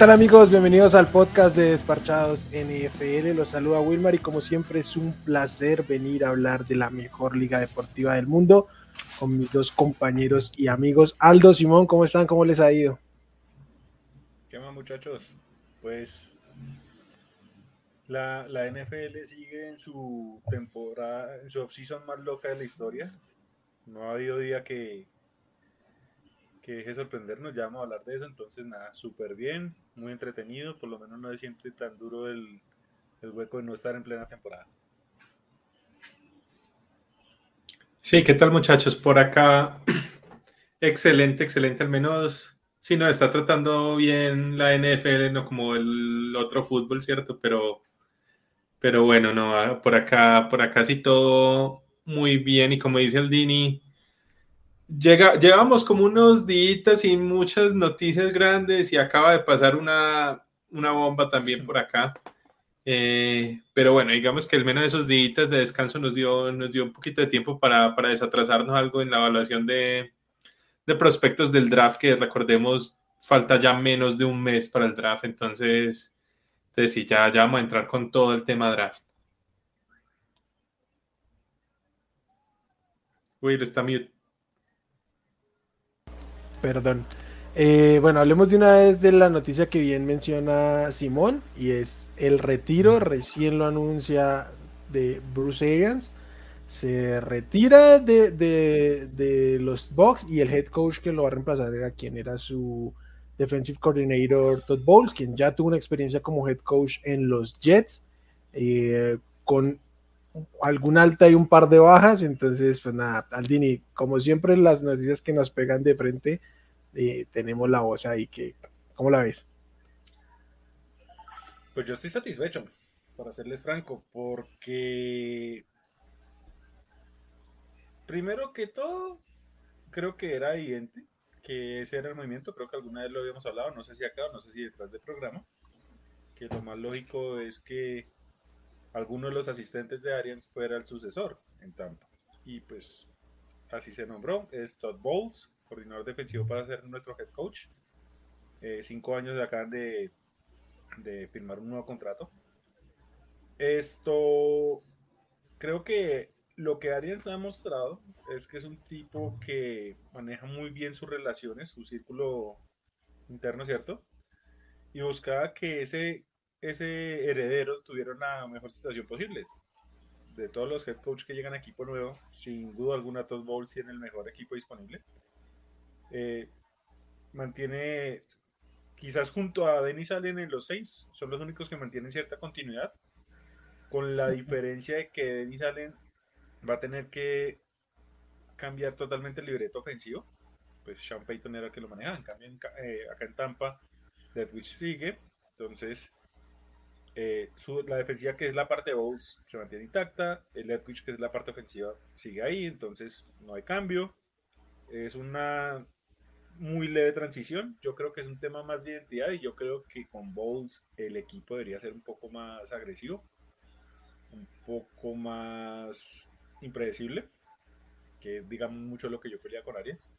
¿Qué tal amigos? Bienvenidos al podcast de Desparchados NFL. Los saluda Wilmar y como siempre es un placer venir a hablar de la mejor liga deportiva del mundo con mis dos compañeros y amigos. Aldo, Simón, ¿cómo están? ¿Cómo les ha ido? ¿Qué más muchachos? Pues la, la NFL sigue en su temporada, en su off-season más loca de la historia. No ha habido día que, que deje sorprendernos, ya vamos a hablar de eso, entonces nada, súper bien, muy entretenido, por lo menos no se siente tan duro el, el hueco de no estar en plena temporada. Sí, ¿qué tal muchachos? Por acá, excelente, excelente, al menos, sí, no, está tratando bien la NFL, no como el otro fútbol, ¿cierto? Pero, pero bueno, no, por acá, por acá sí todo muy bien y como dice el Dini, Llega, llevamos como unos días y muchas noticias grandes y acaba de pasar una, una bomba también por acá. Eh, pero bueno, digamos que al menos esos días de descanso nos dio, nos dio un poquito de tiempo para, para desatrasarnos algo en la evaluación de, de, prospectos del draft, que recordemos falta ya menos de un mes para el draft, entonces, entonces sí, ya, vamos a entrar con todo el tema draft. Will está mute. Perdón. Eh, bueno, hablemos de una vez de la noticia que bien menciona Simón y es el retiro, recién lo anuncia de Bruce Arians. Se retira de, de, los Bucks y el head coach que lo va a reemplazar era quien era su defensive coordinator Todd Bowles, quien ya tuvo una experiencia como head coach en los Jets, eh, con algún alta y un par de bajas. Entonces, pues nada, Aldini, como siempre, las noticias que nos pegan de frente, eh, tenemos la voz ahí. Que, ¿Cómo la ves? Pues yo estoy satisfecho, para serles franco, porque primero que todo, creo que era evidente que ese era el movimiento, creo que alguna vez lo habíamos hablado, no sé si acá, no sé si detrás del programa, que lo más lógico es que alguno de los asistentes de Arians fuera el sucesor en Tampa. Y pues así se nombró, Todd Bowles, coordinador defensivo para ser nuestro head coach. Eh, cinco años acá de, de firmar un nuevo contrato. Esto, creo que lo que Arians ha mostrado es que es un tipo que maneja muy bien sus relaciones, su círculo interno, ¿cierto? Y buscaba que ese ese heredero tuviera una mejor situación posible. De todos los head coach que llegan a equipo nuevo, sin duda alguna Todd Bowles tiene el mejor equipo disponible. Eh, mantiene, quizás junto a Denis Allen en los seis, son los únicos que mantienen cierta continuidad, con la diferencia de que Denis Allen va a tener que cambiar totalmente el libreto ofensivo. Pues Sean Payton era el que lo manejaba, en cambio eh, acá en Tampa, Deadwich sigue, entonces eh, la defensiva, que es la parte de Bowles, se mantiene intacta. El Edwidge, que es la parte ofensiva, sigue ahí. Entonces, no hay cambio. Es una muy leve transición. Yo creo que es un tema más de identidad. Y yo creo que con Bowles el equipo debería ser un poco más agresivo. Un poco más impredecible. Que digamos mucho lo que yo quería con Arias.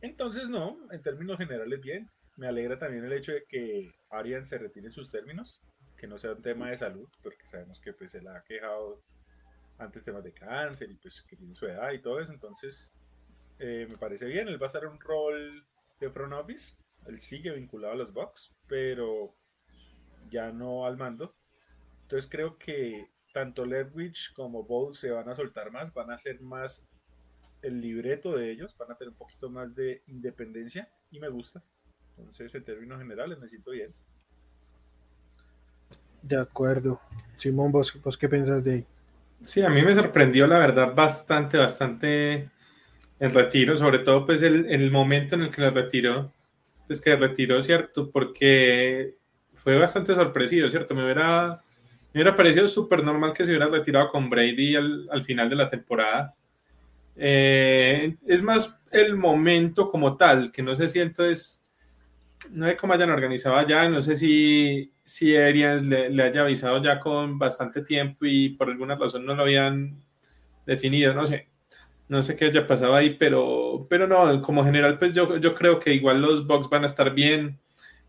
Entonces, no, en términos generales, bien. Me alegra también el hecho de que Arias se retire en sus términos que no sea un tema de salud, porque sabemos que pues él ha quejado antes temas de cáncer y pues que tiene su edad y todo eso, entonces eh, me parece bien, él va a estar en un rol de front office, él sigue vinculado a los Bucks, pero ya no al mando, entonces creo que tanto Ledwich como Bowles se van a soltar más, van a ser más el libreto de ellos, van a tener un poquito más de independencia y me gusta. Entonces, en términos generales, me siento bien. De acuerdo. Simón, ¿vos, qué pensás de ahí? Sí, a mí me sorprendió la verdad bastante, bastante el retiro, sobre todo pues el, el momento en el que lo retiró, pues que retiró, ¿cierto? Porque fue bastante sorpresivo, ¿cierto? Me hubiera, me hubiera parecido súper normal que se hubiera retirado con Brady al, al final de la temporada. Eh, es más el momento como tal, que no sé si entonces no sé cómo hayan organizado allá, no sé si, si Arias le, haya avisado ya con bastante tiempo y por alguna razón no lo habían definido, no sé. No sé qué haya pasado ahí, pero, pero no, como general, pues yo, yo creo que igual los Bucks van a estar bien.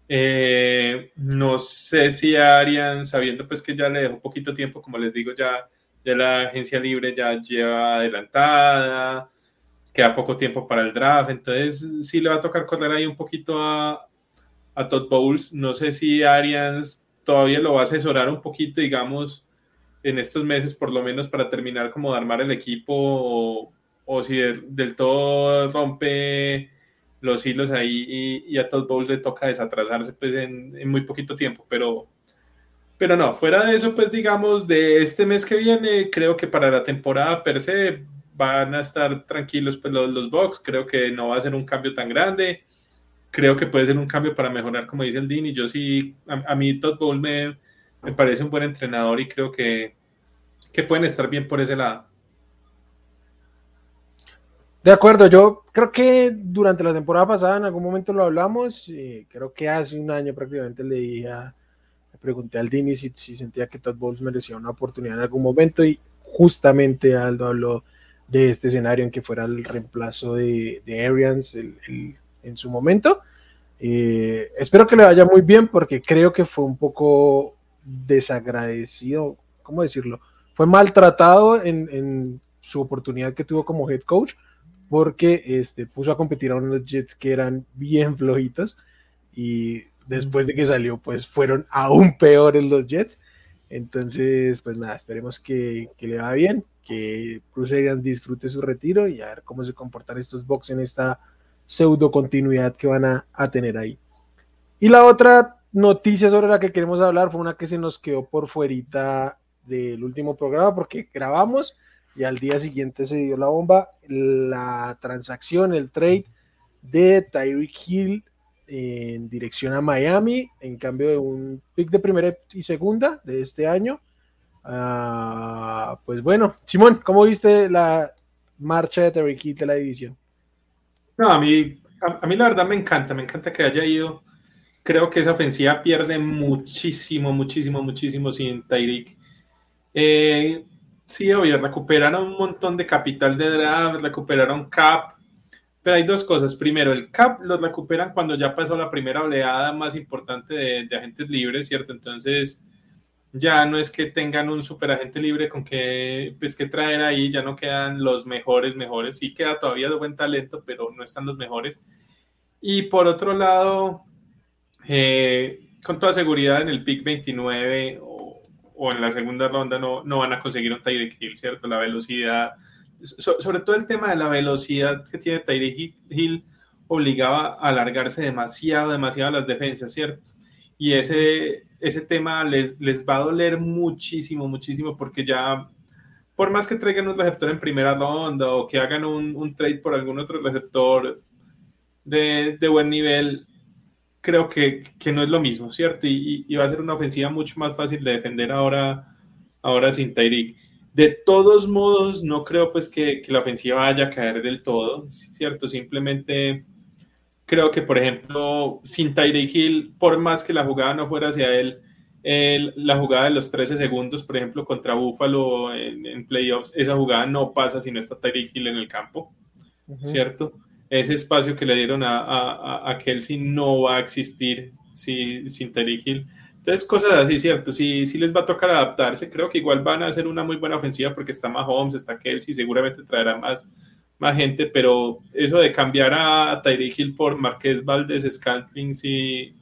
Eh, no sé si Arians, sabiendo pues que ya le dejó poquito tiempo, como les digo, ya, ya la agencia libre ya lleva adelantada, queda poco tiempo para el draft, entonces sí le va a tocar correr ahí un poquito a, a Todd Bowles. No sé si Arians todavía lo va a asesorar un poquito, digamos, en estos meses, por lo menos para terminar como de armar el equipo, o, si del, todo rompe los hilos ahí y, a Todd Bowles le toca desatrasarse pues en, muy poquito tiempo, pero, pero no, fuera de eso, pues digamos, de este mes que viene, creo que para la temporada per se van a estar tranquilos pues, los, los Bucks, creo que no va a ser un cambio tan grande, creo que puede ser un cambio para mejorar, como dice el Dean, y yo sí, a, mí Todd Bowles me, me, parece un buen entrenador y creo que, que pueden estar bien por ese lado. De acuerdo, yo creo que durante la temporada pasada en algún momento lo hablamos, y creo que hace un año prácticamente le dije le pregunté al Dini si, si, sentía que Todd Bowles merecía una oportunidad en algún momento y justamente Aldo habló de este escenario en que fuera el reemplazo de, de Arians en su momento. Eh, espero que le vaya muy bien porque creo que fue un poco desagradecido, ¿cómo decirlo? Fue maltratado en, en su oportunidad que tuvo como head coach porque este, puso a competir a unos Jets que eran bien flojitos y después de que salió pues fueron aún peores los Jets. Entonces, pues nada, esperemos que, que le vaya bien que Bruce Arians disfrute su retiro y a ver cómo se comportan estos box en esta pseudo continuidad que van a, tener ahí. Y la otra noticia sobre la que queremos hablar fue una que se nos quedó por fuerita del último programa porque grabamos y al día siguiente se dio la bomba, la transacción, el trade de Tyreek Hill en dirección a Miami en cambio de un pick de primera y segunda de este año Ah, pues bueno, Simón, ¿cómo viste la marcha de Terry Hill de la división? No, a mí, a, mí la verdad me encanta, me encanta que haya ido. Creo que esa ofensiva pierde muchísimo, muchísimo, muchísimo sin Tyreek. Eh, sí, obvio, recuperaron un montón de capital de draft, recuperaron cap, pero hay dos cosas. Primero, el cap lo recuperan cuando ya pasó la primera oleada más importante de, de agentes libres, ¿cierto? Entonces, ya no es que tengan un super agente libre con que, pues, que traer ahí, ya no quedan los mejores, mejores, sí queda todavía de buen talento, pero no están los mejores. Y por otro lado, eh, con toda seguridad en el pick 29 o, en la segunda ronda no, no van a conseguir un Tyreek Hill, ¿cierto? La velocidad, sobre todo el tema de la velocidad que tiene Tyreek Hill obligaba a alargarse demasiado, demasiado las defensas, ¿cierto? Y ese, ese tema les, les va a doler muchísimo, muchísimo, porque ya, por más que traigan un receptor en primera ronda o que hagan un, un trade por algún otro receptor de, de buen nivel, creo que, que, no es lo mismo, ¿cierto? Y, y, va a ser una ofensiva mucho más fácil de defender ahora, ahora sin Tyreek. De todos modos, no creo pues que, que la ofensiva vaya a caer del todo, ¿cierto? Simplemente creo que, por ejemplo, sin Tyreek Hill, por más que la jugada no fuera hacia él, la jugada de los 13 segundos, por ejemplo, contra Buffalo en, playoffs, esa jugada no pasa si no está Tyreek Hill en el campo, ¿cierto? Ese espacio que le dieron a, a, Kelsey no va a existir si, sin Tyreek Hill. Entonces, cosas así, ¿cierto? Si sí, les va a tocar adaptarse, creo que igual van a hacer una muy buena ofensiva porque está Mahomes, está Kelsey, seguramente traerá más, más gente, pero eso de cambiar a Tyreek Hill por Marqués Valdez Scantling sí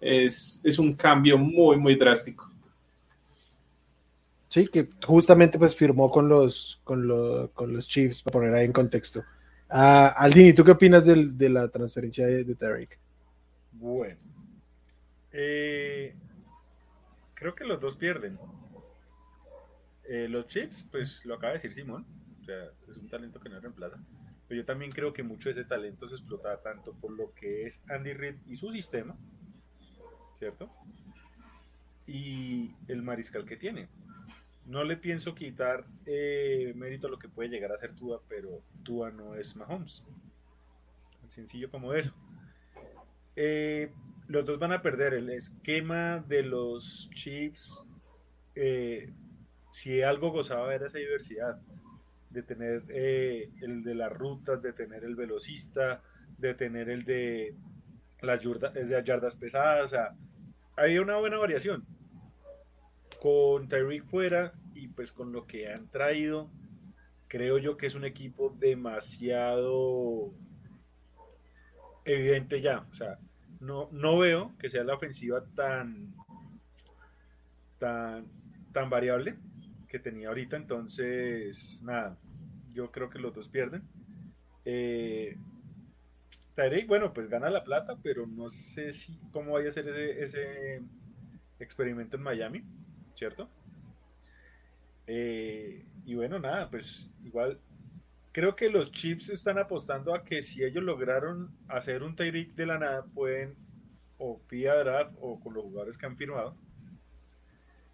es, es, un cambio muy, muy drástico. Sí, que justamente pues firmó con los, con, con los Chiefs, para poner ahí en contexto. Uh, Aldini, ¿tú qué opinas de, de la transferencia de, de Bueno, eh, creo que los dos pierden. Eh, los Chiefs, pues lo acaba de decir Simón, es un talento que no reemplaza. Pero yo también creo que mucho de ese talento se explota tanto por lo que es Andy Reid y su sistema, ¿cierto? Y el mariscal que tiene. No le pienso quitar eh, mérito a lo que puede llegar a ser Tua, pero Tua no es Mahomes. Sencillo como eso. Eh, los dos van a perder. El esquema de los Chiefs, eh, si algo gozaba era esa diversidad de tener eh, el de las rutas, de tener el velocista, de tener el de las yardas pesadas, o sea, hay una buena variación. Con Tyreek fuera y pues con lo que han traído, creo yo que es un equipo demasiado evidente ya. O sea, no, no veo que sea la ofensiva tan, tan, tan variable que tenía ahorita. Entonces, nada, yo creo que los dos pierden. Eh, bueno, pues gana la plata, pero no sé si cómo vaya a ser ese, ese experimento en Miami, ¿cierto? Eh, y bueno, nada, pues igual creo que los Chips están apostando a que si ellos lograron hacer un Tyreek de la nada, pueden o vía draft o con los jugadores que han firmado,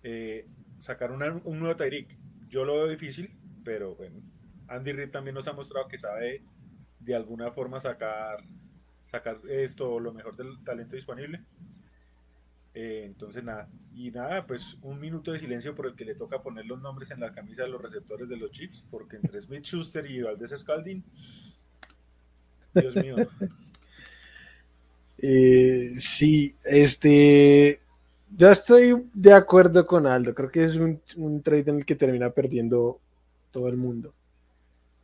eh, sacar un nuevo Tyreek. Yo lo veo difícil, pero bueno, Andy Reid también nos ha mostrado que sabe de alguna forma sacar, sacar esto, lo mejor del talento disponible. Eh, entonces nada, y nada, pues un minuto de silencio por el que le toca poner los nombres en la camisa de los receptores de los chips, porque entre Smith Schuster y Valdez Scalding, Dios mío. Eh, sí, este, yo estoy de acuerdo con Aldo, creo que es un, trade en el que termina perdiendo todo el mundo.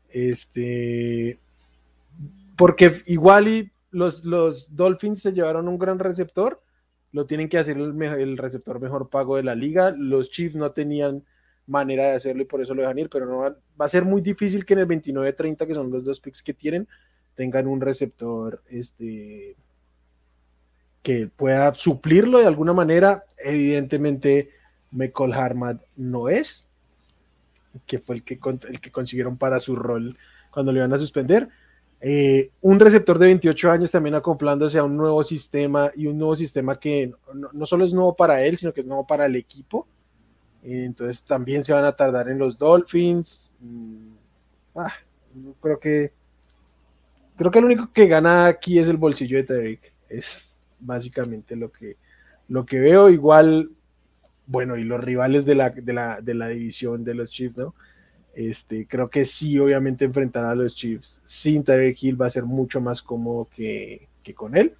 Este, porque igual y los, los Dolphins se llevaron un gran receptor, lo tienen que hacer el, receptor mejor pago de la liga. Los Chiefs no tenían manera de hacerlo y por eso lo dejan ir, pero no va, a ser muy difícil que en el 29-30, que son los dos picks que tienen, tengan un receptor este, que pueda suplirlo de alguna manera. Evidentemente, Michael Harman no es, que fue el que, el que consiguieron para su rol cuando le iban a suspender. Eh, un receptor de 28 años también acoplándose a un nuevo sistema y un nuevo sistema que no, solo es nuevo para él, sino que es nuevo para el equipo. Eh, entonces también se van a tardar en los Dolphins. Mm, ah, creo que creo que lo único que gana aquí es el bolsillo de Tarek. Es básicamente lo que, lo que veo. Igual, bueno, y los rivales de la, de la, de la división de los Chiefs, ¿no? Este, creo que sí, obviamente enfrentar a los Chiefs sin Tyreek Hill va a ser mucho más cómodo que, con él.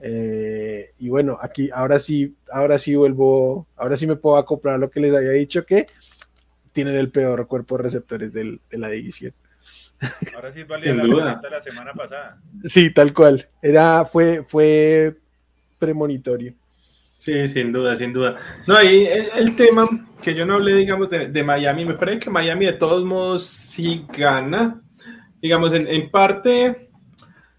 Eh, y bueno, aquí ahora sí, ahora sí vuelvo, ahora sí me puedo acoplar lo que les había dicho que tienen el peor cuerpo de receptores de la división. Ahora sí valía la la semana pasada. Sí, tal cual. Era, fue, fue premonitorio. Sí, sin duda, sin duda. No, ahí el, tema que yo no hablé, digamos, de, Miami, me parece que Miami de todos modos sí gana. Digamos, en, parte,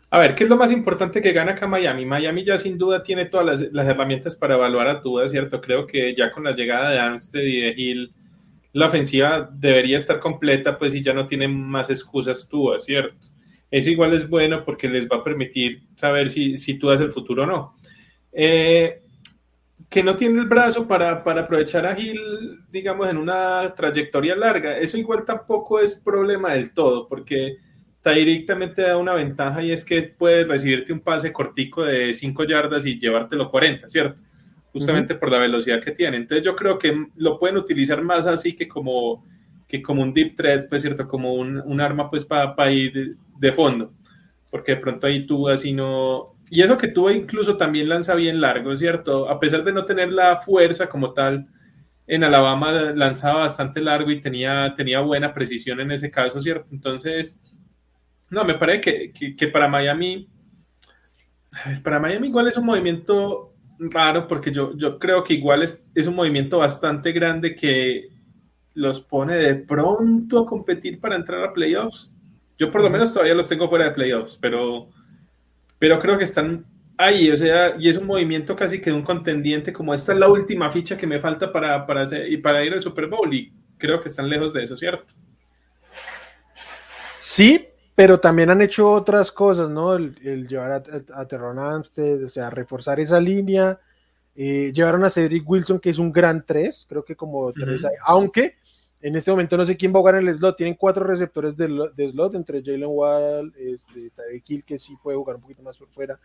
a ver, ¿qué es lo más importante que gana acá Miami? Miami ya sin duda tiene todas las, herramientas para evaluar a Tua, ¿cierto? Creo que ya con la llegada de Armstead y de Hill, la ofensiva debería estar completa, pues y ya no tiene más excusas Tua, ¿cierto? Eso igual es bueno porque les va a permitir saber si, si Tua es el futuro o no. Eh, que no tiene el brazo para, para, aprovechar a Gil, digamos, en una trayectoria larga. Eso igual tampoco es problema del todo, porque Tyreek también te da una ventaja y es que puedes recibirte un pase cortico de 5 yardas y llevártelo 40, ¿cierto? Justamente por la velocidad que tiene. Entonces yo creo que lo pueden utilizar más así que como, que como un deep threat, pues, ¿cierto? Como un, un arma, pues, para ir de, de fondo. Porque de pronto ahí tú así no, y eso que tuvo incluso también lanza bien largo, ¿cierto? A pesar de no tener la fuerza como tal, en Alabama lanzaba bastante largo y tenía, tenía buena precisión en ese caso, ¿cierto? Entonces, no, me parece que, que, para Miami, para Miami igual es un movimiento raro porque yo, yo creo que igual es, es un movimiento bastante grande que los pone de pronto a competir para entrar a playoffs. Yo por lo menos todavía los tengo fuera de playoffs, pero pero creo que están ahí, o sea, y es un movimiento casi que de un contendiente, como esta es la última ficha que me falta para, para, y para ir al Super Bowl, y creo que están lejos de eso, ¿cierto? Sí, pero también han hecho otras cosas, ¿no? El, llevar a, a, Terron Amstead, o sea, reforzar esa línea. Eh, llevaron a Cedric Wilson, que es un gran 3, creo que como tres, aunque en este momento no sé quién va a jugar en el slot. Tienen cuatro receptores de, slot entre Jalen Wall, este, que sí puede jugar un poquito más por fuera,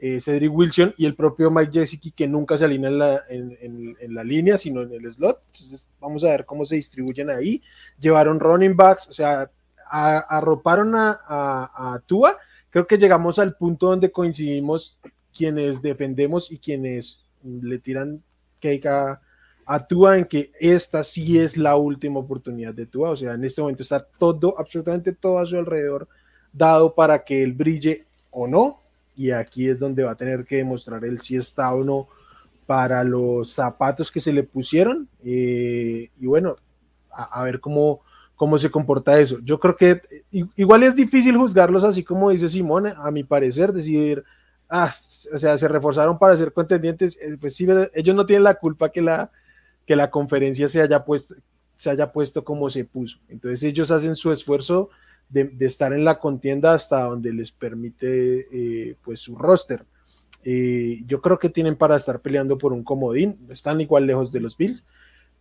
eh, Cedric Wilson y el propio Mike Jessica, que nunca se alinea en la, en, la, línea, sino en el slot. Entonces, vamos a ver cómo se distribuyen ahí. Llevaron running backs, o sea, arroparon a, a, Tua. Creo que llegamos al punto donde coincidimos quienes defendemos y quienes le tiran cake a, a Tua en que esta sí es la última oportunidad de Tua. O sea, en este momento está todo, absolutamente todo a su alrededor dado para que él brille o no. Y aquí es donde va a tener que demostrar él si está o no para los zapatos que se le pusieron. Eh, y bueno, a, ver cómo, cómo se comporta eso. Yo creo que igual es difícil juzgarlos así como dice Simón, a mi parecer, decir, ah, o sea, se reforzaron para ser contendientes. Eh, pues sí, ellos no tienen la culpa que la, que la conferencia se haya puesto se haya puesto como se puso. Entonces ellos hacen su esfuerzo de, estar en la contienda hasta donde les permite eh, pues su roster. Eh, yo creo que tienen para estar peleando por un comodín, están igual lejos de los Bills,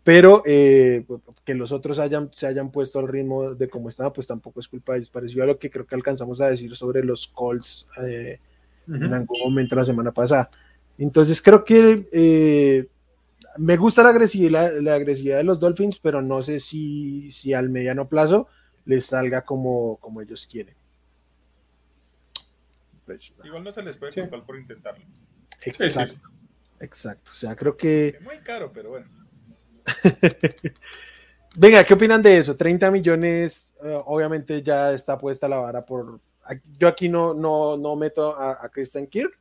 pero eh, que los otros hayan, se hayan puesto al ritmo de como estaban, pues tampoco es culpa de ellos. Pareció a lo que creo que alcanzamos a decir sobre los Colts en algún momento la semana pasada. Entonces creo que me gusta la agresividad, la, agresividad de los Dolphins, pero no sé si, si al mediano plazo les salga como, como ellos quieren. Pues, Igual no se les puede culpar por intentarlo. Exacto. Exacto. O sea, creo que. muy caro, pero bueno. Venga, ¿qué opinan de eso? 30 millones, eh, obviamente ya está puesta la vara por. Yo aquí no, no, no meto a, a Christian Kirk,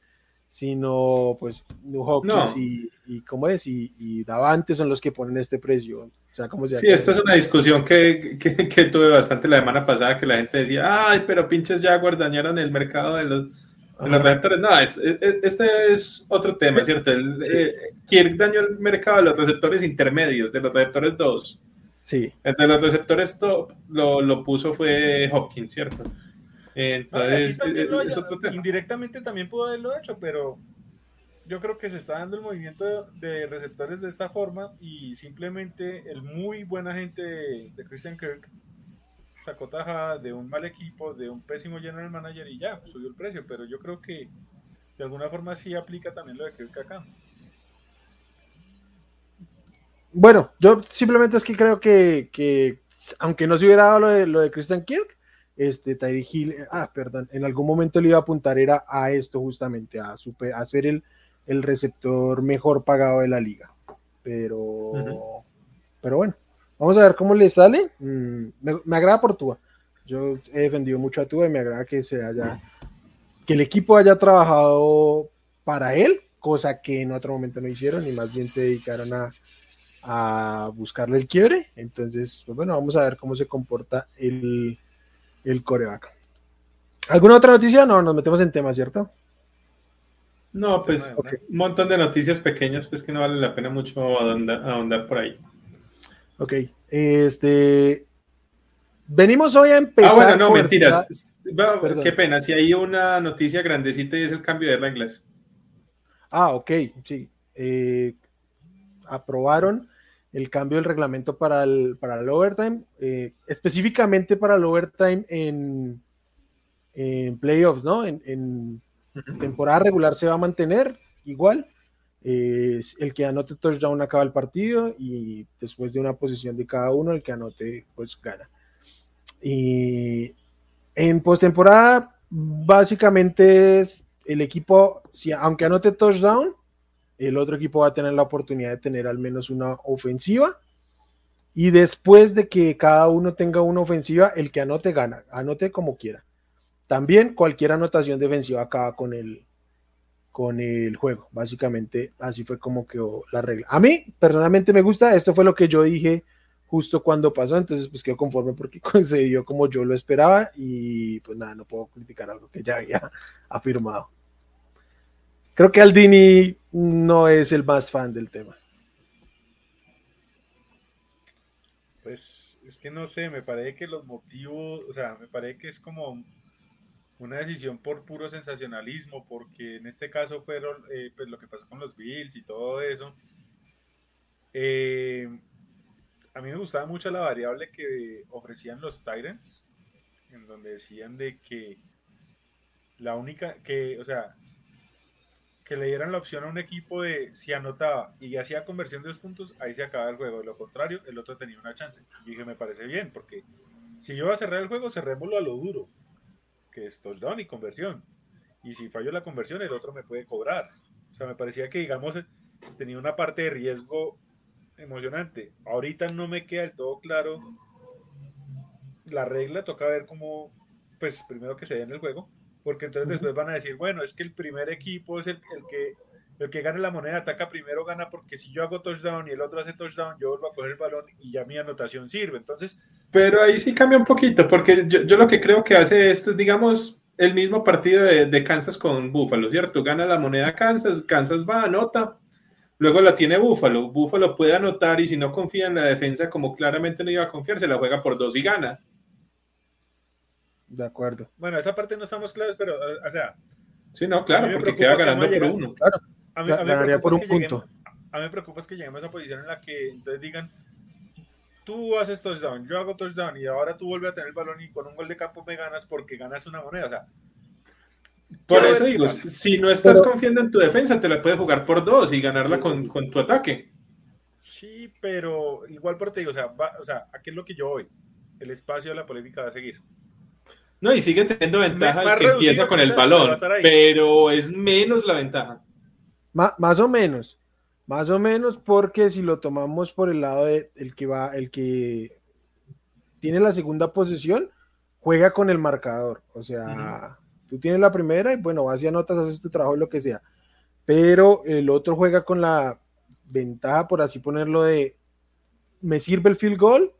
sino pues New Hawkins y, y, ¿cómo es? Y, y, Davante son los que ponen este precio. O sea, ¿cómo se sí, esta es una discusión que, que, que, tuve bastante la semana pasada, que la gente decía, ay, pero pinches Jaguars dañaron el mercado de los, de los receptores. No, este es otro tema, ¿cierto? El, eh, Kirk dañó el mercado de los receptores intermedios, de los receptores 2. Sí. Entre los receptores top lo, lo puso fue Hopkins, ¿cierto? Entonces, eh, indirectamente también pudo haberlo hecho, pero yo creo que se está dando el movimiento de, receptores de esta forma y simplemente el muy buen agente de, Christian Kirk sacó taja de un mal equipo, de un pésimo general manager y ya, subió el precio, pero yo creo que de alguna forma sí aplica también lo de Kirk acá. Bueno, yo simplemente es que creo que, aunque no se hubiera dado lo de, lo de Christian Kirk, este Tyree Hill, ah, perdón, en algún momento le iba a apuntar era a esto justamente, a, super, a ser el, el receptor mejor pagado de la liga. Pero, pero bueno, vamos a ver cómo le sale. Mm, me, agrada por Tua. Yo he defendido mucho a Tua y me agrada que se haya, que el equipo haya trabajado para él, cosa que en otro momento no hicieron y más bien se dedicaron a, a buscarle el quiebre. Entonces, pues bueno, vamos a ver cómo se comporta el, el coreback. ¿Alguna otra noticia? No, nos metemos en tema, ¿cierto? No, pues un montón de noticias pequeñas, pues que no vale la pena mucho ahondar, por ahí. Ok, este. Venimos hoy a empezar. Ah, bueno, no, mentiras. Qué pena, si hay una noticia grandecita y es el cambio de reglas. Ah, ok, sí. Eh, aprobaron el cambio del reglamento para el, para el overtime, eh, específicamente para el overtime en, en playoffs, ¿no? En, temporada regular se va a mantener igual. el que anote touchdown acaba el partido y después de una posición de cada uno, el que anote, pues gana. Y en postemporada, básicamente es el equipo, si, aunque anote touchdown, el otro equipo va a tener la oportunidad de tener al menos una ofensiva. Y después de que cada uno tenga una ofensiva, el que anote gana, anote como quiera. También cualquier anotación defensiva acaba con el, con el juego. Básicamente así fue como quedó la regla. A mí personalmente me gusta, esto fue lo que yo dije justo cuando pasó, entonces pues quedo conforme porque concedió como yo lo esperaba y pues nada, no puedo criticar algo que ya había afirmado. Creo que Aldini no es el más fan del tema. Pues es que no sé, me parece que los motivos, o sea, me parece que es como una decisión por puro sensacionalismo, porque en este caso fueron eh, pues lo que pasó con los Bills y todo eso. Eh, a mí me gustaba mucho la variable que ofrecían los Tyrants, en donde decían de que la única que, o sea, que le dieran la opción a un equipo de si anotaba y hacía conversión de dos puntos, ahí se acaba el juego. De lo contrario, el otro tenía una chance. Y dije, me parece bien, porque si yo a cerrar el juego, cerrémoslo a lo duro, que es touchdown y conversión. y si fallo la conversión, el otro me puede cobrar. O sea, me parecía que, digamos, tenía una parte de riesgo emocionante. Ahorita no me queda del todo claro la regla, toca ver cómo, pues primero que se dé en el juego, porque entonces después van a decir, bueno, es que el primer equipo es el, el que el que gane la moneda ataca primero gana porque si yo hago touchdown y el otro hace touchdown, yo vuelvo a coger el balón y ya mi anotación sirve. Entonces... Pero ahí sí cambia un poquito, porque yo, yo lo que creo que hace esto es, digamos, el mismo partido de, de, Kansas con Buffalo, ¿cierto? Gana la moneda Kansas, Kansas va, anota, luego la tiene Buffalo, Buffalo puede anotar y si no confía en la defensa como claramente no iba a confiar, se la juega por dos y gana. De acuerdo. Bueno, esa parte no estamos claros, pero, o sea... Sí, no, claro, porque queda ganando por uno. Claro. A mí, a mí por un punto. Lleguemos, a mí me preocupa es que lleguemos a esa posición en la que entonces digan, tú haces touchdown, yo hago touchdown y ahora tú vuelves a tener el balón y con un gol de campo me ganas porque ganas una moneda. O sea, por eso digo, si no estás pero, confiando en tu defensa, te la puedes jugar por dos y ganarla con, con tu ataque. Sí, pero igual por te digo, o sea, va, o sea, aquí es lo que yo voy. El espacio de la polémica va a seguir. No, y sigue teniendo ventaja el que empieza con el balón, pero es menos la ventaja. Má, más o menos, más o menos porque si lo tomamos por el lado de el que va, el que tiene la segunda posición, juega con el marcador. O sea, uh -huh. tú tienes la primera y bueno, vas y anotas, haces tu trabajo y lo que sea. Pero el otro juega con la ventaja, por así ponerlo, de me sirve el field goal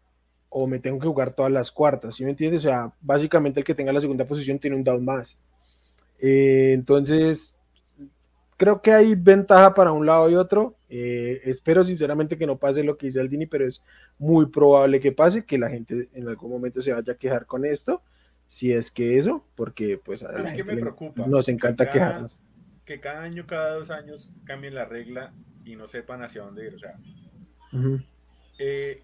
o me tengo que jugar todas las cuartas, ¿sí me entiendes? O sea, básicamente el que tenga la segunda posición tiene un down más. Eh, entonces, creo que hay ventaja para un lado y otro. Eh, espero sinceramente que no pase lo que dice Aldini, pero es muy probable que pase, que la gente en algún momento se vaya a quejar con esto, si es que eso, porque pues a, a la mí que me preocupa, nos encanta que cada, quejarnos. Que cada año, cada dos años cambien la regla y no sepan hacia dónde ir. O sea, uh -huh. eh,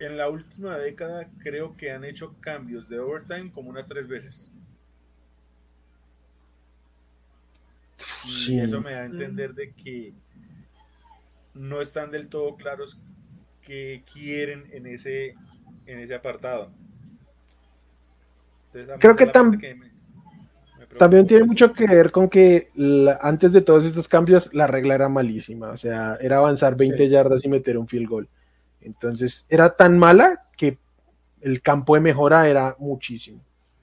en la última década creo que han hecho cambios de overtime como unas tres veces. Y sí. eso me da a entender de que no están del todo claros qué quieren en ese, en ese apartado. Entonces, Creo que, tam que me, me también tiene mucho que ver con que la, antes de todos estos cambios la regla era malísima, o sea, era avanzar 20 sí. yardas y meter un field goal. Entonces era tan mala que el campo de mejora era muchísimo.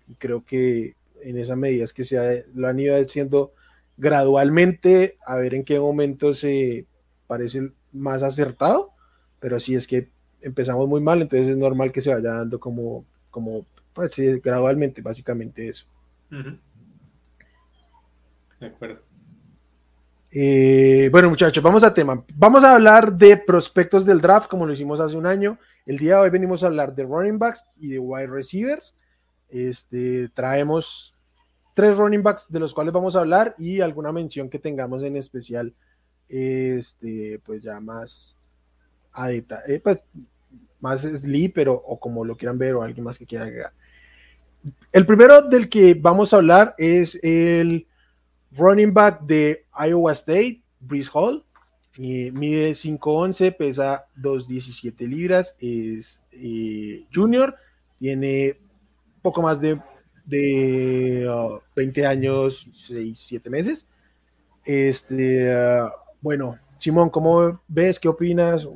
Y creo que en esa medida es que se ha, lo han ido haciendo gradualmente, a ver en qué momento se parece más acertado, pero sí es que empezamos muy mal, entonces es normal que se vaya dando como, como pues gradualmente, básicamente eso. De acuerdo. Eh, bueno, muchachos, vamos a tema. Vamos a hablar de prospectos del draft, como lo hicimos hace un año. El día de hoy venimos a hablar de running backs y de wide receivers. Este, traemos tres running backs de los cuales vamos a hablar y alguna mención que tengamos en especial, este, pues ya más a detalle, eh, pues más sleep, pero o como lo quieran ver o alguien más que quiera agregar. El primero del que vamos a hablar es el running back de Iowa State, Brees Hall. Eh, mide 5'11, pesa 2'17 libras, es eh, junior, tiene poco más de, de uh, 20 años, 6, 7 meses. Este, uh, bueno, Simón, ¿cómo ves? ¿Qué opinas?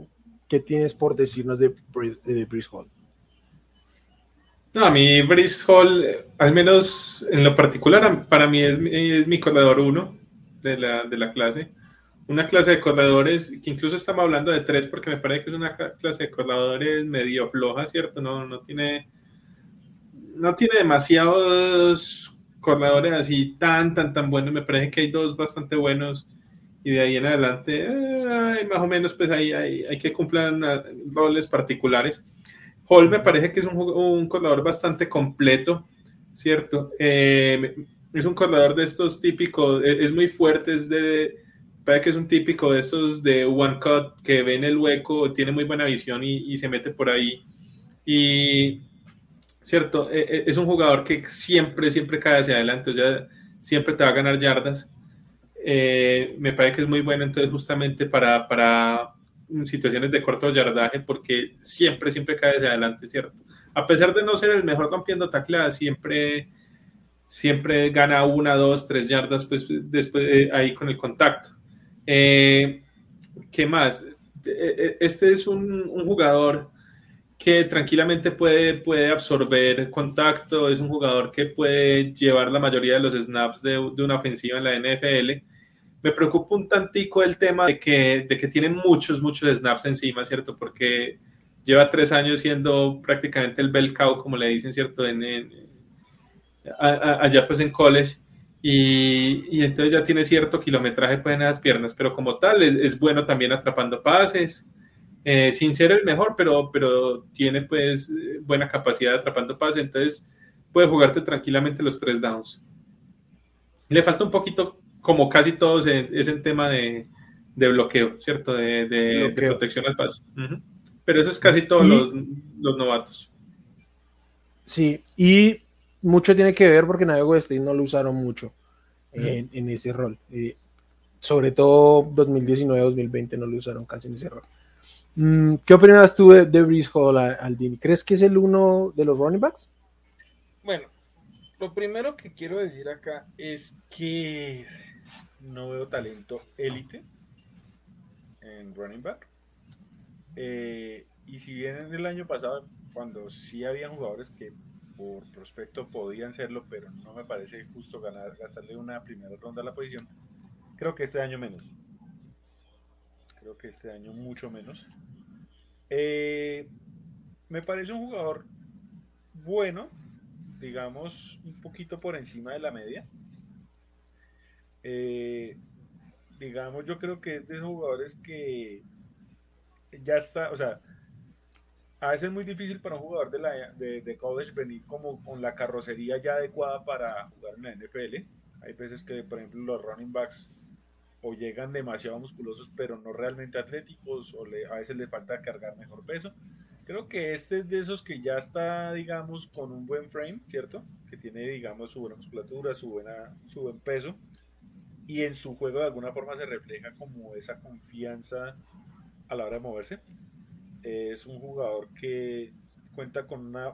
¿Qué tienes por decirnos de, de Brees Hall? No, a mí Brice Hall, al menos en lo particular, para mí es, es mi corredor uno de la, de la, clase. Una clase de corredores, que incluso estamos hablando de tres, porque me parece que es una clase de corredores medio floja, ¿cierto? No, no tiene, no tiene demasiados corredores así tan, tan, tan buenos. Me parece que hay dos bastante buenos y de ahí en adelante, eh, más o menos, pues ahí hay, hay que cumplir roles particulares. Hall me parece que es un, un corredor bastante completo, ¿cierto? Eh, es un corredor de estos típicos, es, es, muy fuerte, es de, parece que es un típico de estos de one cut que ve en el hueco, tiene muy buena visión y, se mete por ahí. Y, ¿cierto? Eh, es un jugador que siempre, siempre cae hacia adelante, siempre te va a ganar yardas. Eh, me parece que es muy bueno, entonces, justamente para, para situaciones de corto yardaje porque siempre, siempre cae hacia adelante, ¿cierto? A pesar de no ser el mejor rompiendo tacleadas, siempre, siempre gana una, dos, tres yardas pues, después eh, ahí con el contacto. Eh, ¿Qué más? Eh, este es un, jugador que tranquilamente puede, puede absorber contacto, es un jugador que puede llevar la mayoría de los snaps de, de una ofensiva en la NFL. Me preocupa un tantico el tema de que, de que tienen muchos, muchos snaps encima, ¿cierto? Porque lleva tres años siendo prácticamente el bel cow, como le dicen, ¿cierto? En, allá pues en college. Y, entonces ya tiene cierto kilometraje pues en esas piernas, pero como tal es, bueno también atrapando pases, eh, sin ser el mejor, pero, pero tiene pues buena capacidad atrapando pases, entonces puede jugarte tranquilamente los tres downs. Le falta un poquito, como casi todos, es el tema de, bloqueo, ¿cierto? De, protección al pase. Pero eso es casi todos los, los novatos. Sí, y mucho tiene que ver porque en Iowa State no lo usaron mucho en, ese rol. sobre todo 2019-2020 no lo usaron casi en ese rol. Mm, ¿Qué opinas tú de, de Hall, Aldini? ¿Crees que es el uno de los running backs? Bueno, lo primero que quiero decir acá es que no veo talento élite en running back. Eh, y si bien en el año pasado, cuando sí había jugadores que por prospecto podían serlo, pero no me parece justo ganar, gastarle una primera ronda a la posición. Creo que este año menos. Creo que este año mucho menos. Eh, me parece un jugador bueno, digamos, un poquito por encima de la media. Eh, digamos, yo creo que es de esos jugadores que ya está, o sea, a veces es muy difícil para un jugador de, la, de, college venir como con la carrocería ya adecuada para jugar en la NFL. Hay veces que, por ejemplo, los running backs o llegan demasiado musculosos, pero no realmente atléticos, o a veces le falta cargar mejor peso. Creo que este es de esos que ya está, digamos, con un buen frame, ¿cierto? Que tiene, digamos, su buena musculatura, su, buena, su buen peso. Y en su juego de alguna forma se refleja como esa confianza a la hora de moverse es un jugador que cuenta con una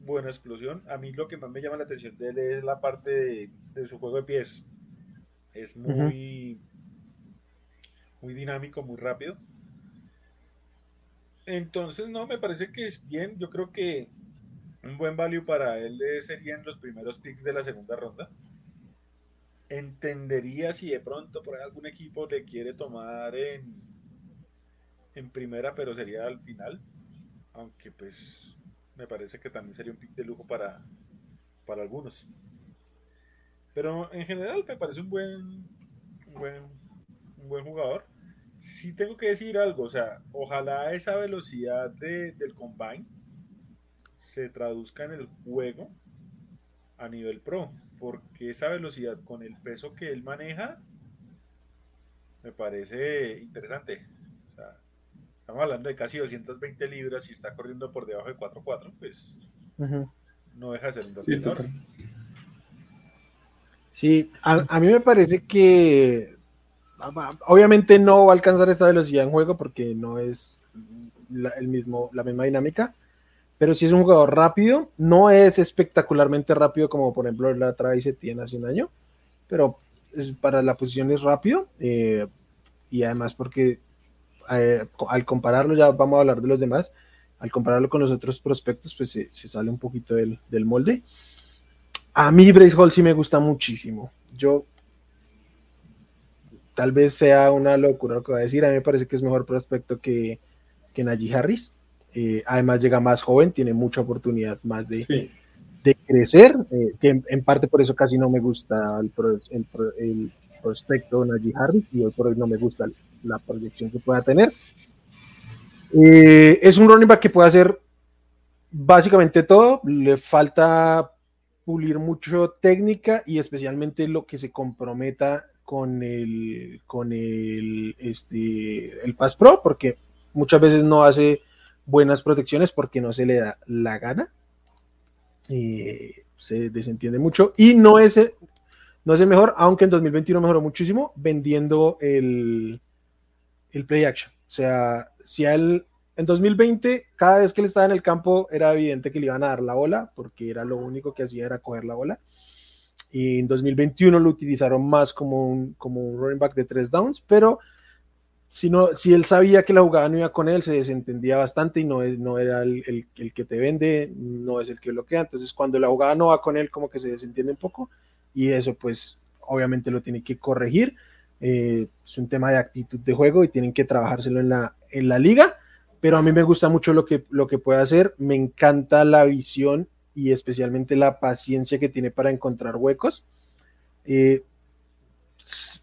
buena explosión. A mí lo que más me llama la atención de él es la parte de, su juego de pies. Es muy, muy dinámico, muy rápido. Entonces, no, me parece que es bien. Yo creo que un buen value para él serían los primeros picks de la segunda ronda. Entendería si de pronto por ahí algún equipo le quiere tomar en en primera, pero sería al final. Aunque pues me parece que también sería un pick de lujo para, para algunos. Pero en general me parece un buen, un buen, un buen jugador. Sí tengo que decir algo, o sea, ojalá esa velocidad del combine se traduzca en el juego a nivel pro, porque esa velocidad con el peso que él maneja me parece interesante. Estamos hablando de casi 220 libras y está corriendo por debajo de 4.4, pues no deja de ser un dominador. Sí, a, mí me parece que obviamente no va a alcanzar esta velocidad en juego porque no es la, el mismo, la misma dinámica, pero sí es un jugador rápido, no es espectacularmente rápido como por ejemplo la Travis tiene hace un año, pero para la posición es rápido eh, y además porque eh, al compararlo, ya vamos a hablar de los demás, al compararlo con los otros prospectos, pues se, sale un poquito del, molde. A mí Brace Hall sí me gusta muchísimo. Yo, tal vez sea una locura lo que voy a decir, a mí me parece que es mejor prospecto que, que Najee Harris. Eh, además llega más joven, tiene mucha oportunidad más de, de crecer, eh, que en, parte por eso casi no me gusta el, el, el prospecto Najee Harris y hoy por hoy no me gusta la proyección que pueda tener. Eh, es un running back que puede hacer básicamente todo, le falta pulir mucho técnica y especialmente lo que se comprometa con el con el este el pass pro porque muchas veces no hace buenas protecciones porque no se le da la gana eh, se desentiende mucho y no es no es el mejor aunque en 2021 mejoró muchísimo vendiendo el el play action. O sea, si a él en 2020, cada vez que él estaba en el campo, era evidente que le iban a dar la bola, porque era lo único que hacía era coger la bola. y en 2021 lo utilizaron más como un, como un running back de tres downs, pero si, no, si él sabía que la jugada no iba con él, se desentendía bastante y no, no era el, el, que te vende, no es el que bloquea. Entonces, cuando la jugada no va con él, como que se desentiende un poco y eso, pues, obviamente lo tiene que corregir. Eh, es un tema de actitud de juego y tienen que trabajárselo en la, en la liga. Pero a mí me gusta mucho lo que, lo que puede hacer. Me encanta la visión y especialmente la paciencia que tiene para encontrar huecos. Eh,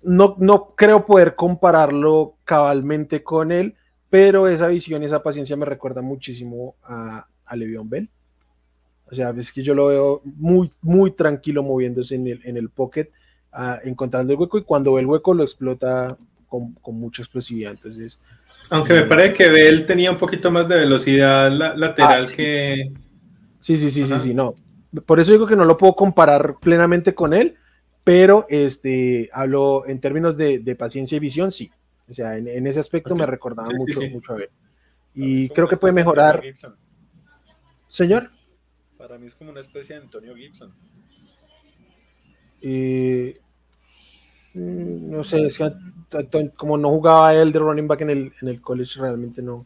no, no creo poder compararlo cabalmente con él, pero esa visión, esa paciencia me recuerda muchísimo a, a Le'Veon Bell. O sea, es que yo lo veo muy, muy tranquilo moviéndose en el, en el pocket, ah, encontrando el hueco y cuando ve el hueco lo explota con, mucha explosividad. Entonces, aunque me eh, parece que Bell tenía un poquito más de velocidad lateral ah, que. Sí, sí, sí, sí, sí, no. Por eso digo que no lo puedo comparar plenamente con él, pero este, hablo en términos de, paciencia y visión, sí. O sea, en, ese aspecto me recordaba mucho, mucho a ver. Y creo que puede mejorar. Señor. Para mí es como una especie de Antonio Gibson. Eh, mm, no sé, es que como no jugaba él de running back en el, en el college, realmente no.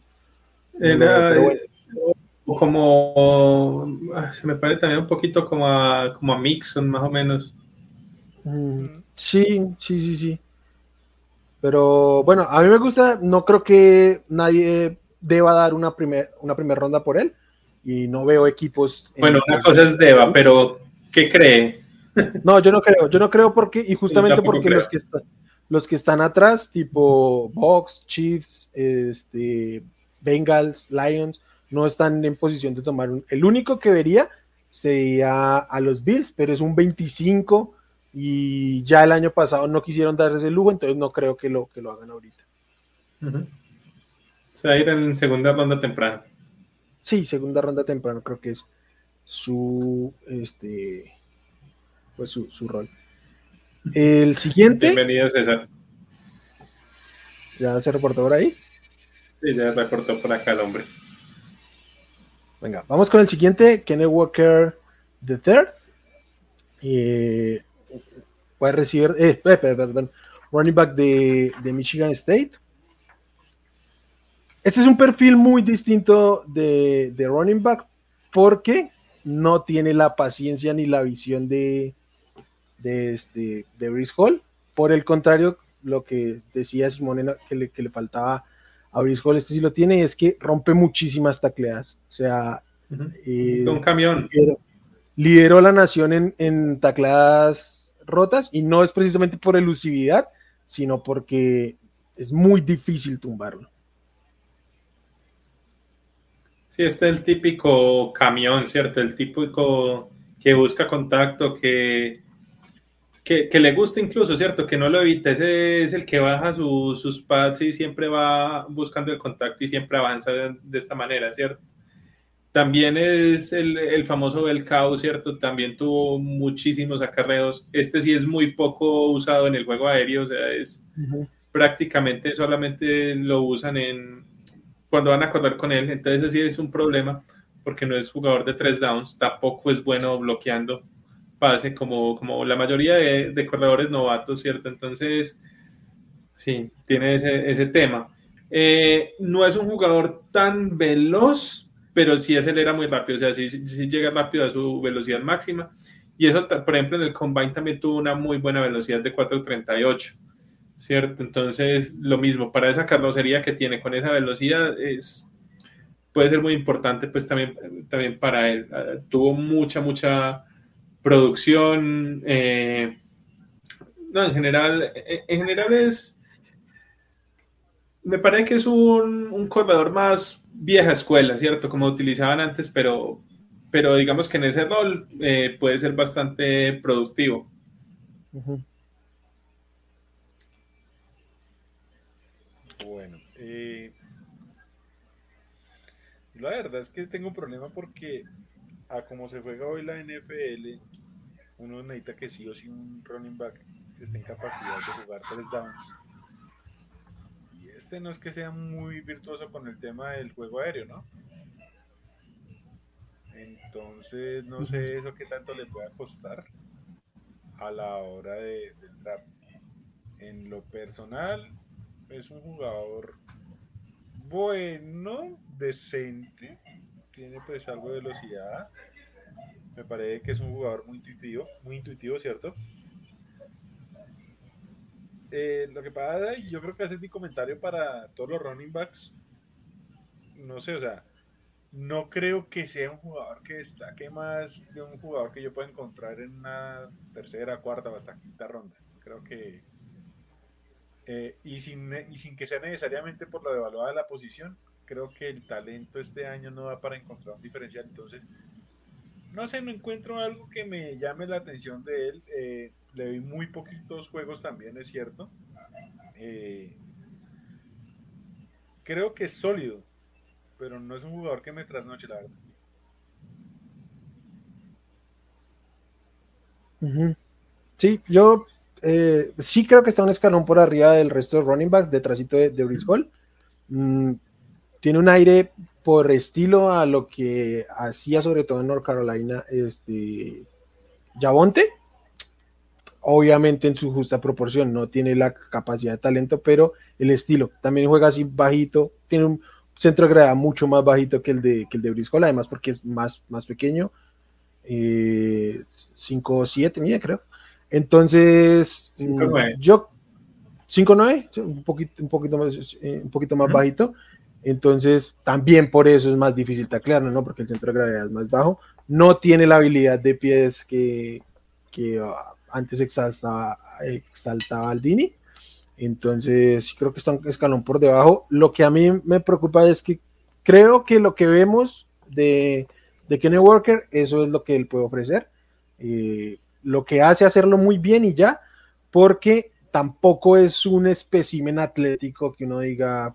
Como ah, se me parece también un poquito como a, como a Mixon, más o menos. Mm, sí, sí, sí, sí. Pero bueno, a mí me gusta, no creo que nadie deba dar una primera una primer ronda por él y no veo equipos. Bueno, una cosa es deba, pero ¿qué cree? No, yo no creo, yo no creo porque, y justamente porque los que, están, los que están atrás, tipo Box, Chiefs, este, Bengals, Lions, no están en posición de tomar un, el único que vería sería a los Bills, pero es un 25 y ya el año pasado no quisieron darse ese lujo, entonces no creo que lo, que lo hagan ahorita. Se va a ir en segunda ronda temprana. Sí, segunda ronda temprana creo que es su este pues su, rol. El siguiente. Bienvenido, César. ¿Ya se reportó por ahí? Sí, ya se reportó por acá el hombre. Venga, vamos con el siguiente, Kenneth Walker the Third. Eh, puede recibir, eh, perdón, running back de, Michigan State. Este es un perfil muy distinto de, running back porque no tiene la paciencia ni la visión de, de, este, de Brice Hall. Por el contrario, lo que decía Simón que le, que le faltaba a Brice Hall, este sí lo tiene, es que rompe muchísimas tacleadas. O sea, eh, un camión. Lideró, la nación en, en tacleadas rotas y no es precisamente por elusividad, sino porque es muy difícil tumbarlo. Sí, este es el típico camión, ¿cierto? El típico que busca contacto, que, que, le gusta incluso, ¿cierto? Que no lo evite, ese es el que baja sus pads y siempre va buscando el contacto y siempre avanza de esta manera, ¿cierto? También es el, famoso Belcao, ¿cierto? También tuvo muchísimos acarreos. Este sí es muy poco usado en el juego aéreo, o sea, es prácticamente solamente lo usan en cuando van a correr con él. Entonces, sí es un problema porque no es jugador de tres downs, tampoco es bueno bloqueando pase como, como la mayoría de, corredores novatos, ¿cierto? Entonces, sí, tiene ese, ese tema. Eh, no es un jugador tan veloz, pero sí acelera muy rápido, o sea, sí, llega rápido a su velocidad máxima. Y eso, por ejemplo, en el Combine también tuvo una muy buena velocidad de 4.38, ¿cierto? Entonces, lo mismo, para esa carrocería que tiene con esa velocidad, es, puede ser muy importante, pues también, también para él. Ah, tuvo mucha, mucha producción. Eh, no, en general, en general es me parece que es un, corredor más vieja escuela, ¿cierto? Como utilizaban antes, pero, pero digamos que en ese rol eh, puede ser bastante productivo. Bueno, eh, la verdad es que tengo un problema porque a como se juega hoy la NFL, uno necesita que sí o sí un running back esté en capacidad de jugar tres downs este no es que sea muy virtuoso con el tema del juego aéreo, ¿no? Entonces, no sé eso qué tanto le pueda costar. a la hora de, del draft. En lo personal, es un jugador bueno, decente, tiene pues algo de velocidad. Me parece que es un jugador muy intuitivo, muy intuitivo, ¿cierto? Eh, lo que pasa, yo creo que hace mi comentario para todos los running backs, no sé, o sea, no creo que sea un jugador que destaque más de un jugador que yo pueda encontrar en una tercera, cuarta o hasta quinta ronda. Creo que. Eh, y, sin, y sin que sea necesariamente por lo devaluada de la posición, creo que el talento este año no da para encontrar un diferencial. Entonces, no sé, no encuentro algo que me llame la atención de él. Eh, le vi muy poquitos juegos también, es cierto. Eh, creo que es sólido, pero no es un jugador que me trasnoche, la verdad. Sí, yo eh, sí creo que está un escalón por arriba del resto de running backs, detrásito de, de. Mm, tiene un aire por estilo a lo que hacía sobre todo en North Carolina este Yabonte. Obviamente en su justa proporción, no tiene la capacidad de talento, pero el estilo. También juega así bajito, tiene un centro de gravedad mucho más bajito que el de, que el de Briscoe, además porque es más, más pequeño. 5 7 mide, creo. Entonces, 5, mm, yo 5-9, un poquito, un poquito más, eh, un poquito más bajito. Entonces, también por eso es más difícil taclearlo, ¿no? Porque el centro de gravedad es más bajo. No tiene la habilidad de pies que, que uh, antes exaltaba, exaltaba Aldini. Entonces, creo que está un escalón por debajo. Lo que a mí me preocupa es que creo que lo que vemos de, de Kenny Walker, eso es lo que él puede ofrecer. Eh, lo que hace hacerlo muy bien y ya, porque tampoco es un espécimen atlético que uno diga,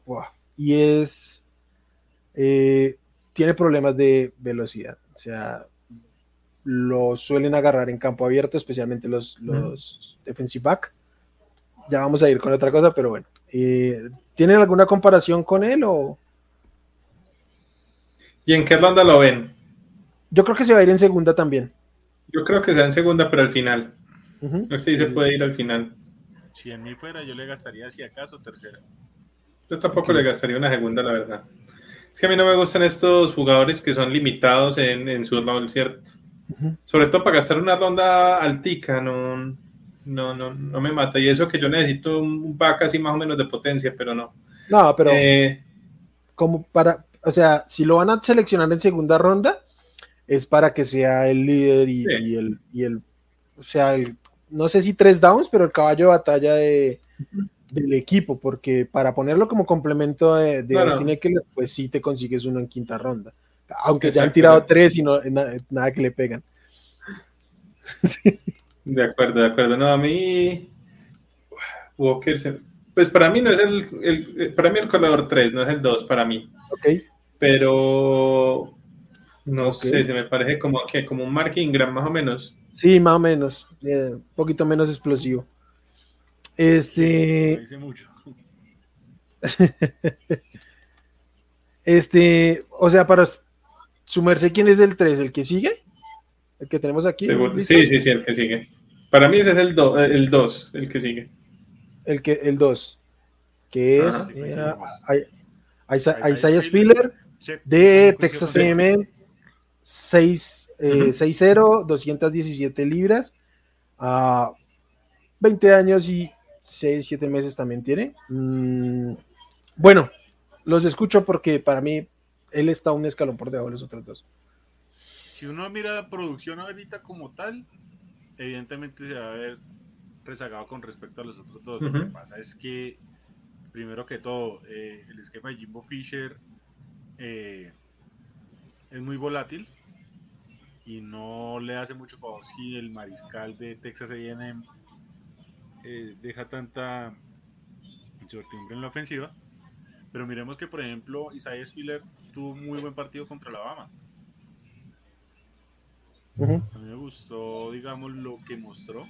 y es, eh, tiene problemas de velocidad, o sea, lo suelen agarrar en campo abierto, especialmente los, los defensive back. Ya vamos a ir con otra cosa, pero bueno. Eh, ¿Tienen alguna comparación con él o...? ¿Y en qué ronda lo ven? Yo creo que se va a ir en segunda también. Yo creo que sea en segunda, pero al final. Este sí se puede ir al final. Si en mí fuera, yo le gastaría si acaso tercera. Yo tampoco le gastaría una segunda, la verdad. Es que a mí no me gustan estos jugadores que son limitados en, su rol, ¿cierto? Sobre todo para gastar una ronda altica, no, no, no, no me mata. Y eso que yo necesito un back así más o menos de potencia, pero no. No, pero eh, como para, o sea, si lo van a seleccionar en segunda ronda, es para que sea el líder y, el, y el, o sea, no sé si tres downs, pero el caballo de batalla de, del equipo, porque para ponerlo como complemento de, de pues sí te consigues uno en quinta ronda. Aunque se han tirado tres y no nada, que le pegan. De acuerdo, de acuerdo. No, a mí Walker, pues para mí no es el, para mí el corredor 3, no es el 2 para mí. Ok. Pero no sé, se me parece como que como un Mark Ingram más o menos. Sí, más o menos, eh, un poquito menos explosivo. Este. Dice mucho. este, o sea, para sumerse, ¿quién es el 3? ¿El que sigue? ¿El que tenemos aquí? Sí, sí, sí, el que sigue. Para mí ese es el 2, el, dos, el que sigue. El que el 2. Que es eh, Isaiah Spiller de Texas AM 6-0, 217 libras. Uh, 20 años y 6, 7 meses también tiene. Mm, bueno, los escucho porque para mí él está un escalón por debajo de los otros dos. Si uno mira la producción ahorita como tal, evidentemente se va a ver rezagado con respecto a los otros dos. Lo que pasa es que, primero que todo, eh, el esquema de Jimbo Fisher eh, es muy volátil y no le hace mucho favor si el mariscal de Texas A&M eh, deja tanta incertidumbre en la ofensiva. Pero miremos que, por ejemplo, Isaiah Spiller tuvo un muy buen partido contra Alabama. A mí me gustó, digamos, lo que mostró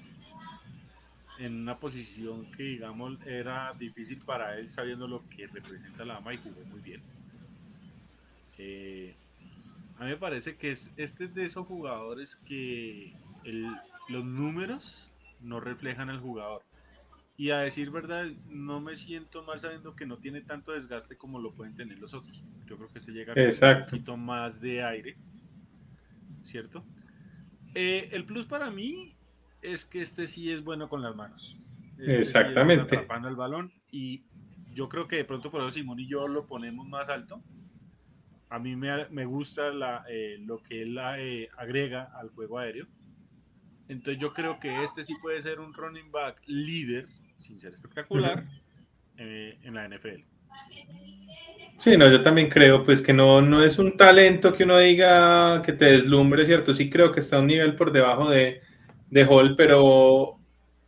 en una posición que, digamos, era difícil para él sabiendo lo que representa Alabama y jugó muy bien. Eh, a mí me parece que es, este es de esos jugadores que los números no reflejan al jugador. Y a decir verdad, no me siento mal sabiendo que no tiene tanto desgaste como lo pueden tener los otros. Yo creo que este llega con un poquito más de aire, ¿cierto? Eh, el plus para mí es que este sí es bueno con las manos. Este Exactamente. atrapando el balón y yo creo que de pronto por eso Simón y yo lo ponemos más alto. A mí me, me gusta la, eh, lo que él eh, agrega al juego aéreo. Entonces yo creo que este sí puede ser un running back líder, sin ser espectacular, eh, en la NFL. Sí, no, yo también creo pues que no, no es un talento que uno diga que te deslumbre, ¿cierto? Sí creo que está a un nivel por debajo de, de Hall, pero,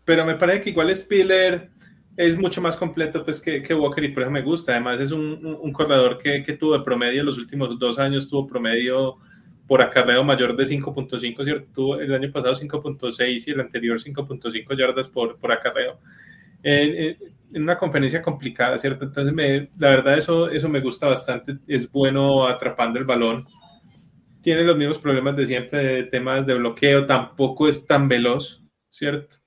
pero me parece que igual Spiller es mucho más completo pues, que, que, Walker y por eso me gusta. Además es un, un, corredor que, que, tuvo de promedio los últimos dos años, tuvo promedio por acarreo mayor de 5.5, ¿cierto? Tuvo el año pasado 5.6 y el anterior 5.5 yardas por, por acarreo. En, una conferencia complicada, ¿cierto? Entonces, me, la verdad, eso, eso me gusta bastante. Es bueno atrapando el balón. Tiene los mismos problemas de siempre de temas de bloqueo, tampoco es tan veloz, ¿cierto?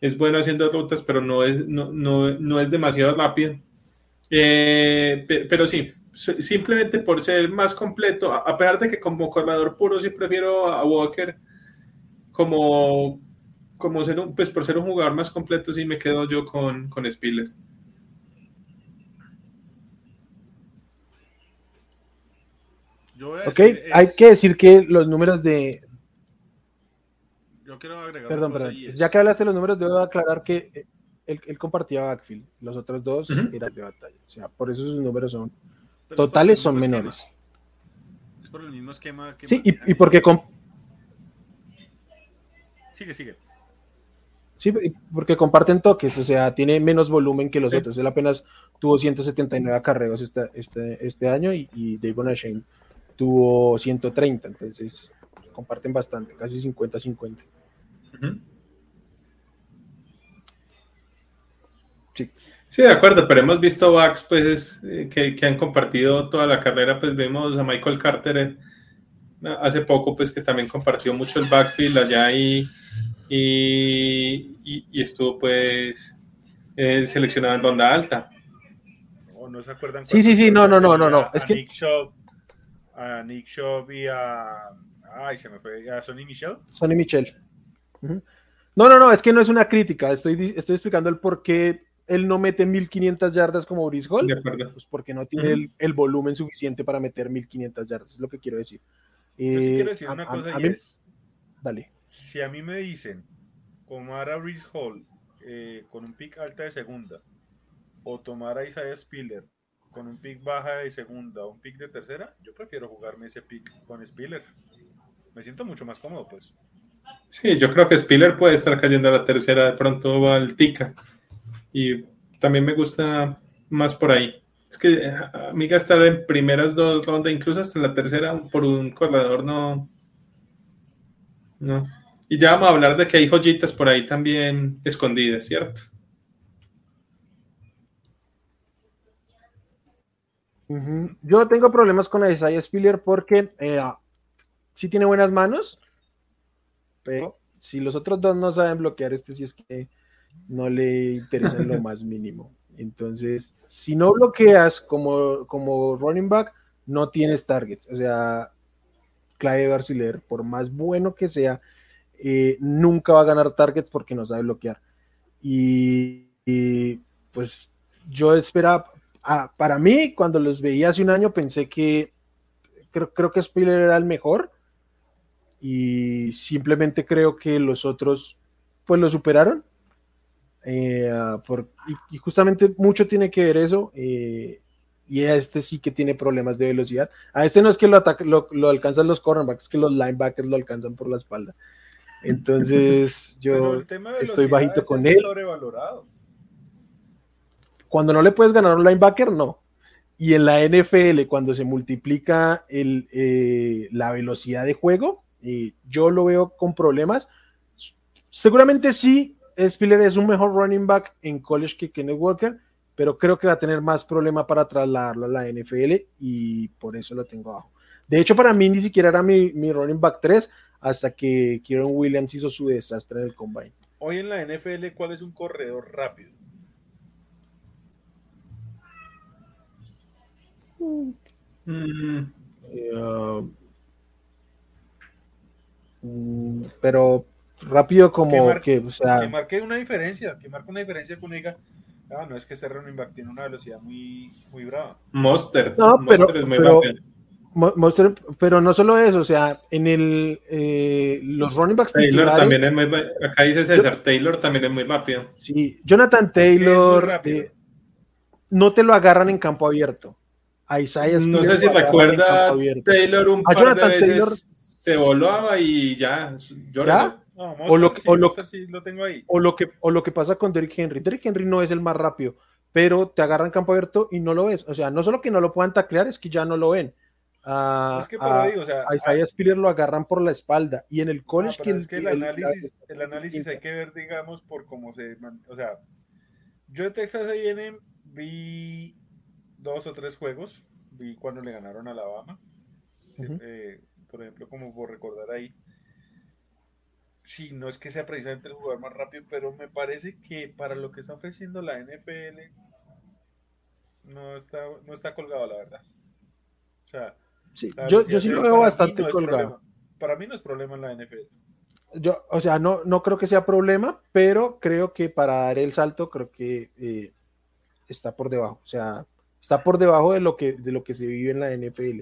es bueno haciendo rutas, pero no es, no, no, no es demasiado rápido. Eh, pero sí, simplemente por ser más completo, a pesar de que como corredor puro sí prefiero a Walker, como, como ser un, pues por ser un jugador más completo sí me quedo yo con, con Spiller. ok, hay que decir que los números de, yo quiero agregar. Perdón, perdón. Ya que hablaste de los números, debo aclarar que él, compartía backfield. Los otros dos eran de batalla. O sea, por eso sus números son totales, son menores. Es por el mismo esquema que. Sí, y, porque. Sigue, sigue. Sí, porque comparten toques, o sea, tiene menos volumen que los otros. Él apenas tuvo 179 acarreos este, este, este año y, y Dave tuvo 130, entonces comparten bastante, casi 50-50. Sí. De acuerdo, pero hemos visto backs pues, eh, que, han compartido toda la carrera, pues vemos a Michael Carter eh, hace poco, pues que también compartió mucho el backfield allá y, y, estuvo pues eh, seleccionado en ronda alta. ¿O no se acuerdan? Sí, sí, sí, no, no, no, no, no. Es que... Nick Shop, a Nick Shop y a... Ay, se me fue. ¿A Sonny Michel? Sonny Michel. No, no, no, es que no es una crítica. Estoy, estoy explicando el por qué él no mete 1500 yardas como Brice Hall. Pues porque no tiene el, volumen suficiente para meter 1500 yardas, es lo que quiero decir. Yo sí quiero decir eh, una cosa y es. Dale. Si a mí me dicen tomar a Brice Hall eh, con un pick alta de segunda o tomar a Isaiah Spiller con un pick baja de segunda o un pick de tercera, yo prefiero jugarme ese pick con Spiller. Me siento mucho más cómodo, pues. Sí, yo creo que Spiller puede estar cayendo a la tercera, de pronto va al Tica. Y también me gusta más por ahí. Es que a mí gastar en primeras dos rondas, incluso hasta la tercera, por un corredor, no. No. Y ya vamos a hablar de que hay joyitas por ahí también escondidas, ¿cierto? Yo tengo problemas con Isaiah Spiller porque eh, sí tiene buenas manos, pero si los otros dos no saben bloquear, este sí es que no le interesa en lo más mínimo. Entonces, si no bloqueas como, como running back, no tienes targets. O sea, Clave Barciler, por más bueno que sea, eh, nunca va a ganar targets porque no sabe bloquear. Y, pues yo esperaba, para mí, cuando los veía hace un año, pensé que creo, creo que Spiller era el mejor y simplemente creo que los otros pues lo superaron. Eh, por, y, justamente mucho tiene que ver eso. Eh, y a este sí que tiene problemas de velocidad. A este no es que lo, lo, alcanzan los cornerbacks, es que los linebackers lo alcanzan por la espalda. Entonces yo estoy bajito con él. Cuando no le puedes ganar a un linebacker, no. Y en la NFL, cuando se multiplica el, eh, la velocidad de juego, yo lo veo con problemas. Seguramente sí, Spiller es un mejor running back en college que Kenneth Walker, pero creo que va a tener más problema para trasladarlo a la NFL y por eso lo tengo abajo. De hecho, para mí ni siquiera era mi, running back 3 hasta que Kieron Williams hizo su desastre en el combine. hoy en la NFL, ¿cuál es un corredor rápido? Mm. Uh, mm, pero rápido como que, o sea... que marque una diferencia, que marque una diferencia uno diga, ah, no es que este running back tiene una velocidad muy, muy brava. Monster, no, pero, es muy pero, Monster, pero no solo eso, o sea, en el eh, los running backs Taylor también es muy acá dice César, Taylor también es muy rápido. Sí, Jonathan Taylor eh, no te lo agarran en campo abierto. A Isaiah no sé si recuerda Taylor un par de veces Taylor, se volaba y ya, ¿Ya? o, lo, o, lo, tengo ahí. o lo que o lo que pasa con Derrick Henry. Derrick Henry no es el más rápido, pero te agarran campo abierto y no lo ves. O sea, no solo que no lo puedan taclear, es que ya no lo ven. A, es que a, digo, o sea, a Isaiah Spiller lo agarran por la espalda y en el college que, es que el, análisis, el, análisis hay que ver digamos por cómo se o sea yo de Texas A&M vi dos o tres juegos vi cuando le ganaron a Alabama eh, por ejemplo como por recordar ahí sí no es que sea precisamente el jugador más rápido pero me parece que para lo que está ofreciendo la NFL no está no está colgado la verdad o sea yo, yo sí lo veo bastante colgado. Para mí no es problema en la NFL. Yo, o sea, no, no creo que sea problema, pero creo que para dar el salto, creo que eh, está por debajo. O sea, está por debajo de lo que, de lo que se vive en la NFL.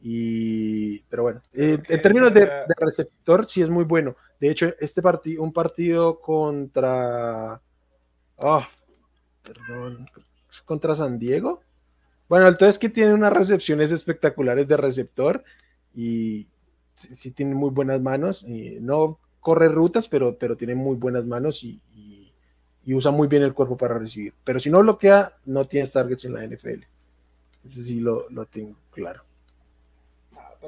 Y, pero bueno, eh, en términos de, receptor, sí es muy bueno. De hecho, este partido, un partido contra. Oh, perdón, contra San Diego. Bueno, entonces que tiene unas recepciones espectaculares de receptor y sí, tiene muy buenas manos. Y no corre rutas, pero, pero tiene muy buenas manos y, usa muy bien el cuerpo para recibir. Pero si no bloquea, no tiene targets en la NFL. Eso sí lo, tengo claro.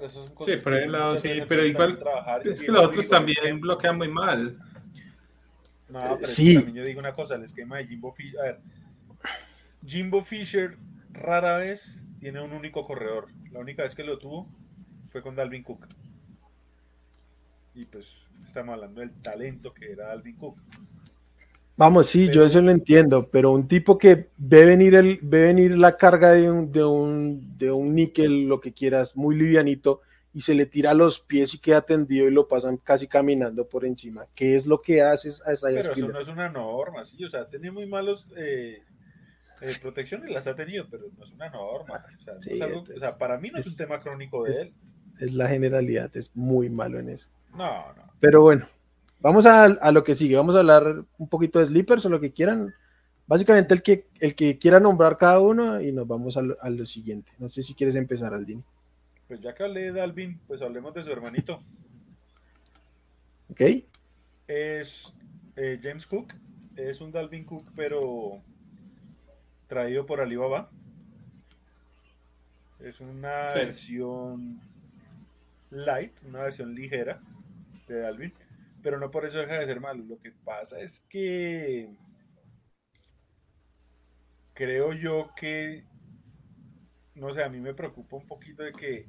Ah, sí, por el lado sí, pero igual es que los otros también bloquean muy mal. No, pero sí. también yo digo una cosa, el esquema de Jimbo Fisher. A ver, Jimbo Fisher rara vez tiene un único corredor. La única vez que lo tuvo fue con Dalvin Cook. Y pues estamos hablando del talento que era Dalvin Cook. Vamos, sí, yo eso lo entiendo, pero un tipo que ve venir, el, ve venir la carga de un, de, un, de un níquel, lo que quieras, muy livianito, y se le tira a los pies y queda tendido y lo pasan casi caminando por encima. ¿Qué es lo que haces a esa Pero eso no es una norma, sí, o sea, tenía muy malos eh, eh, protecciones las ha tenido, pero no es una norma. O sea, para mí no es, un tema crónico de él. Es la generalidad, es muy malo en eso. No, no. Pero bueno, vamos a, lo que sigue. Vamos a hablar un poquito de Sleepers o lo que quieran. Básicamente el que, el que quiera nombrar cada uno y nos vamos a lo, siguiente. No sé si quieres empezar, Aldin. Pues ya que hablé de Dalvin, pues hablemos de su hermanito. Ok. Es eh, James Cook. Es un Dalvin Cook, pero traído por Alibaba. Es una versión light, una versión ligera de Dalvin, pero no por eso deja de ser malo. Lo que pasa es que creo yo que, no sé, a mí me preocupa un poquito de que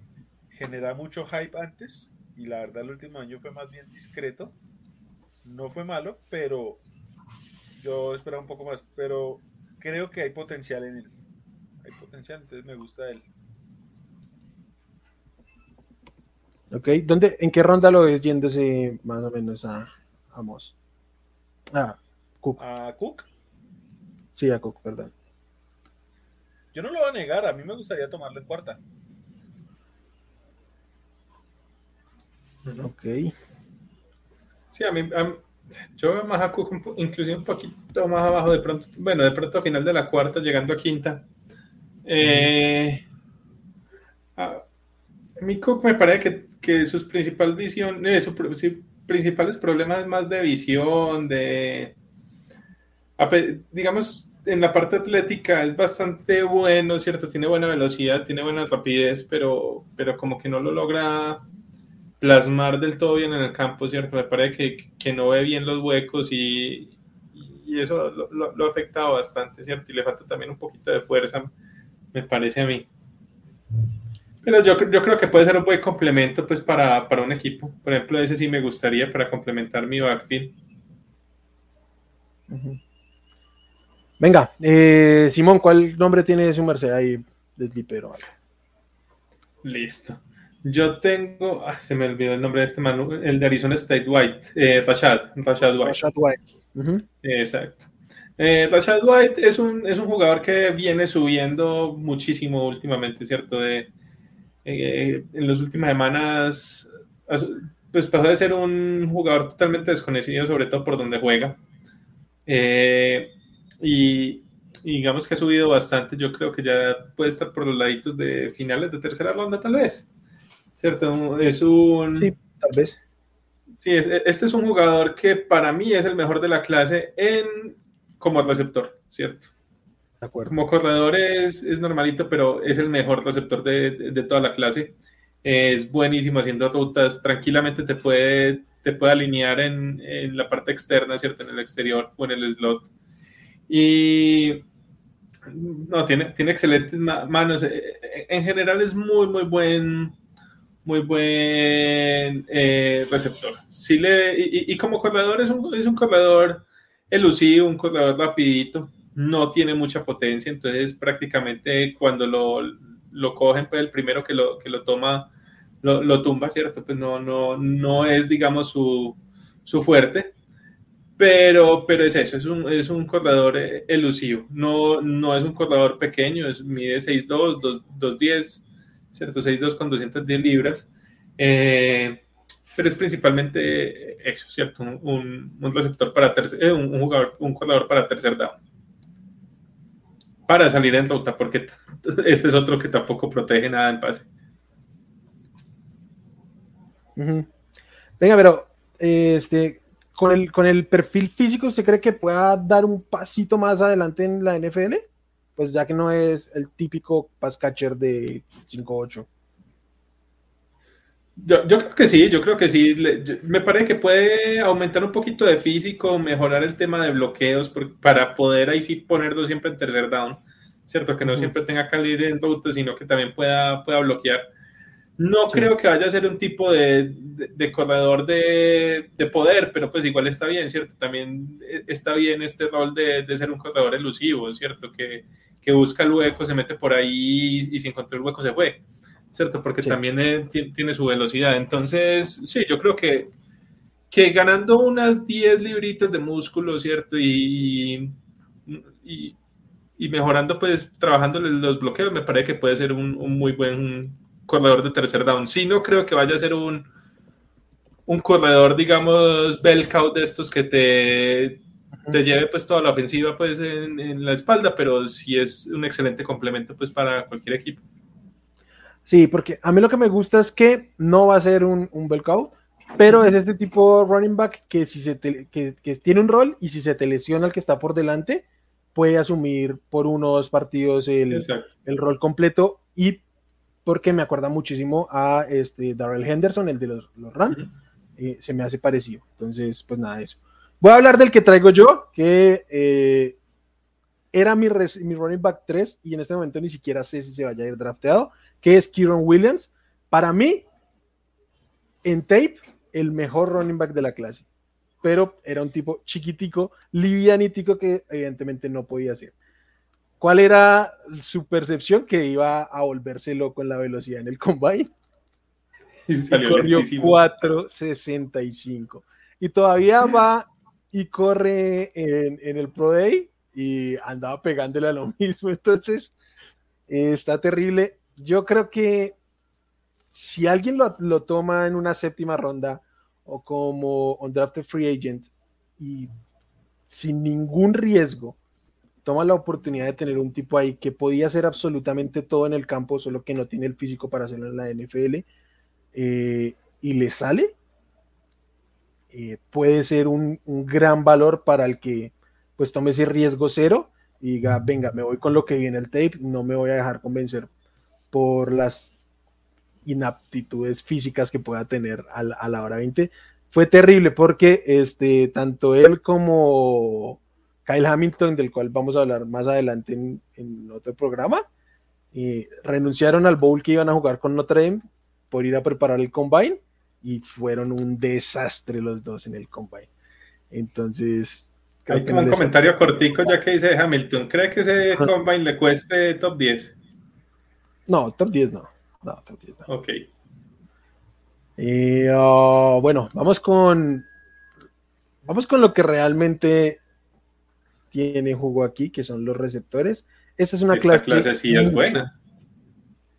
genera mucho hype antes y la verdad el último año fue más bien discreto. No fue malo, pero yo esperaba un poco más, pero creo que hay potencial en él. Hay potencial, entonces me gusta él. Ok, ¿Dónde, ¿en qué ronda lo ves yéndose más o menos a, a Moss? A Cook. ¿A Cook? Sí, a Cook, perdón. Yo no lo voy a negar, a mí me gustaría tomarlo en cuarta. Ok. Sí, a mí, yo veo más a Cook inclusive un poquito más abajo de pronto, bueno, de pronto a final de la cuarta, llegando a quinta. Eh, a, mi Cook me parece que, sus principales visión, eh, sus principales problemas más de visión, de digamos, en la parte atlética es bastante bueno, ¿cierto? Tiene buena velocidad, tiene buena rapidez, pero, pero como que no lo logra plasmar del todo bien en el campo, ¿cierto? Me parece que, no ve bien los huecos y, eso lo, ha afectado bastante, ¿cierto? Y le falta también un poquito de fuerza, me parece a mí. Pero yo, yo creo que puede ser un buen complemento pues para, un equipo. Por ejemplo, ese sí me gustaría para complementar mi backfield. Venga, eh, Simón, ¿cuál nombre tiene su merced ahí de Slipero? Listo. Yo tengo, ah, se me olvidó el nombre de este manu, el de Arizona State White, eh, Rashad, Rashad White. Rashad White. Exacto. Eh, Rashad White es un, es un jugador que viene subiendo muchísimo últimamente, ¿cierto? De, eh, en las últimas semanas, pues pasó de ser un jugador totalmente desconocido, sobre todo por donde juega. Eh, y, digamos que ha subido bastante. Yo creo que ya puede estar por los laditos de finales de tercera ronda, tal vez. ¿Cierto? Es un. Sí, tal vez. Sí, este es un jugador que para mí es el mejor de la clase en como receptor, ¿cierto? Como corredor es, normalito, pero es el mejor receptor de, de, toda la clase. Es buenísimo haciendo rutas. Tranquilamente te puede, te puede alinear en, en la parte externa, ¿cierto? En el exterior o en el slot. Y no, tiene, tiene excelentes manos. Eh, eh, en general es muy, muy buen, muy buen eh, receptor. Sí le, y, como corredor es un, es un corredor elusivo, un corredor rapidito, no tiene mucha potencia, entonces prácticamente cuando lo, lo cogen, pues el primero que lo, que lo toma lo, lo tumba, ¿cierto? Pues no, no, no es, digamos, su, su fuerte. Pero, pero es eso, es un, es un corredor eh, elusivo, no, no es un corredor pequeño, es, mide 6'2, 210, ¿cierto? 6'2 con 210 libras, eh, pero es principalmente eso, ¿cierto? Un, un receptor para tercer, eh, un, jugador, un corredor para tercer down. Para salir en ruta, porque este es otro que tampoco protege nada en pase. Venga, pero este, con el, con el perfil físico, ¿usted cree que pueda dar un pasito más adelante en la NFL? Pues ya que no es el típico pass catcher de 5-8. Yo, yo, creo que sí, yo creo que sí. me parece que puede aumentar un poquito de físico, mejorar el tema de bloqueos para poder ahí sí ponerlo siempre en tercer down. Cierto, que no siempre tenga que salir en ruta, sino que también pueda, pueda bloquear. No creo que vaya a ser un tipo de, corredor de, poder, pero pues igual está bien, ¿cierto? También eh, está bien este rol de, ser un corredor elusivo, ¿cierto? Que, busca el hueco, se mete por ahí y, si encontró el hueco se fue, ¿cierto? Porque también eh, tiene su velocidad. Entonces, sí, yo creo que, que ganando unas 10 libritas de músculo, ¿cierto? Y, y, mejorando, pues, trabajando los bloqueos, me parece que puede ser un, un muy buen corredor de tercer down. Sí, no creo que vaya a ser un, un corredor, digamos, bell cow de estos que te, te lleve pues toda la ofensiva pues en, la espalda, pero sí es un excelente complemento pues para cualquier equipo. Sí, porque a mí lo que me gusta es que no va a ser un, un cow, pero es este tipo running back que si se que, tiene un rol y si se te lesiona el que está por delante, puede asumir por unos partidos el, el rol completo y porque me acuerda muchísimo a este Darrell Henderson, el de los, Rams. se me hace parecido. Entonces, pues nada de eso. Voy a hablar del que traigo yo, que eh, era mi, mi, running back 3 y en este momento ni siquiera sé si se vaya a ir drafteado, que es Kieron Williams. Para mí, en tape, el mejor running back de la clase. Pero era un tipo chiquitico, livianitico que evidentemente no podía ser. ¿Cuál era su percepción? Que iba a volverse loco en la velocidad en el combine. Y, salió corrió 4.65. Y todavía va y corre en, el Pro Day y andaba pegándole a lo mismo. Entonces, está terrible. Yo creo que si alguien lo, toma en una séptima ronda o como undrafted free agent y sin ningún riesgo, toma la oportunidad de tener un tipo ahí que podía hacer absolutamente todo en el campo, solo que no tiene el físico para hacerlo en la NFL, eh, y le sale, eh, puede ser un, gran valor para el que pues tome ese riesgo cero y diga, venga, me voy con lo que viene el tape, no me voy a dejar convencer por las inaptitudes físicas que pueda tener a, a la hora 20. Fue terrible porque este, tanto él como Kyle Hamilton, del cual vamos a hablar más adelante en, otro programa, y renunciaron al bowl que iban a jugar con Notre Dame por ir a preparar el combine y fueron un desastre los dos en el combine. Entonces, Hay como un comentario cortico ya que dice Hamilton. ¿Cree que ese combine le cueste top 10? No, top 10 no. No, top 10 no. Ok. Y, uh, bueno, vamos con. Vamos con lo que realmente tiene jugo aquí, que son los receptores. Esta es una Esta clase. clase sí es buena.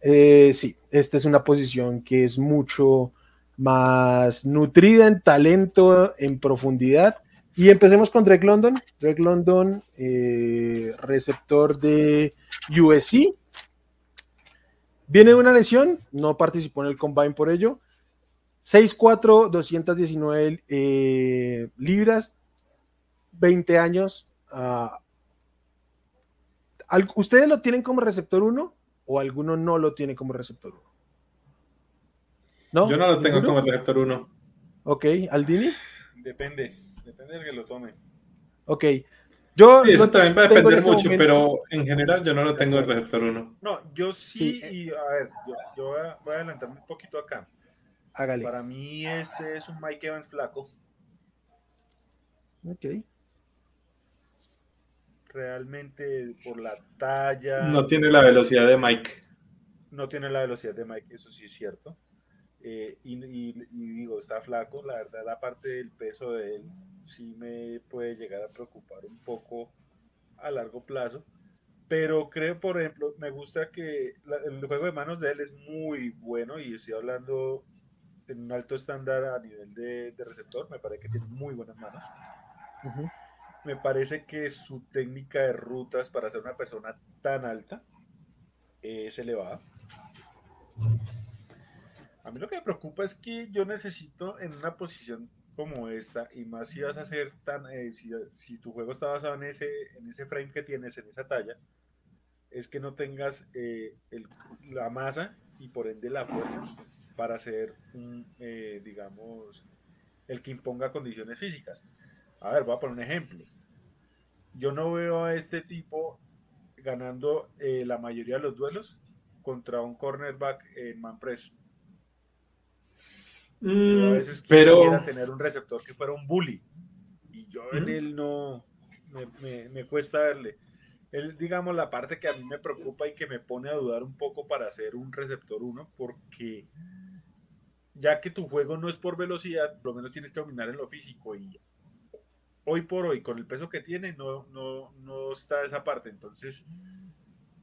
Eh, sí, esta es una posición que es mucho más nutrida en talento, en profundidad. Y empecemos con Drake London. Drake London, eh, receptor de USC. Viene de una lesión, no participó en el combine por ello. 6'4, 219 eh, libras, 20 años. ¿al- ¿Ustedes lo tienen como receptor 1 o alguno no lo tiene como receptor 1? ¿No? Yo no lo tengo ¿Ninguno? como receptor 1. Ok, Aldini. Depende, depende del que lo tome. Ok. Yo Sí, eso también va a depender mucho, momento. pero en general yo no lo tengo de receptor 1. No, yo sí, Sí. y a ver, yo, yo voy, a, voy a adelantarme un poquito acá. Hágale. Para mí este es un Mike Evans flaco. Ok. Realmente por la talla. No tiene la velocidad de Mike. no tiene la velocidad de Mike, eso sí es cierto. Eh, y, y- y digo, está flaco, la verdad la parte del peso de él sí me puede llegar a preocupar un poco a largo plazo. Pero creo, por ejemplo, me gusta que la- el juego de manos de él es muy bueno y estoy hablando en un alto estándar a nivel de, de receptor, me parece que tiene muy buenas manos. Me parece que su técnica de rutas para ser una persona tan alta es elevada. A mí lo que me preocupa es que yo necesito en una posición como esta, y más si vas a hacer tan, eh, si, si tu juego está basado en ese, en ese frame que tienes, en esa talla, es que no tengas eh, el- la masa y por ende la fuerza para un, eh, digamos, el que imponga condiciones físicas. A ver, voy a poner un ejemplo. Yo no veo a este tipo ganando la mayoría de los duelos contra un cornerback en man press. Yo a Mm, veces quisiera pero tener un receptor que fuera un bully. Y yo en Ujú. él no me, me- me cuesta verle. Él, digamos, la parte que a mí me preocupa y que me pone a dudar un poco para ser un receptor 1, porque ya que tu juego no es por velocidad, por lo menos tienes que dominar en lo físico. Y hoy por hoy, con el peso que tiene, no, no, no está esa parte. Entonces,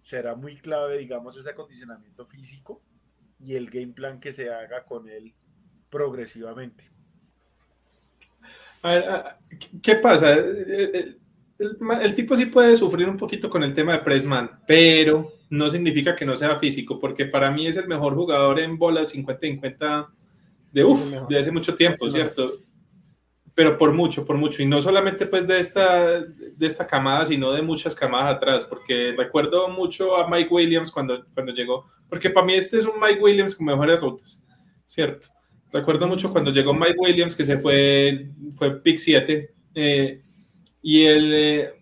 será muy clave, digamos, ese acondicionamiento físico y el game plan que se haga con él progresivamente. A ver, ¿qué pasa? El, el- el- el tipo sí puede sufrir un poquito con el tema de Pressman, pero no significa que no sea físico, porque para mí es el mejor jugador en bolas 50-50 de, uf, de hace mucho tiempo, ¿cierto? Pero por mucho, por mucho, y no solamente pues de esta, de esta camada, sino de muchas camadas atrás, porque recuerdo mucho a Mike Williams cuando, cuando llegó, porque para mí este es un Mike Williams con mejores rutas, ¿cierto? Recuerdo mucho cuando llegó Mike Williams, que se fue, fue pick 7, eh, y el, eh,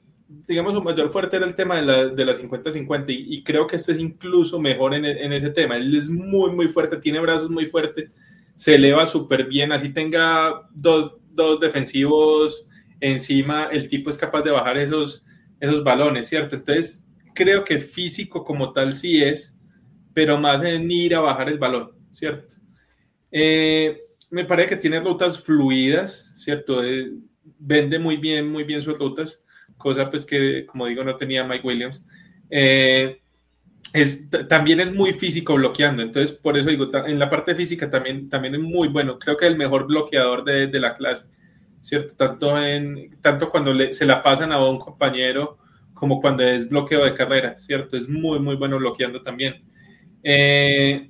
digamos, su mayor fuerte era el tema de la, de la 50-50, y, y creo que este es incluso mejor en, en ese tema. Él es muy, muy fuerte, tiene brazos muy fuertes, se eleva súper bien, así tenga dos, dos defensivos encima, el tipo es capaz de bajar esos, esos balones, ¿cierto? Entonces, creo que físico como tal sí es, pero más en ir a bajar el balón, ¿cierto? Eh, me parece que tiene rutas fluidas, ¿cierto? Eh, vende muy bien, muy bien sus rutas, cosa pues que, como digo, no tenía Mike Williams. Eh, es, también es muy físico bloqueando, entonces por eso digo, en la parte física también, también es muy bueno, creo que el mejor bloqueador de, de la clase, ¿cierto? Tanto, en, tanto cuando se la pasan a un compañero como cuando es bloqueo de carrera, ¿cierto? Es muy, muy bueno bloqueando también. Eh,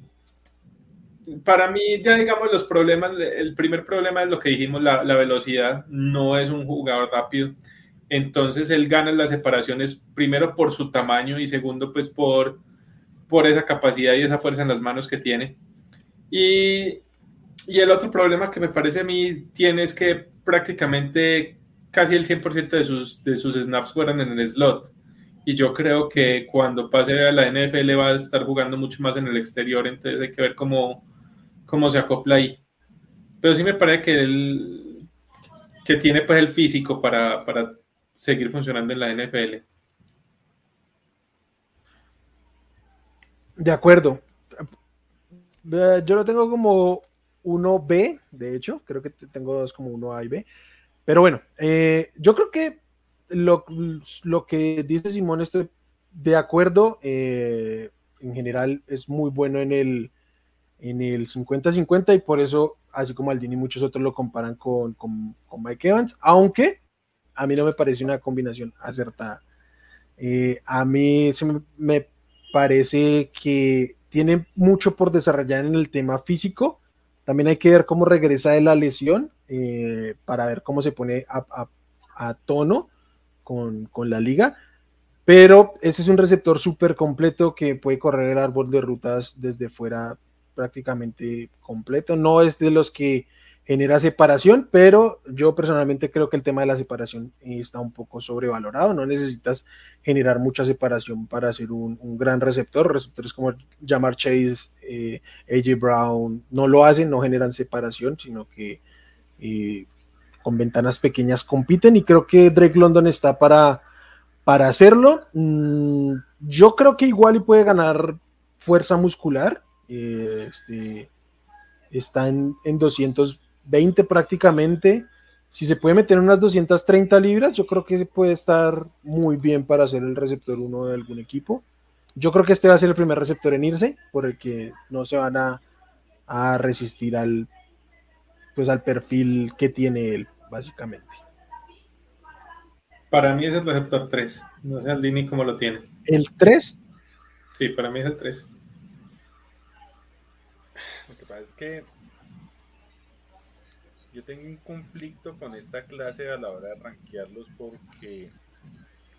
para mí, ya digamos, los problemas, el primer problema es lo que dijimos, la, la, velocidad, no es un jugador rápido, entonces él gana las separaciones primero por su tamaño y segundo pues por, por esa capacidad y esa fuerza en las manos que tiene. Y, y el otro problema que me parece a mí tiene es que prácticamente casi el 100% de sus, de sus snaps fueron en el slot. Y yo creo que cuando pase a la NFL va a estar jugando mucho más en el exterior, entonces hay que ver cómo, cómo se acopla ahí. Pero sí me parece que, él, que tiene pues el físico para, para, seguir funcionando en la NFL. De acuerdo. Yo lo tengo como 1B, de hecho, creo que tengo dos como 1A y B. Pero bueno, eh, yo creo que lo, que dice Simón estoy de acuerdo. Eh, en general es muy bueno en el en el 50-50 y por eso, así como Aldini muchos otros lo comparan con, con, Mike Evans, aunque a mí no me parece una combinación acertada. Eh, a mí se me, parece que tiene mucho por desarrollar en el tema físico. También hay que ver cómo regresa de la lesión eh, para ver cómo se pone a, a, tono con, con, la liga. Pero ese es un receptor súper completo que puede correr el árbol de rutas desde fuera prácticamente completo. No es de los que genera separación, pero yo personalmente creo que el tema de la separación está un poco sobrevalorado. No necesitas generar mucha separación para ser un, gran receptor. Receptores como Jamar Chase, eh, AJ Brown, no lo hacen, no generan separación, sino que eh, con ventanas pequeñas compiten y creo que Drake London está para, para hacerlo. Mm, yo creo que igual y puede ganar fuerza muscular eh, este, está en, 220 prácticamente. Si se puede meter unas 230 libras, yo creo que puede estar muy bien para ser el receptor uno de algún equipo. Yo creo que este va a ser el primer receptor en irse, por el que no se van a, resistir al, pues al perfil que tiene él, básicamente. Para mí es el receptor 3. No sé Aldini cómo lo tiene. ¿El 3? Sí, para mí es el 3 es que yo tengo un conflicto con esta clase a la hora de rankearlos porque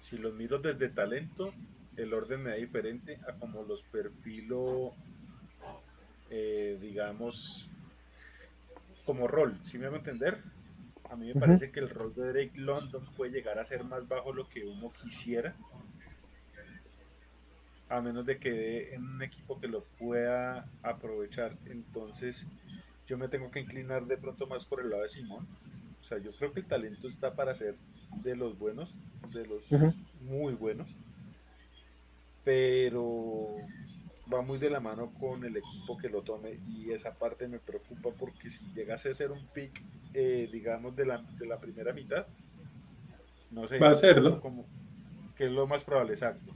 si los miro desde talento, el orden me da diferente a como los perfilo, eh, digamos, como rol. Si me hago entender? A mí me parece que el rol de Drake London puede llegar a ser más bajo lo que uno quisiera a menos de que dé en un equipo que lo pueda aprovechar. Entonces, yo me tengo que inclinar de pronto más por el lado de Simón. O sea, yo creo que el talento está para ser de los buenos, de los muy buenos, pero va muy de la mano con el equipo que lo tome y esa parte me preocupa porque si llegase a ser un pick, eh, digamos, de la, de la primera mitad, no sé. Va a serlo. Como, que es lo más probable, exacto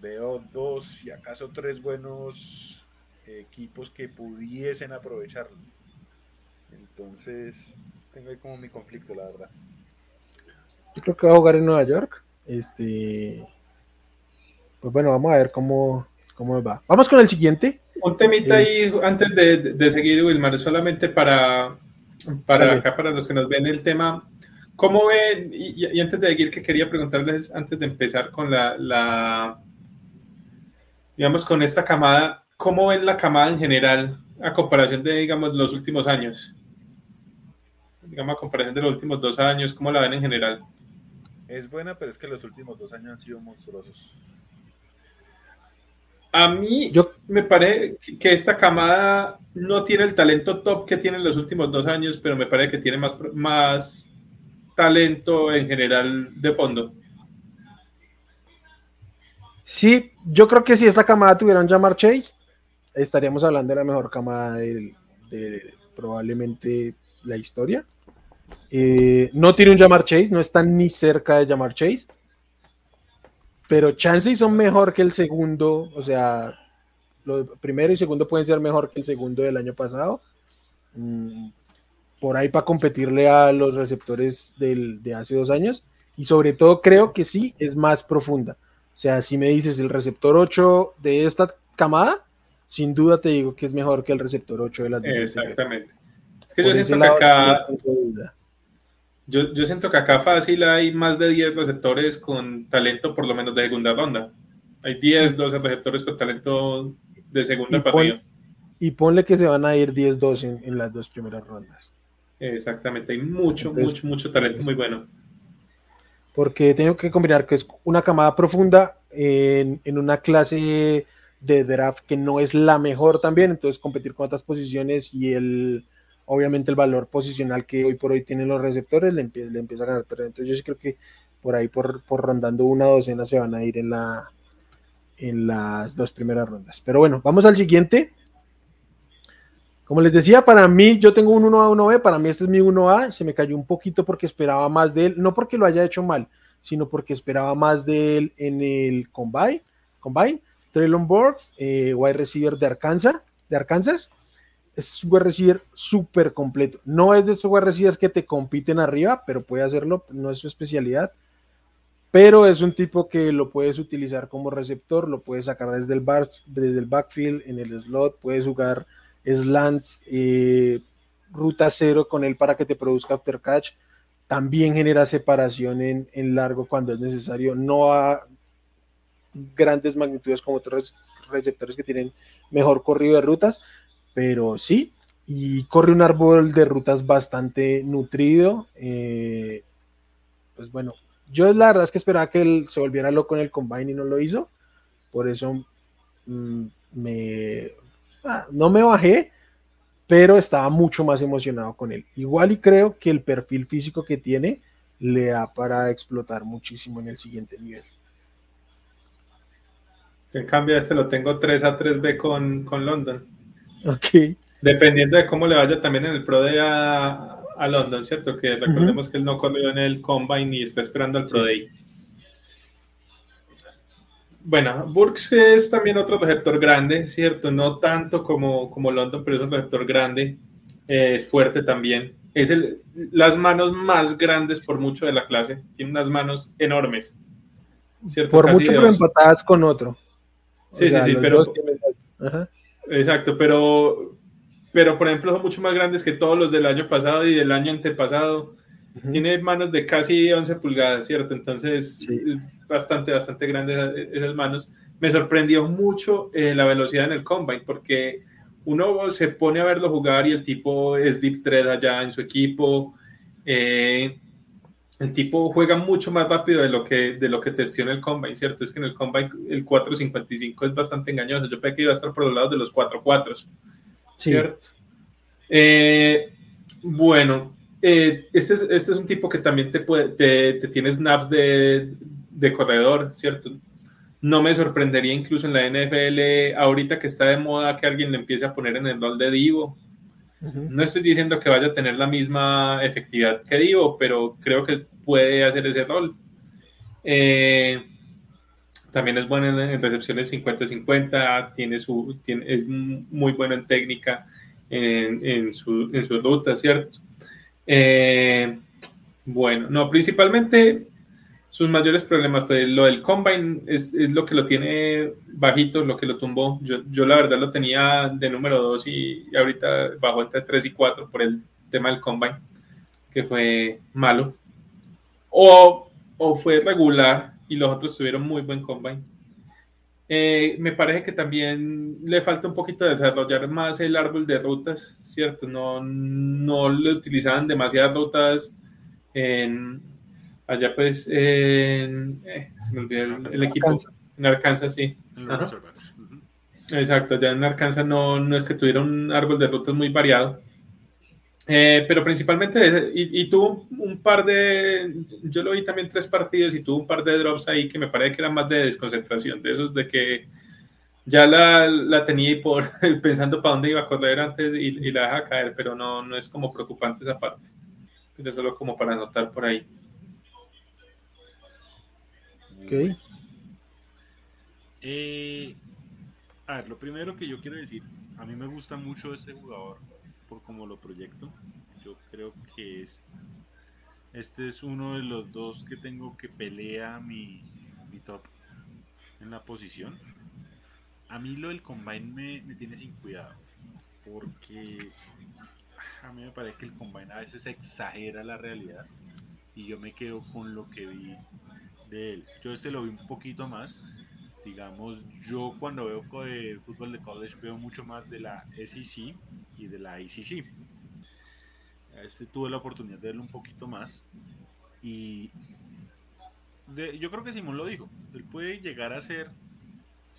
veo dos, y acaso tres buenos equipos que pudiesen aprovecharlo. Entonces, tengo ahí como mi conflicto, la verdad. Yo creo que va a jugar en Nueva York. Este. Pues bueno, vamos a ver cómo, cómo va. Vamos con el siguiente. Un temita eh, ahí antes de, seguir, Wilmar, solamente para, para acá, para los que nos ven el tema. ¿Cómo ven? Y, antes de seguir, que quería preguntarles, antes de empezar con la, digamos, con esta camada, ¿cómo ven la camada en general a comparación de, digamos, los últimos años? Digamos, a comparación de los últimos dos años, ¿cómo la ven en general? Es buena, pero es que los últimos dos años han sido monstruosos. A mí Yo, me parece que esta camada no tiene el talento top que tiene en los últimos dos años, pero me parece que tiene más, más talento en general de fondo. Sí, yo creo que si esta camada tuviera un Jamar Chase, estaríamos hablando de la mejor camada de, probablemente la historia. Eh, no tiene un Jamar Chase, no está ni cerca de Jamar Chase. Pero chances son mejor que el segundo, o sea, lo primero y segundo pueden ser mejor que el segundo del año pasado. Mm, por ahí para competirle a los receptores de hace dos años. Y sobre todo creo que sí es más profunda. O sea, si me dices el receptor 8 de esta camada, sin duda te digo que es mejor que el receptor 8 de las Exactamente. Es que yo siento que acá. Yo, yo, siento que acá fácil hay más de 10 receptores con talento, por lo menos de segunda ronda. Hay 10, 12 receptores con talento de segunda y y ponle que se van a ir 10, 12 en, las dos primeras rondas. Exactamente, hay mucho, mucho, mucho talento muy bueno porque tengo que combinar que es una camada profunda en, una clase de draft que no es la mejor también, entonces competir con otras posiciones y el obviamente el valor posicional que hoy por hoy tienen los receptores le, empieza a ganar terreno. Entonces yo creo que por ahí por, por rondando una docena se van a ir en la en las dos primeras rondas. Pero bueno, vamos al siguiente. Como les decía, para mí, yo tengo un 1A, 1B, para mí este es mi 1A, se me cayó un poquito porque esperaba más de él, no porque lo haya hecho mal, sino porque esperaba más de él en el Combine. Combine. Traylon Borgs, eh, wide receiver de Arkansas, de Arkansas, es un wide receiver súper completo. No es de esos wide receivers que te compiten arriba, pero puede hacerlo, no es su especialidad. Pero es un tipo que lo puedes utilizar como receptor, lo puedes sacar desde el, bar, desde el backfield, en el slot, puedes jugar slants, eh, ruta cero con él para que te produzca after catch. También genera separación en, en largo cuando es necesario, no a grandes magnitudes como otros receptores que tienen mejor corrido de rutas, pero sí, y corre un árbol de rutas bastante nutrido. Eh, pues bueno, yo la verdad es que esperaba que él se volviera loco en el combine y no lo hizo. Por eso mm, me ah, no me bajé, pero estaba mucho más emocionado con él. Igual y creo que el perfil físico que tiene le da para explotar muchísimo en el siguiente nivel. En cambio, este lo tengo 3 a 3B con, con London. Ok. Dependiendo de cómo le vaya también en el Pro Day a, a London, ¿cierto? Que recordemos que él no corrió en el Combine y está esperando al Pro Day. Bueno, Burks es también otro receptor grande, ¿cierto? No tanto como, como London, pero es un receptor grande, eh, es fuerte también. Es el, las manos más grandes por mucho de la clase, tiene unas manos enormes, ¿cierto? Por mucho, pero empatadas con otro. Sí, sí, sí, pero... Exacto, pero, pero por ejemplo son mucho más grandes que todos los del año pasado y del año antepasado. Tiene manos de casi 11 pulgadas, ¿cierto? Entonces, bastante, bastante grandes esas manos. Me sorprendió mucho eh, la velocidad en el combine, porque uno se pone a verlo jugar y el tipo es deep thread allá en su equipo. Eh, el tipo juega mucho más rápido de lo que de lo que testió en el combine, ¿cierto? Es que en el combine el 4.55 es bastante engañoso. Yo pensé que iba a estar por los lados de los 4.4, ¿cierto? Eh, bueno, eh, este, es, este, es, un tipo que también te, puede, te, tiene snaps de, de, corredor, ¿cierto? No me sorprendería incluso en la NFL, ahorita que está de moda, que alguien le empiece a poner en el rol de Divo. No estoy diciendo que vaya a tener la misma efectividad que Divo, pero creo que puede hacer ese rol. Eh, también es bueno en, recepciones 50-50, tiene su, tiene, es muy bueno en técnica en, en, su, en su ruta, ¿cierto? Eh, bueno, no, principalmente sus mayores problemas fue lo del combine, es, es, lo que lo tiene bajito, lo que lo tumbó. Yo, yo la verdad lo tenía de número 2 y, ahorita bajó entre 3 y 4 por el tema del combine, que fue malo. O, o fue regular y los otros tuvieron muy buen combine. Eh, me parece que también le falta un poquito de desarrollar más el árbol de rutas, ¿cierto? No, no le utilizaban demasiadas rutas en, allá pues en, eh, se me olvidó el, equipo, en Arkansas, sí. Exacto, ya en Arkansas no, no es que tuviera un árbol de rutas muy variado. Eh, pero principalmente, y, tuvo un, par de, yo lo vi también tres partidos y tuvo un par de drops ahí que me parece que eran más de desconcentración, de esos de que ya la, la tenía por pensando para dónde iba a correr antes y, la deja caer, pero no, no es como preocupante esa parte. Pero solo como para anotar por ahí. Ok. Eh, a ver, lo primero que yo quiero decir, a mí me gusta mucho este jugador por cómo lo proyecto. Yo creo que es, este es uno de los dos que tengo que pelea mi, mi top en la posición. A mí lo del combine me, tiene sin cuidado, porque a mí me parece que el combine a veces exagera la realidad y yo me quedo con lo que vi de él. Yo este lo vi un poquito más. Digamos, yo cuando veo el fútbol de college veo mucho más de la SEC de la ICC. Este tuve la oportunidad de verlo un poquito más y yo creo que Simón lo dijo, él puede llegar a ser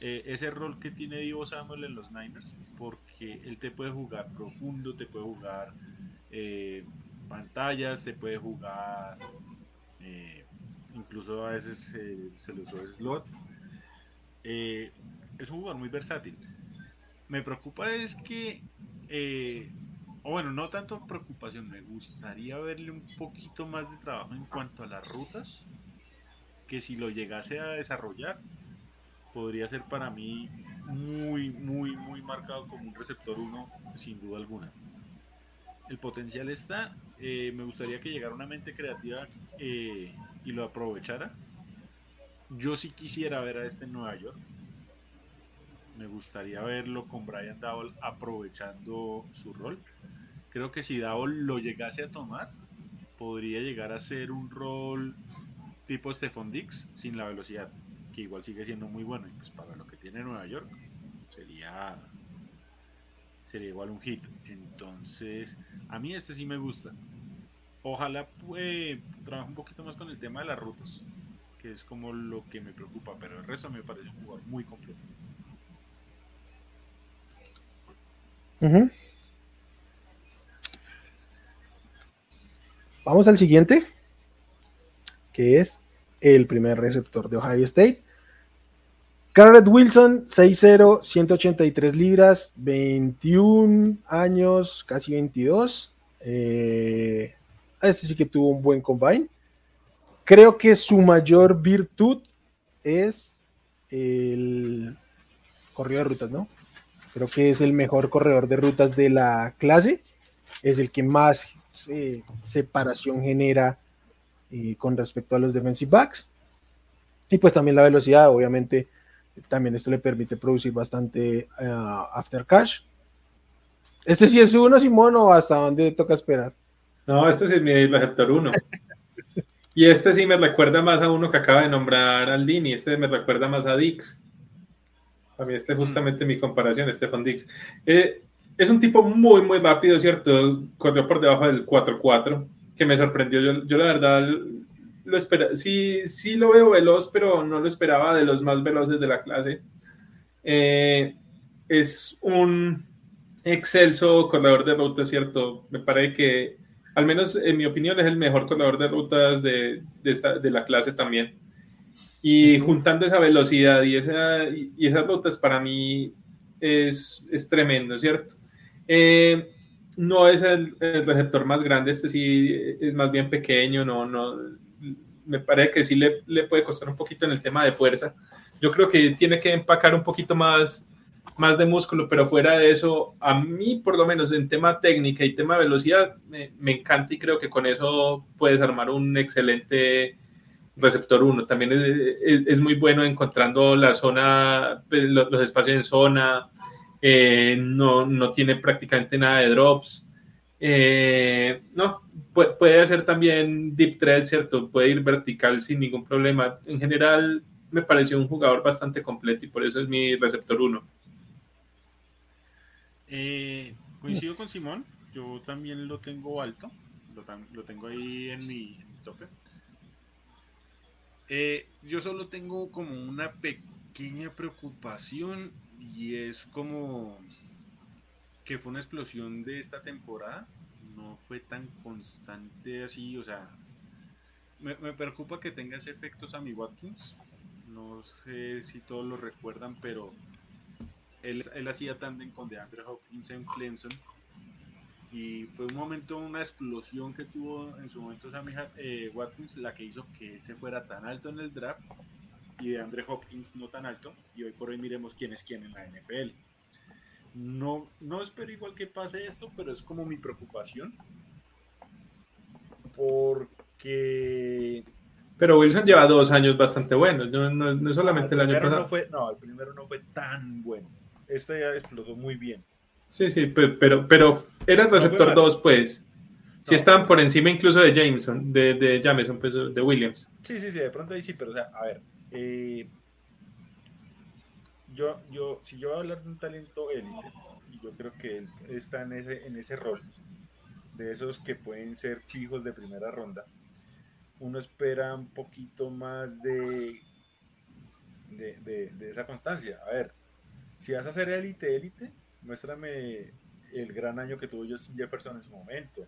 eh, ese rol que tiene Divo Samuel en los Niners, porque él te puede jugar profundo, te puede jugar eh, pantallas, te puede jugar eh, incluso a veces se le usó slot. Eh, es un jugador muy versátil. Me preocupa es que, eh, o bueno, no tanto preocupación, me gustaría verle un poquito más de trabajo en cuanto a las rutas, que si lo llegase a desarrollar, podría ser para mí muy, muy, muy marcado como un receptor 1, sin duda alguna. El potencial está, eh, me gustaría que llegara una mente creativa y lo aprovechara. Yo sí quisiera ver a este en Nueva York me gustaría verlo con Brian Dowell aprovechando su rol. Creo que si Dowell lo llegase a tomar, podría llegar a ser un rol tipo Stephon Dix sin la velocidad, que igual sigue siendo muy bueno. Y pues para lo que tiene Nueva York, sería sería igual un hit. Entonces, a mí este sí me gusta. Ojalá pues, trabaje un poquito más con el tema de las rutas, que es como lo que me preocupa, pero el resto me parece un jugador muy completo. Vamos al siguiente, que es el primer receptor de Ohio State. Garrett Wilson, 6'0, 183 libras, 21 años, casi 22. Eh, este sí que tuvo un buen combine. Creo que su mayor virtud es el corrido de rutas, ¿no? Creo que es el mejor corredor de rutas de la clase. Es el que más eh, separación genera eh, con respecto a los defensive backs. Y pues también la velocidad, obviamente, también esto le permite producir bastante uh, after cash. Este sí es uno, Simón, o hasta dónde toca esperar. No, este sí es mi receptor uno. y este sí me recuerda más a uno que acaba de nombrar Aldini, este me recuerda más a Dix. A mí este es justamente mi comparación, Stefan Dix. Eh, es un tipo muy, muy rápido, ¿cierto? Corrió por debajo del 4-4, que me sorprendió. Yo, yo la verdad lo esperaba, sí, sí lo veo veloz, pero no lo esperaba de los más veloces de la clase. Eh, es un excelso corredor de rutas, ¿cierto? Me parece que, al menos en mi opinión, es el mejor corredor de rutas de, de, esta, de la clase también. Y juntando esa velocidad y, esa, y esas rutas para mí es, es tremendo, ¿cierto? Eh, no es el, receptor más grande, este sí es más bien pequeño, no, no, me parece que sí le, le, puede costar un poquito en el tema de fuerza. Yo creo que tiene que empacar un poquito más, más de músculo, pero fuera de eso, a mí por lo menos en tema técnica y tema velocidad, me, me encanta y creo que con eso puedes armar un excelente receptor 1. También es, muy bueno encontrando la zona, pues, los, espacios en zona, eh, no, no, tiene prácticamente nada de drops. Eh, no, puede, hacer también deep thread, ¿cierto? Puede ir vertical sin ningún problema. En general, me pareció un jugador bastante completo y por eso es mi receptor 1. Eh, coincido con Simón, yo también lo tengo alto, lo, tengo ahí en mi, en mi tope. Eh, yo solo tengo como una pequeña preocupación y es como que fue una explosión de esta temporada. No fue tan constante así, o sea, me, preocupa que tenga ese efecto Sammy Watkins. No sé si todos lo recuerdan, pero él, él hacía tandem con DeAndre Hopkins en Clemson y fue un momento, una explosión que tuvo en su momento Sammy eh, Watkins, la que hizo que se fuera tan alto en el draft y de Andre Hopkins no tan alto. Y hoy por hoy miremos quién es quién en la NFL. No, no espero igual que pase esto, pero es como mi preocupación. Porque. Pero Wilson lleva dos años bastante buenos, no, no, solamente el, año pasado. No, fue, no, el primero no fue tan bueno. Este ya explotó muy bien. Sí, sí, pero, pero, era el receptor 2, pues. Si estaban por encima incluso de Jameson, de, de Jameson, pues, de Williams. Sí, sí, sí, de pronto ahí sí, pero o sea, a ver, eh, yo, yo, si yo voy a hablar de un talento élite, y yo creo que él está en ese, en ese rol, de esos que pueden ser fijos de primera ronda, uno espera un poquito más de, de, de, de esa constancia. A ver, si vas a ser élite, élite, muéstrame el gran año que tuvo Justin Jefferson en su momento.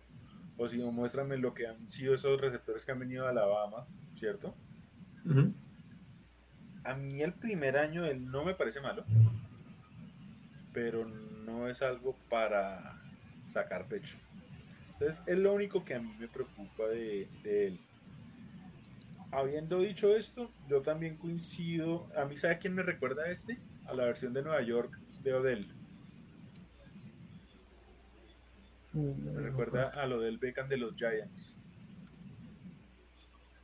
O si no, muéstrame lo que han sido esos receptores que han venido a Alabama, ¿cierto? A mí el primer año él no me parece malo, pero no es algo para sacar pecho. Entonces es lo único que a mí me preocupa de, él. Habiendo dicho esto, yo también coincido. A mí, ¿sabe quién me recuerda a este? A la versión de Nueva York de Odell. Me recuerda a lo del Beckham de los Giants.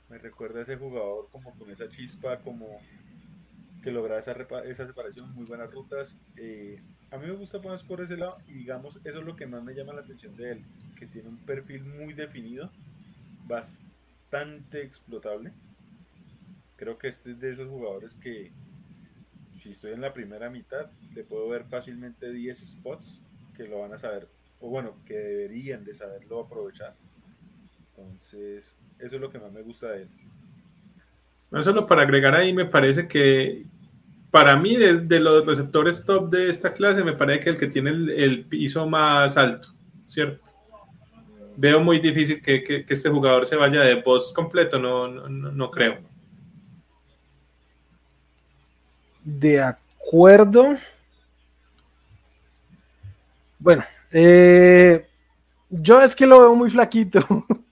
Me recuerda a ese jugador como con esa chispa, como que logra esa, esa separación, muy buenas rutas. Eh, a mí me gusta más por ese lado y digamos, eso es lo que más me llama la atención de él, que tiene un perfil muy definido, bastante explotable. Creo que este es de esos jugadores que si estoy en la primera mitad, le puedo ver fácilmente 10 spots que lo van a saber o bueno, que deberían de saberlo aprovechar. Entonces, eso es lo que más me gusta de él. Bueno, solo para agregar ahí, me parece que para mí, desde los receptores top de esta clase, me parece que el que tiene el, piso más alto, ¿cierto? Veo muy difícil que, este jugador se vaya de post completo, no, no, no creo. De acuerdo. Bueno, eh, yo es que lo veo muy flaquito.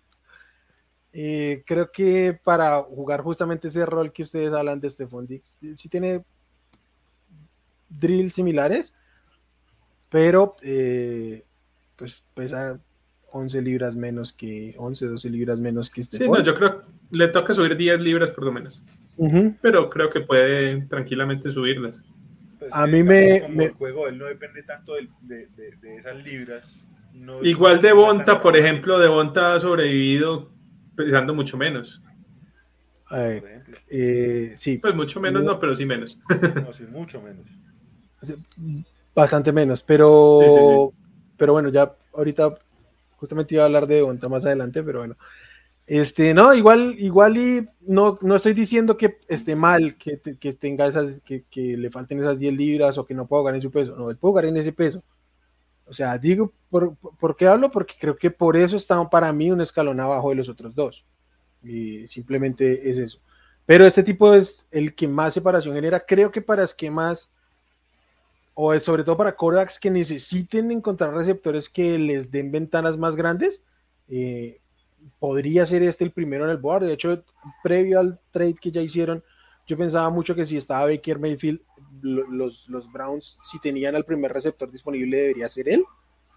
Eh, creo que para jugar justamente ese rol que ustedes hablan de Stephon Dix, sí tiene drills similares, pero eh, pues pesa 11 libras menos que 11, 12 libras menos que Stephon. Sí, no, yo creo que le toca subir 10 libras por lo menos. Pero creo que puede tranquilamente subirlas. A mí me, El juego él no depende tanto de, esas libras. Igual de Bonta, por ejemplo, de Bonta ha sobrevivido pesando mucho menos. Eh, sí. Pues mucho menos, no, pero sí menos. No, sí, mucho menos. Bastante menos, pero, pero bueno, ya ahorita justamente iba a hablar de Bonta más adelante, pero bueno. Este, no, igual, igual y no, no estoy diciendo que esté mal que, que tenga esas, que, le falten esas 10 libras o que no puedo ganar su peso. No, él puede ganar en ese peso. O sea, digo, ¿por, ¿por, qué hablo? Porque creo que por eso está para mí un escalón abajo de los otros dos. Y simplemente es eso. Pero este tipo es el que más separación genera. Creo que para esquemas, o sobre todo para corebacks que necesiten encontrar receptores que les den ventanas más grandes, eh, podría ser este el primero en el board. De hecho, previo al trade que ya hicieron, yo pensaba mucho que si estaba Baker Mayfield, los, los Browns, si tenían al primer receptor disponible, debería ser él,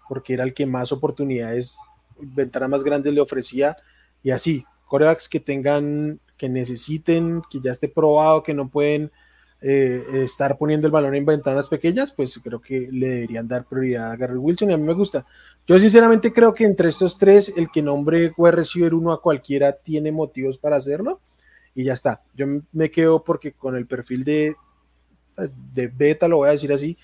porque era el que más oportunidades, ventanas más grandes le ofrecía. Y así, corebacks que tengan, que necesiten, que ya esté probado, que no pueden eh, estar poniendo el balón en ventanas pequeñas, pues creo que le deberían dar prioridad a Gary Wilson y a mí me gusta. Yo sinceramente creo que entre estos tres, el que nombre wide receiver uno a cualquiera tiene motivos para hacerlo y ya está. Yo me quedo porque con el perfil de, de beta, lo voy a decir así,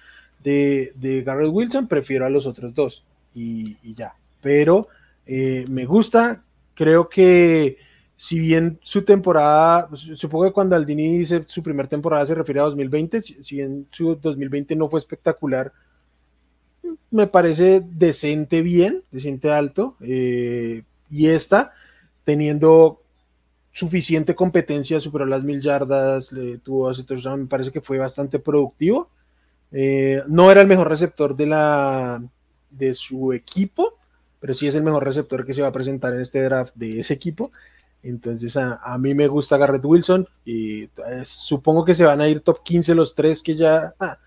de, de Garrett Wilson, prefiero a los otros dos y, ya. Pero eh, me gusta, creo que si bien su temporada, supongo que cuando Aldini dice su primera temporada se refiere a 2020, si bien su 2020 no fue espectacular, me parece decente bien, decente alto, eh, y esta, teniendo suficiente competencia, superó las mil yardas, le tuvo me parece que fue bastante productivo. Eh, no era el mejor receptor de, la, de su equipo, pero sí es el mejor receptor que se va a presentar en este draft de ese equipo. Entonces a, mí me gusta Garrett Wilson y eh, supongo que se van a ir top 15 los tres que ya... Ah,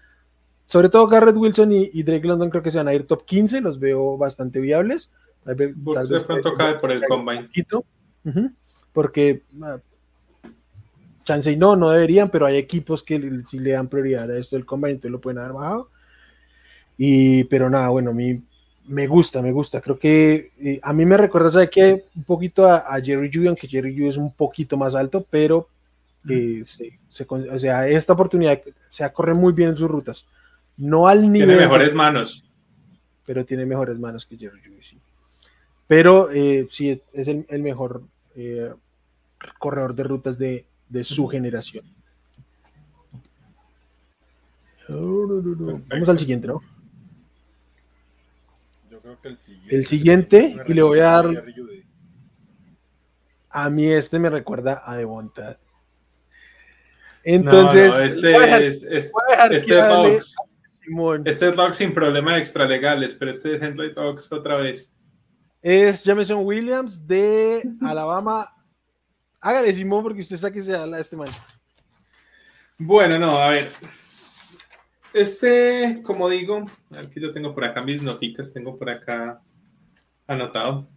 sobre todo Garrett Wilson y, Drake London creo que se van a ir top 15, los veo bastante viables. de pronto cae por el combine. porque ah, chance y no, no deberían, pero hay equipos que si le dan prioridad a esto del combine, entonces lo pueden haber bajado. Y, pero nada, bueno, a mí me gusta, me gusta. Creo que eh, a mí me recuerda, ¿sabe qué? Un poquito a, Jerry Judy, aunque Jerry Judy es un poquito más alto, pero eh, o sea, esta oportunidad, o sea, corre muy bien en sus rutas. No al nivel. Tiene mejores manos. Pero tiene mejores manos que Jerry Judy, sí. Pero eh, sí, es el, mejor eh, corredor de rutas de, su generación. Vamos al siguiente, ¿no? Yo creo que el siguiente. El siguiente, y le voy a dar. A mí este me recuerda a Devonta Entonces, No, no, este es, es- voy a dejar este es hable Rocks. Simón. Este es Rocks sin problemas extralegales, pero este es Henry Rocks otra vez. Es Jameson Williams de Alabama. Hágale, Simón, porque usted sabe que se habla de este man. Bueno, no, a ver. Este, como digo, aquí yo tengo por acá mis notitas, tengo por acá anotado.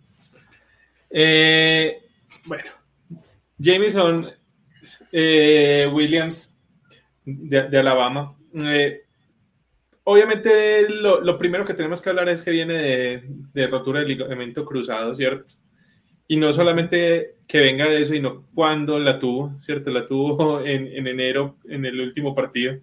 Eh, bueno, Jameson eh, Williams de, de Alabama. Eh, obviamente, lo, lo primero que tenemos que hablar es que viene de, de rotura del ligamento cruzado, ¿cierto? Y no solamente que venga de eso, sino cuándo la tuvo, ¿cierto? La tuvo en, en enero, en el último partido.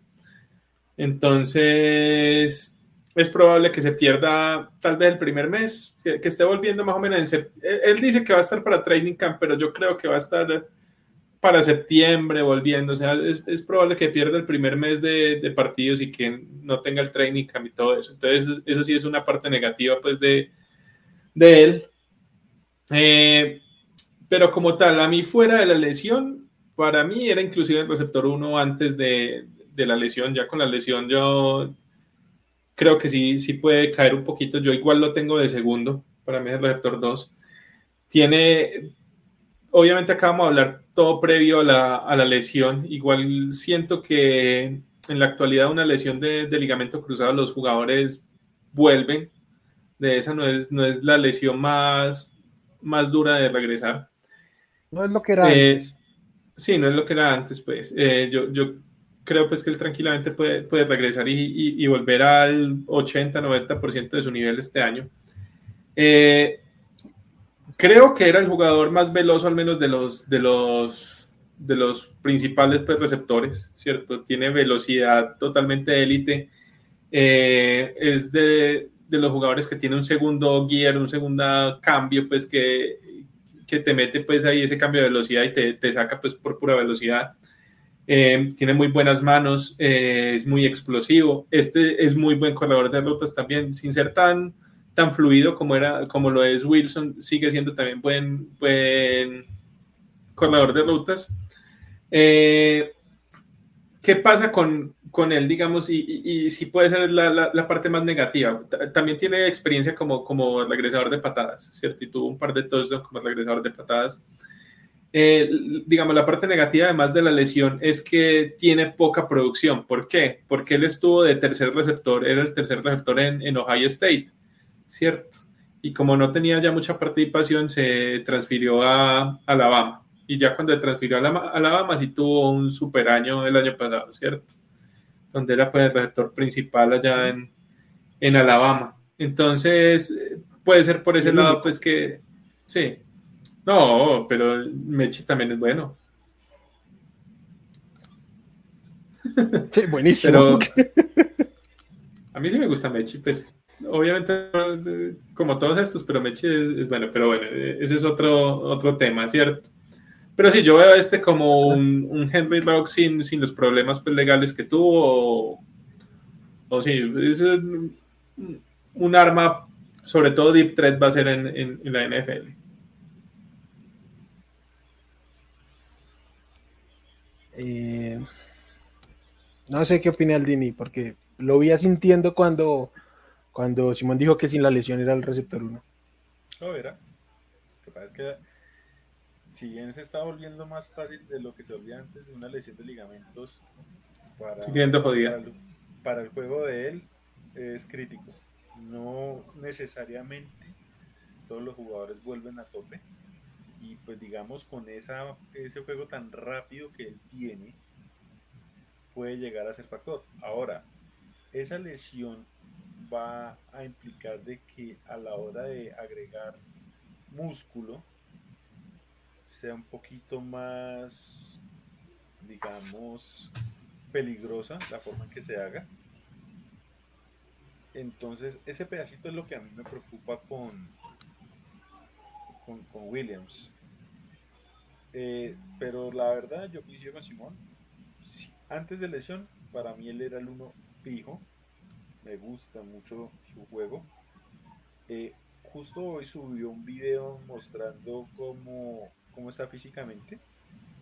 Entonces, es probable que se pierda tal vez el primer mes, que, que esté volviendo más o menos en septiembre. Él dice que va a estar para Training Camp, pero yo creo que va a estar para septiembre volviendo. O sea, es, es probable que pierda el primer mes de, de, partidos y que no tenga el Training Camp y todo eso. Entonces, eso, sí es una parte negativa, pues, de, de él. Eh, pero como tal, a mí fuera de la lesión, para mí era inclusive el receptor 1 antes de, de, la lesión. Ya con la lesión yo creo que sí, sí puede caer un poquito. Yo igual lo tengo de segundo, para mí es el receptor 2. Tiene, obviamente acabamos de hablar todo previo a la, a la lesión. Igual siento que en la actualidad una lesión de, de ligamento cruzado los jugadores vuelven. De esa no es, no es la lesión más más dura de regresar. No es lo que era eh, antes. Sí, no es lo que era antes, pues. Eh, yo, yo, creo pues que él tranquilamente puede, puede regresar y, y, y, volver al 80-90% de su nivel este año. Eh, creo que era el jugador más veloz, al menos de los, de los, de los principales pues, receptores, ¿cierto? Tiene velocidad totalmente élite. Eh, es de, de los jugadores que tiene un segundo gear, un segundo cambio, pues que, que te mete pues ahí ese cambio de velocidad y te, te saca pues por pura velocidad. Eh, tiene muy buenas manos, eh, es muy explosivo. Este es muy buen corredor de rutas también, sin ser tan, tan fluido como, era, como lo es Wilson, sigue siendo también buen, buen corredor de rutas. Eh, ¿Qué pasa con, con él, digamos, y, y, si puede ser la, la, la, parte más negativa. También tiene experiencia como, como regresador de patadas, ¿cierto? Y tuvo un par de touchdowns como regresador de patadas. Eh, digamos, la parte negativa, además de la lesión, es que tiene poca producción. ¿Por qué? Porque él estuvo de tercer receptor, era el tercer receptor en, en Ohio State, ¿cierto? Y como no tenía ya mucha participación, se transfirió a Alabama. Y ya cuando se transfirió a Alabama, sí tuvo un super año el año pasado, ¿cierto? donde era pues el receptor principal allá en, en Alabama. Entonces, puede ser por ese lado, pues que sí. No, pero Mechi también es bueno. Sí, buenísimo. Pero a mí sí me gusta Mechi, pues obviamente como todos estos, pero Mechi es, bueno, pero bueno, ese es otro, otro tema, ¿cierto? Pero sí, yo veo a este como un, un Henry Rock sin, sin, los problemas pues, legales que tuvo. O, sí, es un, arma, sobre todo Deep Threat va a ser en, en, la NFL. Eh, no sé qué opina el Dini, porque lo vi sintiendo cuando, cuando Simón dijo que sin la lesión era el receptor 1. No, era. Lo que pasa es que si bien se está volviendo más fácil de lo que se volvía antes de una lesión de ligamentos para, para, el, para el juego de él es crítico. No necesariamente todos los jugadores vuelven a tope. Y pues digamos con esa, ese juego tan rápido que él tiene, puede llegar a ser factor. Ahora, esa lesión va a implicar de que a la hora de agregar músculo, sea un poquito más, digamos, peligrosa la forma en que se haga. Entonces, ese pedacito es lo que a mí me preocupa con, con, Williams. Eh, pero la verdad, yo coincido con Simón. Antes de lesión, para mí él era el uno fijo. Me gusta mucho su juego. Eh, justo hoy subió un video mostrando cómo cómo está físicamente.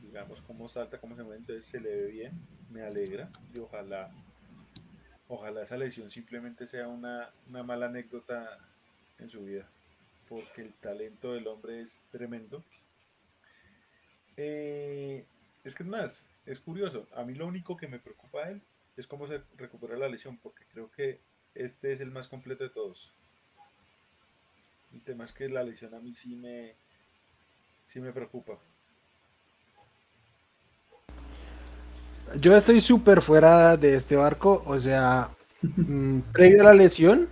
digamos, cómo salta, cómo se mueve, entonces se le ve bien, me alegra y ojalá, ojalá esa lesión simplemente sea una, una mala anécdota en su vida, porque el talento del hombre es tremendo. Eh, es que es más, es curioso, a mí lo único que me preocupa a él es cómo se recupera la lesión, porque creo que este es el más completo de todos. El tema es que la lesión a mí sí me, sí me preocupa. Yo estoy súper fuera de este barco, o sea, mm, previo a la lesión,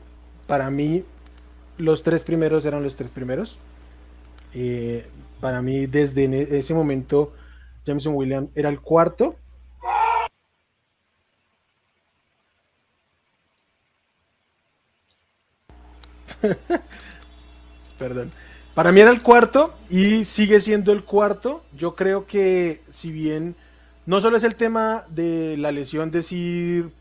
para mí los tres primeros eran los tres primeros. Eh, para mí desde ese momento Jameson Williams era el cuarto. Perdón. Para mí era el cuarto y sigue siendo el cuarto. Yo creo que si bien no solo es el tema de la lesión, decir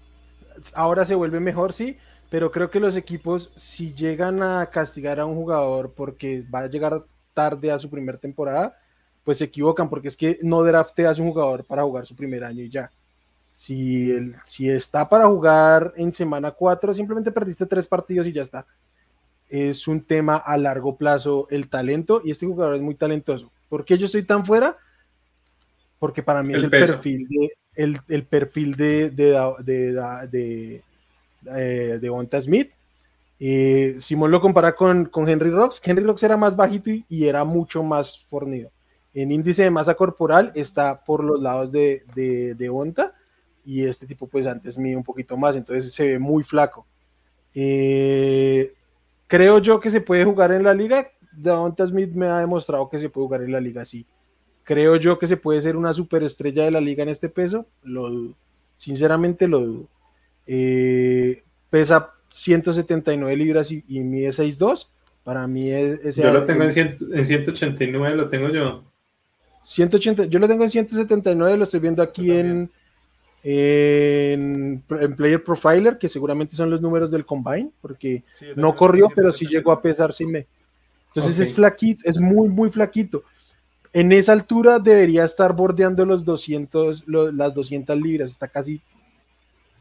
ahora se vuelve mejor, sí, pero creo que los equipos, si llegan a castigar a un jugador porque va a llegar tarde a su primera temporada, pues se equivocan, porque es que no drafteas un jugador para jugar su primer año y ya. Si, el, si está para jugar en semana 4, simplemente perdiste tres partidos y ya está. Es un tema a largo plazo el talento y este jugador es muy talentoso. ¿Por qué yo estoy tan fuera? porque para mí es el perfil de el, perfil de de, de, de, eh, Smith. Eh, Simón lo compara con, con, Henry Rocks. Henry Rocks era más bajito y, era mucho más fornido. En índice de masa corporal está por los lados de, de, Onta y este tipo pues antes mide un poquito más, entonces se ve muy flaco. Eh, creo yo que se puede jugar en la liga. Onta Smith me ha demostrado que se puede jugar en la liga así. Creo yo que se puede ser una superestrella de la liga en este peso, lo dudo. Sinceramente lo dudo. Eh, pesa 179 libras y, mide 6'2. Para mí es... yo lo tengo en, 189, lo tengo yo. 180, yo lo tengo en 179, lo estoy viendo aquí en, en, Player Profiler, que seguramente son los números del Combine, porque no corrió, pero sí llegó a pesar sin me. Entonces es flaquito, es muy, muy flaquito. En esa altura debería estar bordeando los 200, las 200 libras, está casi,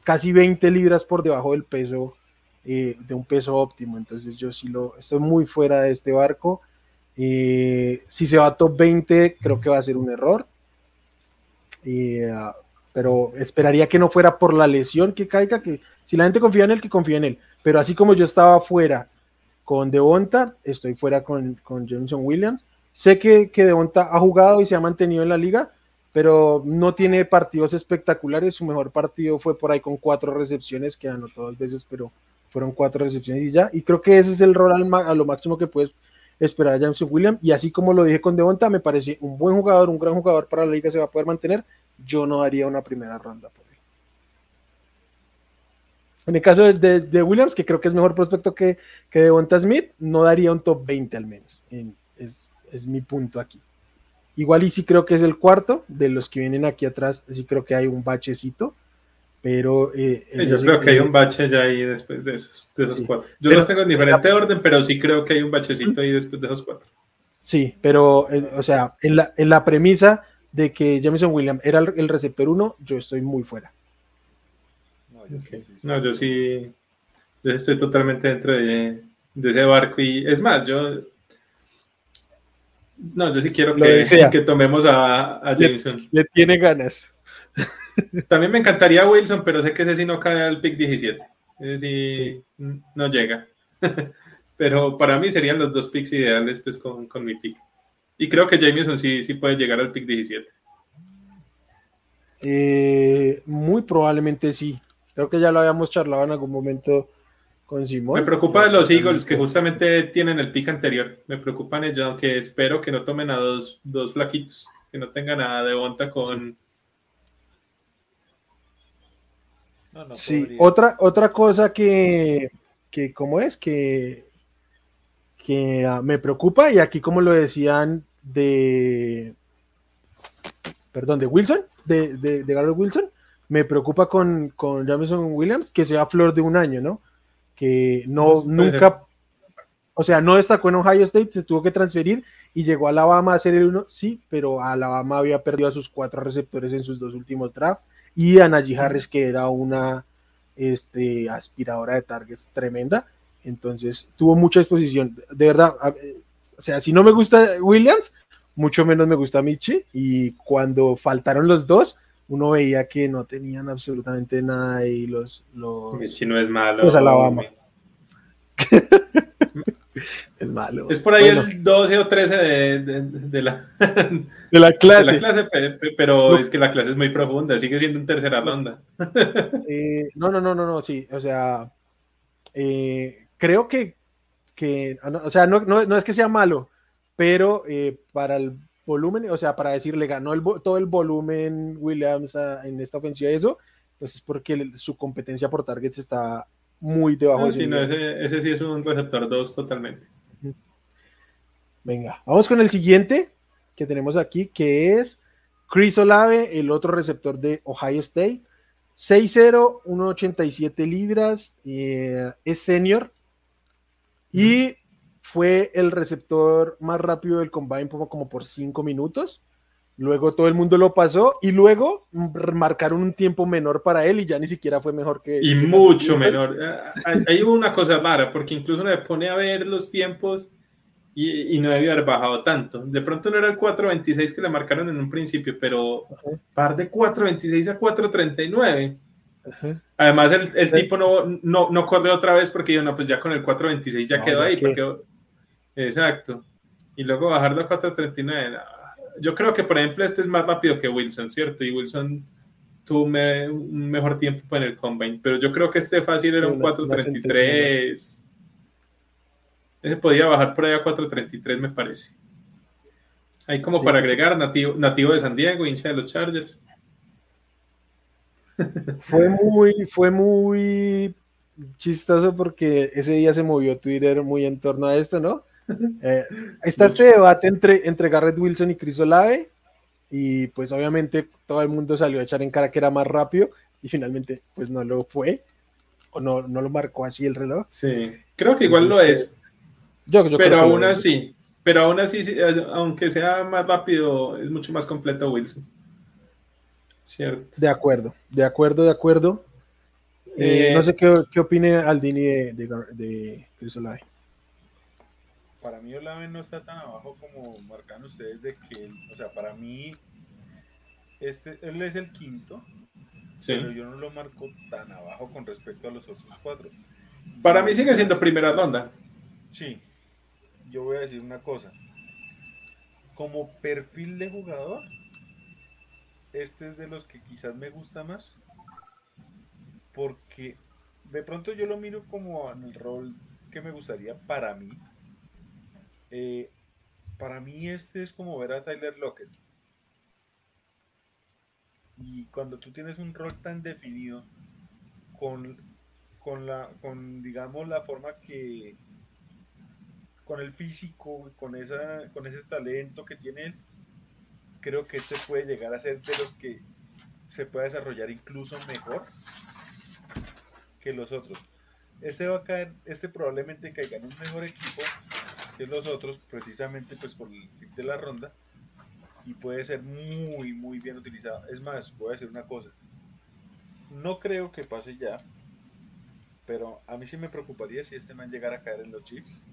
casi 20 libras por debajo del peso, eh, de un peso óptimo. Entonces yo sí lo, estoy muy fuera de este barco. Eh, si se va a top 20, creo que va a ser un error. Eh, pero esperaría que no fuera por la lesión que caiga, que si la gente confía en él, que confía en él. Pero así como yo estaba fuera con Devonta, estoy fuera con, con Jameson Williams. Sé que, que Devonta ha jugado y se ha mantenido en la liga, pero no tiene partidos espectaculares. Su mejor partido fue por ahí con cuatro recepciones, que anotó dos veces, pero fueron cuatro recepciones y ya. Y creo que ese es el rol a lo máximo que puedes esperar a James Williams. Y así como lo dije con Devonta, me parece un buen jugador, un gran jugador para la liga, se va a poder mantener. Yo no daría una primera ronda por él. En el caso de, Williams, que creo que es mejor prospecto que, que Devonta Smith, no daría un top 20 al menos. es, es mi punto aquí. Igual y sí creo que es el cuarto, de los que vienen aquí atrás, sí creo que hay un bachecito, pero... Eh, yo creo que hay un bache ya ahí después de esos, de esos cuatro. Yo los tengo en diferente orden, pero sí creo que hay un bachecito ahí después de esos cuatro. Sí, pero, eh, o sea, en la, en la premisa de que Jameson Williams era el, receptor uno, yo estoy muy fuera. No, yo, sí, yo estoy totalmente dentro de, de ese barco y es más, yo no, yo sí quiero que, que tomemos a, Jameson. Le, tiene ganas. También me encantaría Wilson, pero sé que ese sí no cae al pick 17. Ese sí, no llega. pero para mí serían los dos picks ideales pues, con, mi pick. Y creo que Jameson sí, sí puede llegar al pick 17. Eh, muy probablemente sí. Creo que ya lo habíamos charlado en algún momento me preocupa de los Eagles que justamente tienen el pick anterior. Me preocupan ellos, aunque espero que no tomen a dos, dos flaquitos, que no tengan nada de bonta con. sí, otra, otra cosa que, que, ¿cómo es? Que, que ah, me preocupa, y aquí como lo decían de, perdón, de Wilson, de, de, de Garrett Wilson, me preocupa con, con Jameson Williams que sea flor de un año, ¿no? que no, nunca, o sea, no destacó en Ohio State, se tuvo que transferir y llegó a Alabama a ser el uno, sí, pero Alabama había perdido a sus cuatro receptores en sus dos últimos drafts y a Najee Harris, que era una este, aspiradora de targets tremenda. Entonces tuvo mucha exposición. De verdad, o sea, si no me gusta Williams, mucho menos me gusta Michi. Y cuando faltaron los dos, uno veía que no tenían absolutamente nada y los. los Michi no es malo. Los Alabama. es malo. Es por ahí el 12 o 13 de, de, la, de la clase. De la clase pero, es que la clase es muy profunda, sigue siendo en tercera ronda. Eh, no, no, no, no, no, sí. O sea, eh, creo que, que, ah, o sea, no, no, es que sea malo, pero eh, para el volumen, o sea, para decirle ganó el, todo el volumen Williams en esta ofensiva y eso, pues es porque su competencia por targets está muy debajo. Ah, sí, no, ese, ese, sí es un receptor 2 totalmente. Venga, vamos con el siguiente que tenemos aquí, que es Chris Olave, el otro receptor de Ohio State. 6'0, 1'87 libras, eh, es senior y fue el receptor más rápido del combine como, como por 5 minutos. Luego todo el mundo lo pasó y luego marcaron un tiempo menor para él y ya ni siquiera fue mejor que. Y mucho menor. Ahí hubo una cosa rara, porque incluso me pone a ver los tiempos y, no debía haber bajado tanto. De pronto no era el 4.26 que le marcaron en un principio, pero par de 4.26 a 4.39. Además, el, tipo no, no, no corrió otra vez porque yo, no, pues ya con el 4.26 ya quedó ahí. Porque... Exacto. Y luego bajarlo a 4.39 yo creo que, por ejemplo, este es más rápido que Wilson, ¿cierto? Y Wilson tuvo un mejor tiempo en el combine, pero yo creo que este fácil era un 4.33. Ese podía bajar por ahí a 4.33, me parece. Ahí como para agregar, nativo, nativo de San Diego, hincha de los Chargers. Fue muy, fue muy chistoso porque ese día se movió Twitter muy en torno a esto, ¿no? Eh, está este debate entre, entre Garrett Wilson y Chris Olave, y pues obviamente todo el mundo salió a echar en cara que era más rápido, y finalmente pues no lo fue, o no, no lo marcó así el reloj. Sí, creo que igual lo es. Yo, pero aún así, pero aún así, aunque sea más rápido, es mucho más completo Wilson. Cierto. De acuerdo, de acuerdo, de acuerdo. Eh, no sé qué, qué opine Aldini de, de, de Chris Olave para mí Olave no está tan abajo como marcan ustedes de que, o sea, para mí este, él es el quinto, pero yo no lo marco tan abajo con respecto a los otros cuatro. Para mí sigue siendo primera ronda. Sí, yo voy a decir una cosa. Como perfil de jugador, este es de los que quizás me gusta más, porque de pronto yo lo miro como en el rol que me gustaría para mí, eh, para mí este es como ver a Tyler Lockett. Y cuando tú tienes un rol tan definido, con, con la, con digamos la forma que, con el físico, con esa, con ese talento que tiene él, creo que este puede llegar a ser de los que se puede desarrollar incluso mejor que los otros. Este va a caer, este probablemente caiga en un mejor equipo que los otros, precisamente pues por el pick de la ronda, y puede ser muy, muy bien utilizado. Es más, voy a decir una cosa, no creo que pase ya, pero a mí sí me preocuparía si este man llegara a caer en los chips.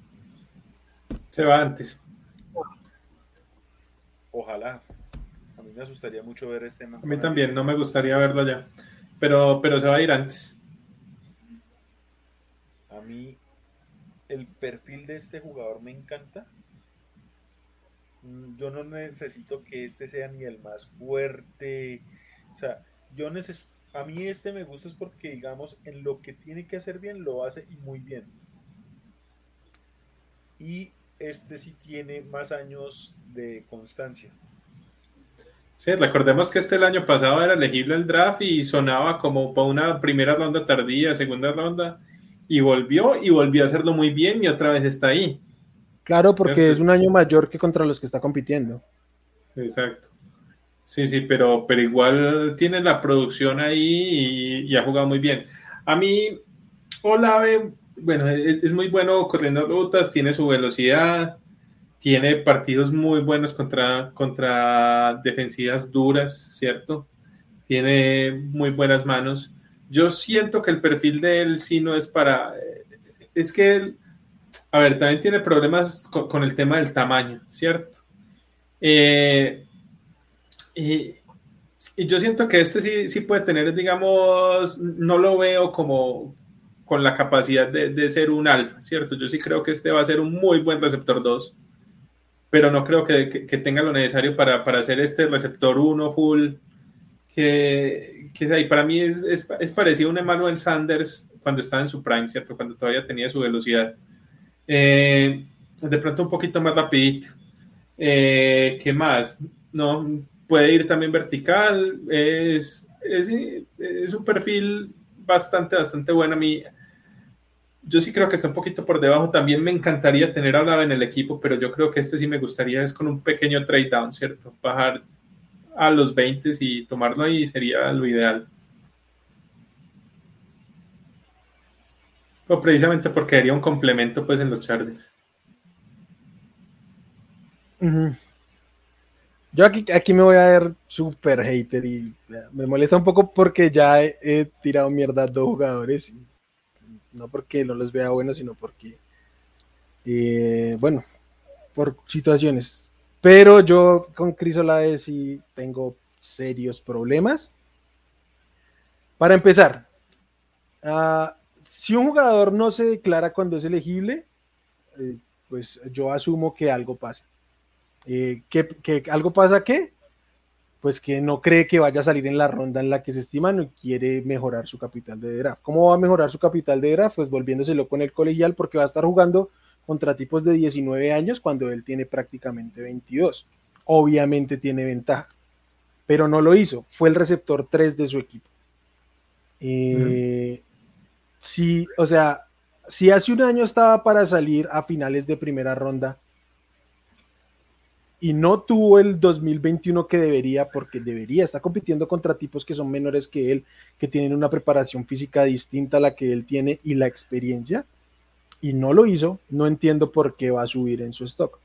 Se va antes. Ojalá. A mí me asustaría mucho ver este man. A mí también, no me gustaría verlo ya. Pero, pero se va a ir antes. A mí el perfil de este jugador me encanta. Mm, yo no necesito que este sea ni el más fuerte. O sea, yo necesito. A mí este me gusta es porque, digamos, en lo que tiene que hacer bien, lo hace y muy bien. Y este sí tiene más años de constancia. Sí, recordemos que este el año pasado era elegible el draft y sonaba como para una primera ronda tardía, segunda ronda y volvió y volvió a hacerlo muy bien y otra vez está ahí. Claro, porque es un año mayor que contra los que está compitiendo. Exacto. Sí, sí, pero, pero igual tiene la producción ahí y, ha jugado muy bien. A mí, Olave bueno, es, es muy bueno corriendo rutas, tiene su velocidad, tiene partidos muy buenos contra, contra defensivas duras, ¿cierto? Tiene muy buenas manos. Yo siento que el perfil de él sí no es para... Es que él, a ver, también tiene problemas con, el tema del tamaño, ¿cierto? Eh, y, y, yo siento que este sí, sí puede tener, digamos, no lo veo como con la capacidad de, de ser un alfa, ¿cierto? Yo sí creo que este va a ser un muy buen receptor 2 pero no creo que, que, que tenga lo necesario para, para, hacer este receptor 1 full, que, que ahí para mí es, es, es, parecido a un Emmanuel Sanders cuando estaba en su prime, ¿cierto? Cuando todavía tenía su velocidad. Eh, de pronto un poquito más rapidito. Eh, ¿Qué más? No, puede ir también vertical. Es, es, es un perfil bastante, bastante bueno a mí yo sí creo que está un poquito por debajo. También me encantaría tener a Olave en el equipo, pero yo creo que este sí me gustaría es con un pequeño trade down, ¿cierto? Bajar a los 20 y tomarlo ahí sería lo ideal. O precisamente porque haría un complemento pues en los Chargers. Uh. Yo aquí, aquí me voy a ver súper hater y me molesta un poco porque ya he, he tirado mierda a dos jugadores. Y no porque no los vea buenos, sino porque, eh, bueno, por situaciones. Pero yo con Cris Olave sí tengo serios problemas. Para empezar, uh, si un jugador no se declara cuando es elegible, eh, pues yo asumo que algo pasa. Eh, ¿que, ¿Que algo pasa qué? Pues que no cree que vaya a salir en la ronda en la que se estima y quiere mejorar su capital de draft. ¿Cómo va a mejorar su capital de draft? Pues volviéndoselo con el colegial porque va a estar jugando contra tipos de 19 años cuando él tiene prácticamente 22. Obviamente tiene ventaja, pero no lo hizo. Fue el receptor 3 de su equipo. Eh, mm. Sí, o sea, si hace un año estaba para salir a finales de primera ronda, y no tuvo el 2021 que debería, porque debería, está compitiendo contra tipos que son menores que él, que tienen una preparación física distinta a la que él tiene y la experiencia, y no lo hizo, no entiendo por qué va a subir en su stock.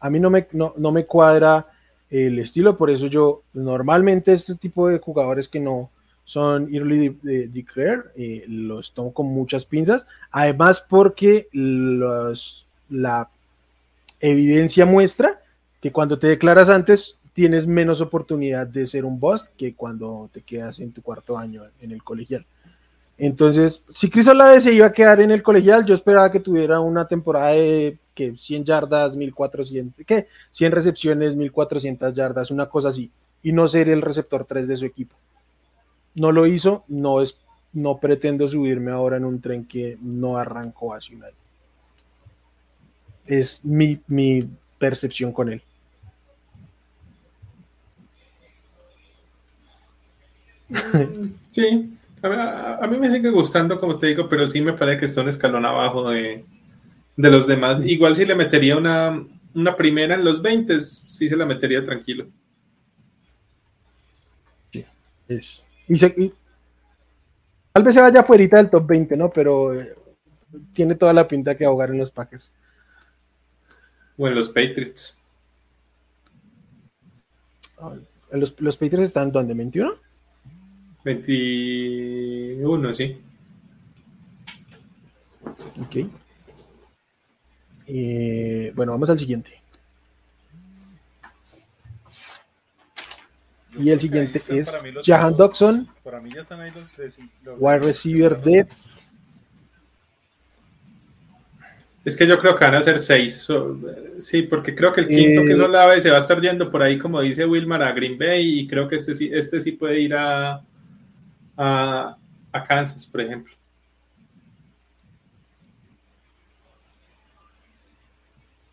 A mí no me, no, no me cuadra el estilo, por eso yo normalmente este tipo de jugadores que no son early declare, eh, los tomo con muchas pinzas, además porque los, la evidencia muestra que cuando te declaras antes tienes menos oportunidad de ser un boss que cuando te quedas en tu cuarto año en el colegial. Entonces, si Chris Olave se iba a quedar en el colegial, yo esperaba que tuviera una temporada de que 100 yardas, 1400, ¿qué? 100 recepciones, 1400 yardas, una cosa así, y no ser el receptor 3 de su equipo. No lo hizo, no es no pretendo subirme ahora en un tren que no arrancó hace un año. Es mi, mi percepción con él. Sí, a, a, mí me sigue gustando, como te digo, pero sí me parece que está un escalón abajo de, de los demás. Igual si le metería una, una primera en los 20, sí se la metería tranquilo. Sí, es. Y, se, y tal vez se vaya fuera del top 20, ¿no? Pero eh, tiene toda la pinta que ahogar en los Packers. O en los Patriots. ¿Los, los Patriots están donde? ¿21? 21, sí. Ok. Eh, bueno, vamos al siguiente. Y el siguiente es Jahan Dodson. Para mí ya están ahí los, los wide receiver de. Es que yo creo que van a ser seis. Sí, porque creo que el quinto eh, que es Olave se va a estar yendo por ahí, como dice Wilmar, a Green Bay. Y creo que este sí, este sí puede ir a, a, a Kansas, por ejemplo.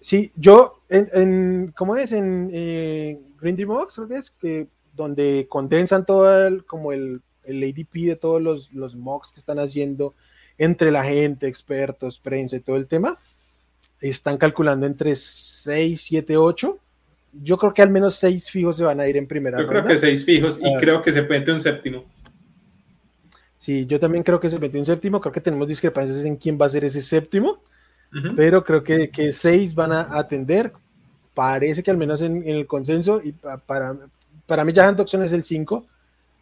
Sí, yo, en, en ¿cómo es? En eh, Green creo que es, que donde condensan todo el, como el, el ADP de todos los, los mocks que están haciendo entre la gente, expertos, prensa y todo el tema, están calculando entre 6, 7, 8. Yo creo que al menos 6 fijos se van a ir en primera Yo ronda. creo que 6 fijos y uh, creo que se puede un séptimo. Sí, yo también creo que se metió en séptimo. Creo que tenemos discrepancias en quién va a ser ese séptimo. Pero creo que, que, seis van a atender. Parece que al menos en, el consenso. Y para, para mí, Jahan Doxon es el 5.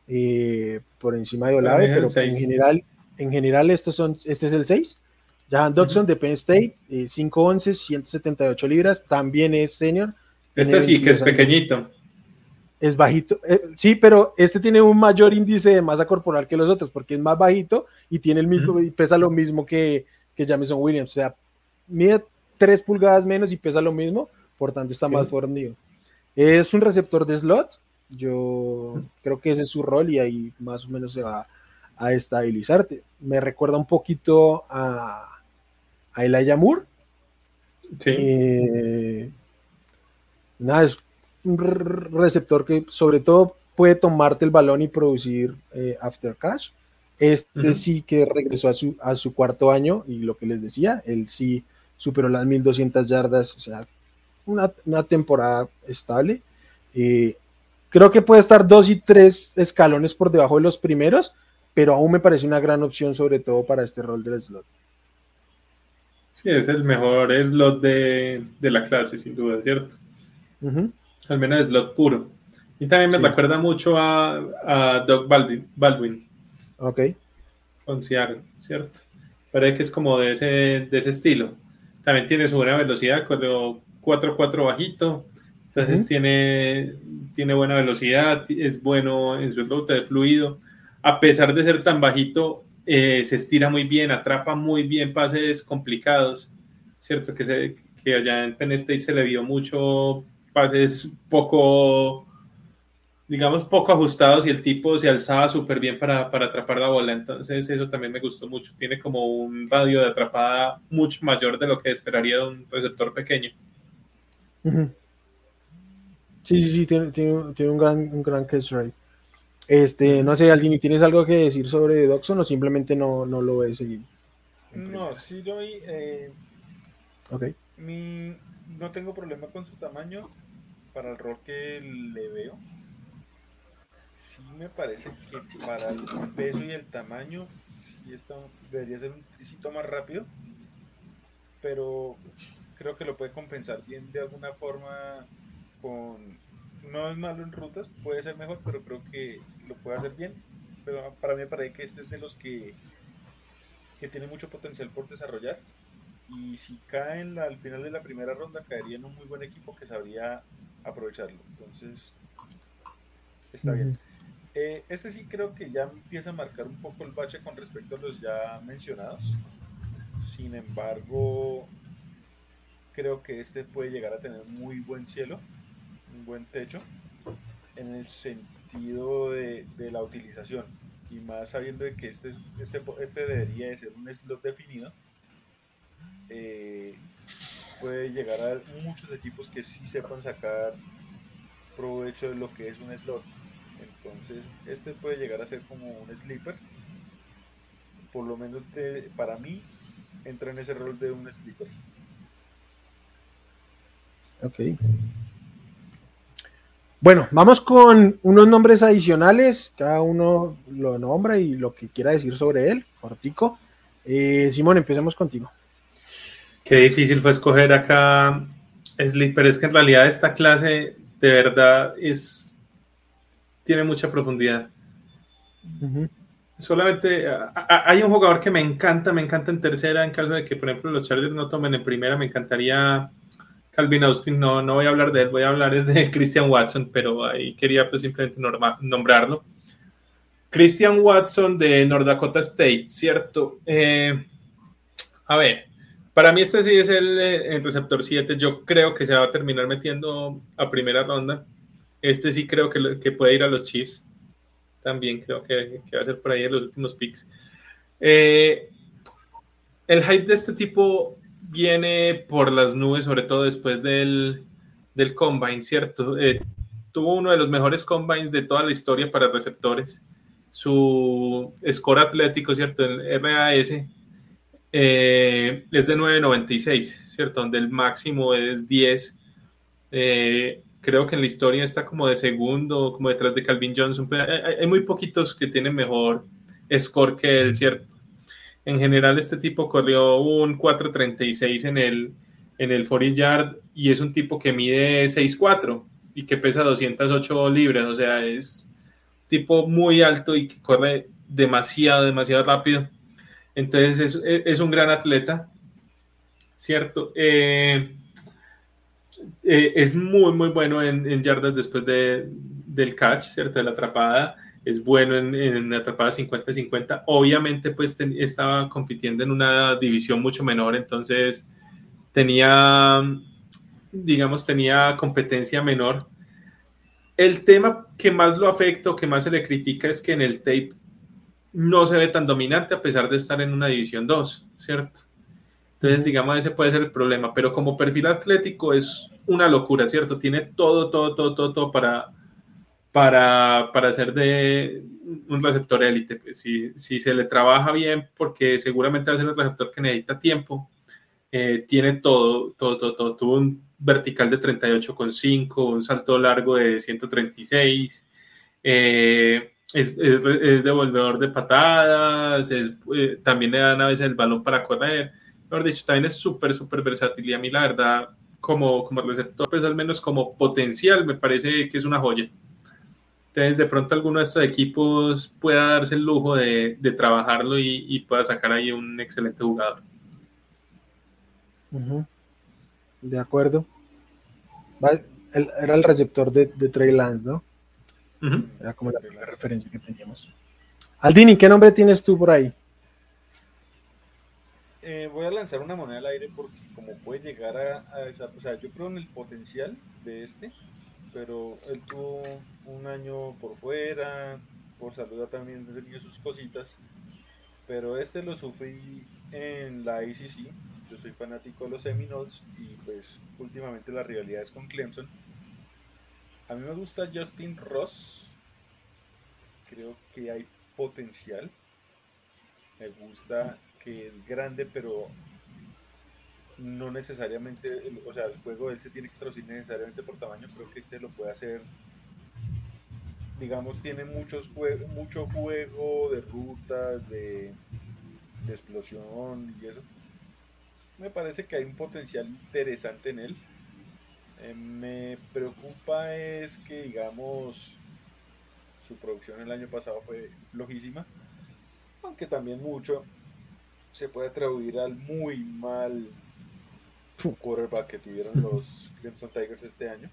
Eh, por encima de Olave. Pero en general, en general, estos son, este es el 6. Jahan Dodson de Penn State, 5'11, eh, 178 libras, también es senior. Este sí, que es pequeñito. Es bajito, eh, sí, pero este tiene un mayor índice de masa corporal que los otros, porque es más bajito y tiene el mismo, y pesa lo mismo que, que Jameson Williams. O sea, mide 3 pulgadas menos y pesa lo mismo, por tanto está más fornido. Es un receptor de slot, yo creo que ese es su rol y ahí más o menos se va a estabilizarte. Me recuerda un poquito a, a Elijah Moore. Sí. Eh, nada, es un receptor que sobre todo puede tomarte el balón y producir eh, after cash. Este sí que regresó a su, a su cuarto año y lo que les decía, él sí superó las 1200 yardas, o sea, una, temporada estable. Eh, creo que puede estar dos y tres escalones por debajo de los primeros, pero aún me parece una gran opción, sobre todo para este rol del slot. Sí, es el mejor slot de, la clase, sin duda, ¿cierto? Al menos slot puro. Y también me recuerda mucho a, a Doug Baldwin. Ok. Con Seattle, ¿cierto? Parece que es como de ese, de ese estilo. También tiene su buena velocidad, 4-4 bajito. Entonces tiene, tiene buena velocidad, es bueno en su ruta de fluido. A pesar de ser tan bajito, eh, se estira muy bien, atrapa muy bien pases complicados, ¿cierto? Que, se, que allá en Penn State se le vio mucho pases poco, digamos, poco ajustados y el tipo se alzaba súper bien para, para, atrapar la bola. Entonces eso también me gustó mucho. Tiene como un radio de atrapada mucho mayor de lo que esperaría de un receptor pequeño. Sí, sí, sí, tiene, tiene, un gran, un gran catch rate. Este, no sé, Aldini, ¿tienes algo que decir sobre Doxon o simplemente no, no lo ves seguir? No, sí doy. Eh, ok. Mi, no tengo problema con su tamaño para el rol que le veo. Sí me parece que para el peso y el tamaño, sí esto debería ser un tricito más rápido. Pero creo que lo puede compensar bien de alguna forma con no es malo en rutas, puede ser mejor, pero creo que lo puede hacer bien. Pero para mí me parece que este es de los que, que tiene mucho potencial por desarrollar. Y si cae en al final de la primera ronda, caería en un muy buen equipo que sabría aprovecharlo. Entonces, está bien. Eh, este sí creo que ya empieza a marcar un poco el bache con respecto a los ya mencionados. Sin embargo, creo que este puede llegar a tener muy buen cielo un buen techo en el sentido de, la utilización y más sabiendo de que este, este, este debería de ser un slot definido eh, puede llegar a muchos equipos que sí sepan sacar provecho de lo que es un slot entonces este puede llegar a ser como un sleeper por lo menos para mí entra en ese rol de un sleeper ok bueno, vamos con unos nombres adicionales. Cada uno lo nombra y lo que quiera decir sobre él, cortico. Eh, Simón, empecemos contigo. Qué difícil fue escoger acá Sleep, pero es que en realidad esta clase de verdad es tiene mucha profundidad. Solamente hay un jugador que me encanta, me encanta en tercera, en caso de que, por ejemplo, los Chargers no tomen en primera, me encantaría Calvin Austin, no, no voy a hablar de él, voy a hablar es de Christian Watson, pero ahí quería pues simplemente nombrarlo. Christian Watson de North Dakota State, ¿cierto? Eh, a ver, para mí este sí es el, receptor 7, yo creo que se va a terminar metiendo a primera ronda. Este sí creo que, que puede ir a los Chiefs. También creo que, va a ser por ahí en los últimos picks. Eh, el hype de este tipo viene por las nubes, sobre todo después del, del combine, ¿cierto? Eh, tuvo uno de los mejores combines de toda la historia para receptores. Su score atlético, ¿cierto? El RAS eh, es de 9.96, ¿cierto? Donde el máximo es 10. Eh, creo que en la historia está como de segundo, como detrás de Calvin Johnson. Pero hay, muy poquitos que tienen mejor score que él, ¿cierto? En general, este tipo corrió un 4.36 en el, en el 40 yard y es un tipo que mide 6'4 y que pesa 208 libras, o sea, es tipo muy alto y que corre demasiado, demasiado rápido. Entonces es, un gran atleta, ¿cierto? Eh, eh, es muy, muy bueno en, yardas después de, del catch, ¿cierto? De la atrapada. Es bueno en, en atrapada 50-50. Obviamente, pues estaba compitiendo en una división mucho menor, entonces tenía, digamos, tenía competencia menor. El tema que más lo afecta que más se le critica es que en el tape no se ve tan dominante a pesar de estar en una división 2, ¿cierto? Entonces, digamos, ese puede ser el problema, pero como perfil atlético es una locura, ¿cierto? Tiene todo, todo, todo, todo, todo para, para, para ser de un receptor élite. Pues, si, si, se le trabaja bien, porque seguramente va a ser un receptor que necesita tiempo, eh, tiene todo, todo, todo, todo. Tuvo un vertical de 38,5, un salto largo de 136. Eh, es, es, devolvedor de patadas, es, eh, también le dan a veces el balón para correr mejor dicho, también es súper, súper versátil y a mí la verdad, como, como receptor, pues al menos como potencial, me parece que es una joya. Entonces, de pronto alguno de estos equipos pueda darse el lujo de, de trabajarlo y, pueda sacar ahí un excelente jugador. De acuerdo. era el receptor de, de Trey Lance, ¿no? Era como la primera referencia que teníamos. Aldini, ¿qué nombre tienes tú por ahí? Eh, voy a lanzar una moneda al aire porque como puede llegar a, esa, o sea, yo creo en el potencial de este, pero él tuvo un año por fuera, por salud también tenía sus cositas, pero este lo sufrí en la ACC, yo soy fanático de los Seminoles y pues últimamente la rivalidad es con Clemson. A mí me gusta Justin Ross, creo que hay potencial, me gusta es grande, pero no necesariamente, o sea, el juego de él se tiene que traducir necesariamente por tamaño, creo que este lo puede hacer, digamos, tiene muchos mucho juego de rutas, de, explosión y eso. Me parece que hay un potencial interesante en él. Eh, me preocupa es que, digamos, su producción el año pasado fue lojísima, aunque también mucho se puede atribuir al muy mal quarterback que tuvieron los Clemson Tigers este año.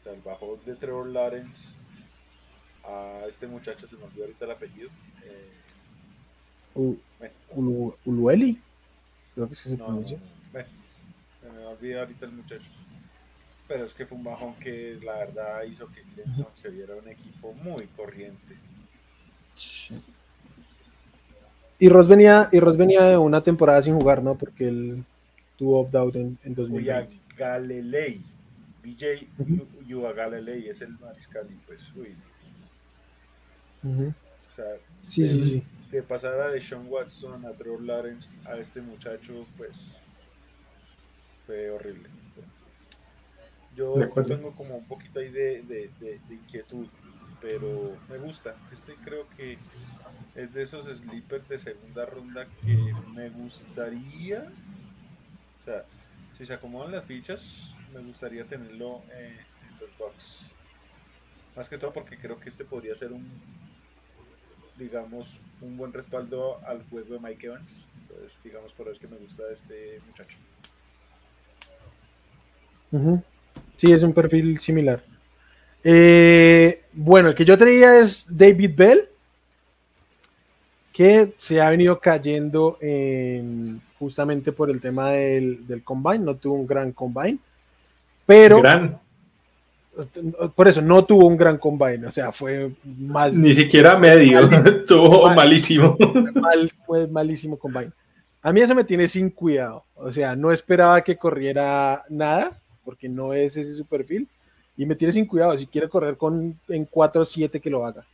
O sea, el bajo de Trevor Lawrence a este muchacho, se me olvidó ahorita el apellido. Eh, Ulueli, creo que se pronuncia. Bueno, me olvidó ahorita el muchacho. Pero es que fue un bajón que la verdad hizo que Clemson se viera un equipo muy corriente. Sí. Y Ross venía, y Ross venía de una temporada sin jugar, ¿no? Porque él tuvo opt-out en, en 2020. Galilei, BJ uh Galilei es el mariscal y pues, uy. O sea, sí, sí, sí. de pasar de Sean Watson a Trevor Lawrence a este muchacho, pues fue horrible. yo tengo como un poquito ahí de, de, de, de inquietud, pero me gusta. Este creo que es de esos sleepers de segunda ronda que me gustaría. O sea, si se acomodan las fichas, me gustaría tenerlo en los box. Más que todo porque creo que este podría ser un, digamos, un buen respaldo al juego de Mike Evans. Entonces, digamos, por eso es que me gusta este muchacho. Sí, es un perfil similar. Eh, bueno, el que yo tenía es David Bell que se ha venido cayendo justamente por el tema del, del, combine, no tuvo un gran combine, pero gran. por eso no tuvo un gran combine, o sea, fue más ni siquiera medio, tuvo malísimo. fue malísimo combine. A mí eso me tiene sin cuidado, o sea, no esperaba que corriera nada, porque no es ese su perfil, y me tiene sin cuidado, si quiere correr con en 4 o 7 que lo haga.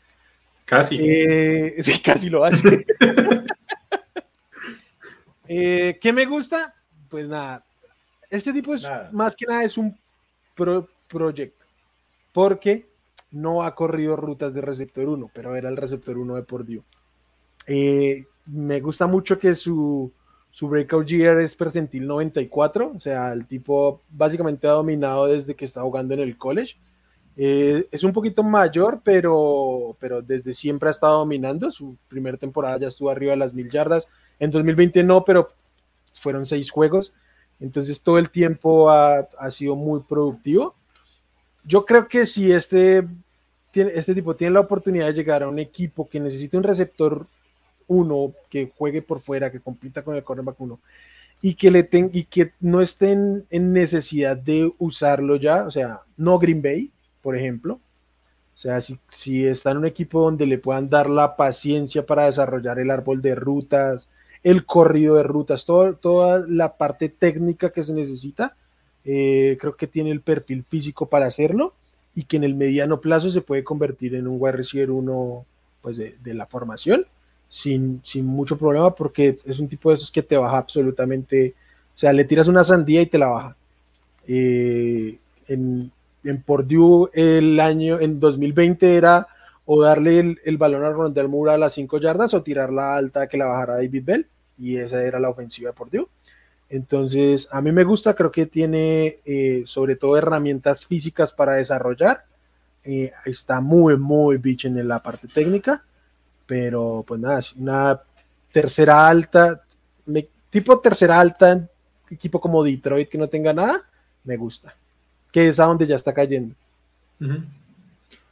Casi. Eh, sí, casi lo hace. eh, ¿Qué me gusta? Pues nada, este tipo es más que nada es un proyecto, porque no ha corrido rutas de receptor 1, pero era el receptor 1 de Purdue. Eh, me gusta mucho que su, su breakout year es percentil 94, o sea, el tipo básicamente ha dominado desde que está jugando en el college. Eh, es un poquito mayor, pero, pero desde siempre ha estado dominando. Su primera temporada ya estuvo arriba de las mil yardas. En 2020 no, pero fueron seis juegos. Entonces todo el tiempo ha, ha sido muy productivo. Yo creo que si este, este tipo tiene la oportunidad de llegar a un equipo que necesite un receptor uno, que juegue por fuera, que compita con el cornerback uno, y que, le y que no estén en necesidad de usarlo ya, o sea, no Green Bay, por ejemplo. O sea, si, si está en un equipo donde le puedan dar la paciencia para desarrollar el árbol de rutas, el corrido de rutas, todo, toda la parte técnica que se necesita, eh, creo que tiene el perfil físico para hacerlo y que en el mediano plazo se puede convertir en un wide receiver uno pues de, de la formación sin, sin, mucho problema porque es un tipo de esos que te baja absolutamente, o sea, le tiras una sandía y te la baja. Eh, en, en Purdue el año, en 2020 era o darle el, el balón a Rondel Moore a las 5 yardas o tirarla alta que la bajara David Bell y esa era la ofensiva de Purdue. Entonces, a mí me gusta, creo que tiene eh, sobre todo herramientas físicas para desarrollar. Eh, está muy, muy bitch en la parte técnica, pero pues nada, una tercera alta, me, tipo tercera alta, equipo como Detroit que no tenga nada, me gusta. Que es a donde ya está cayendo. Uh -huh.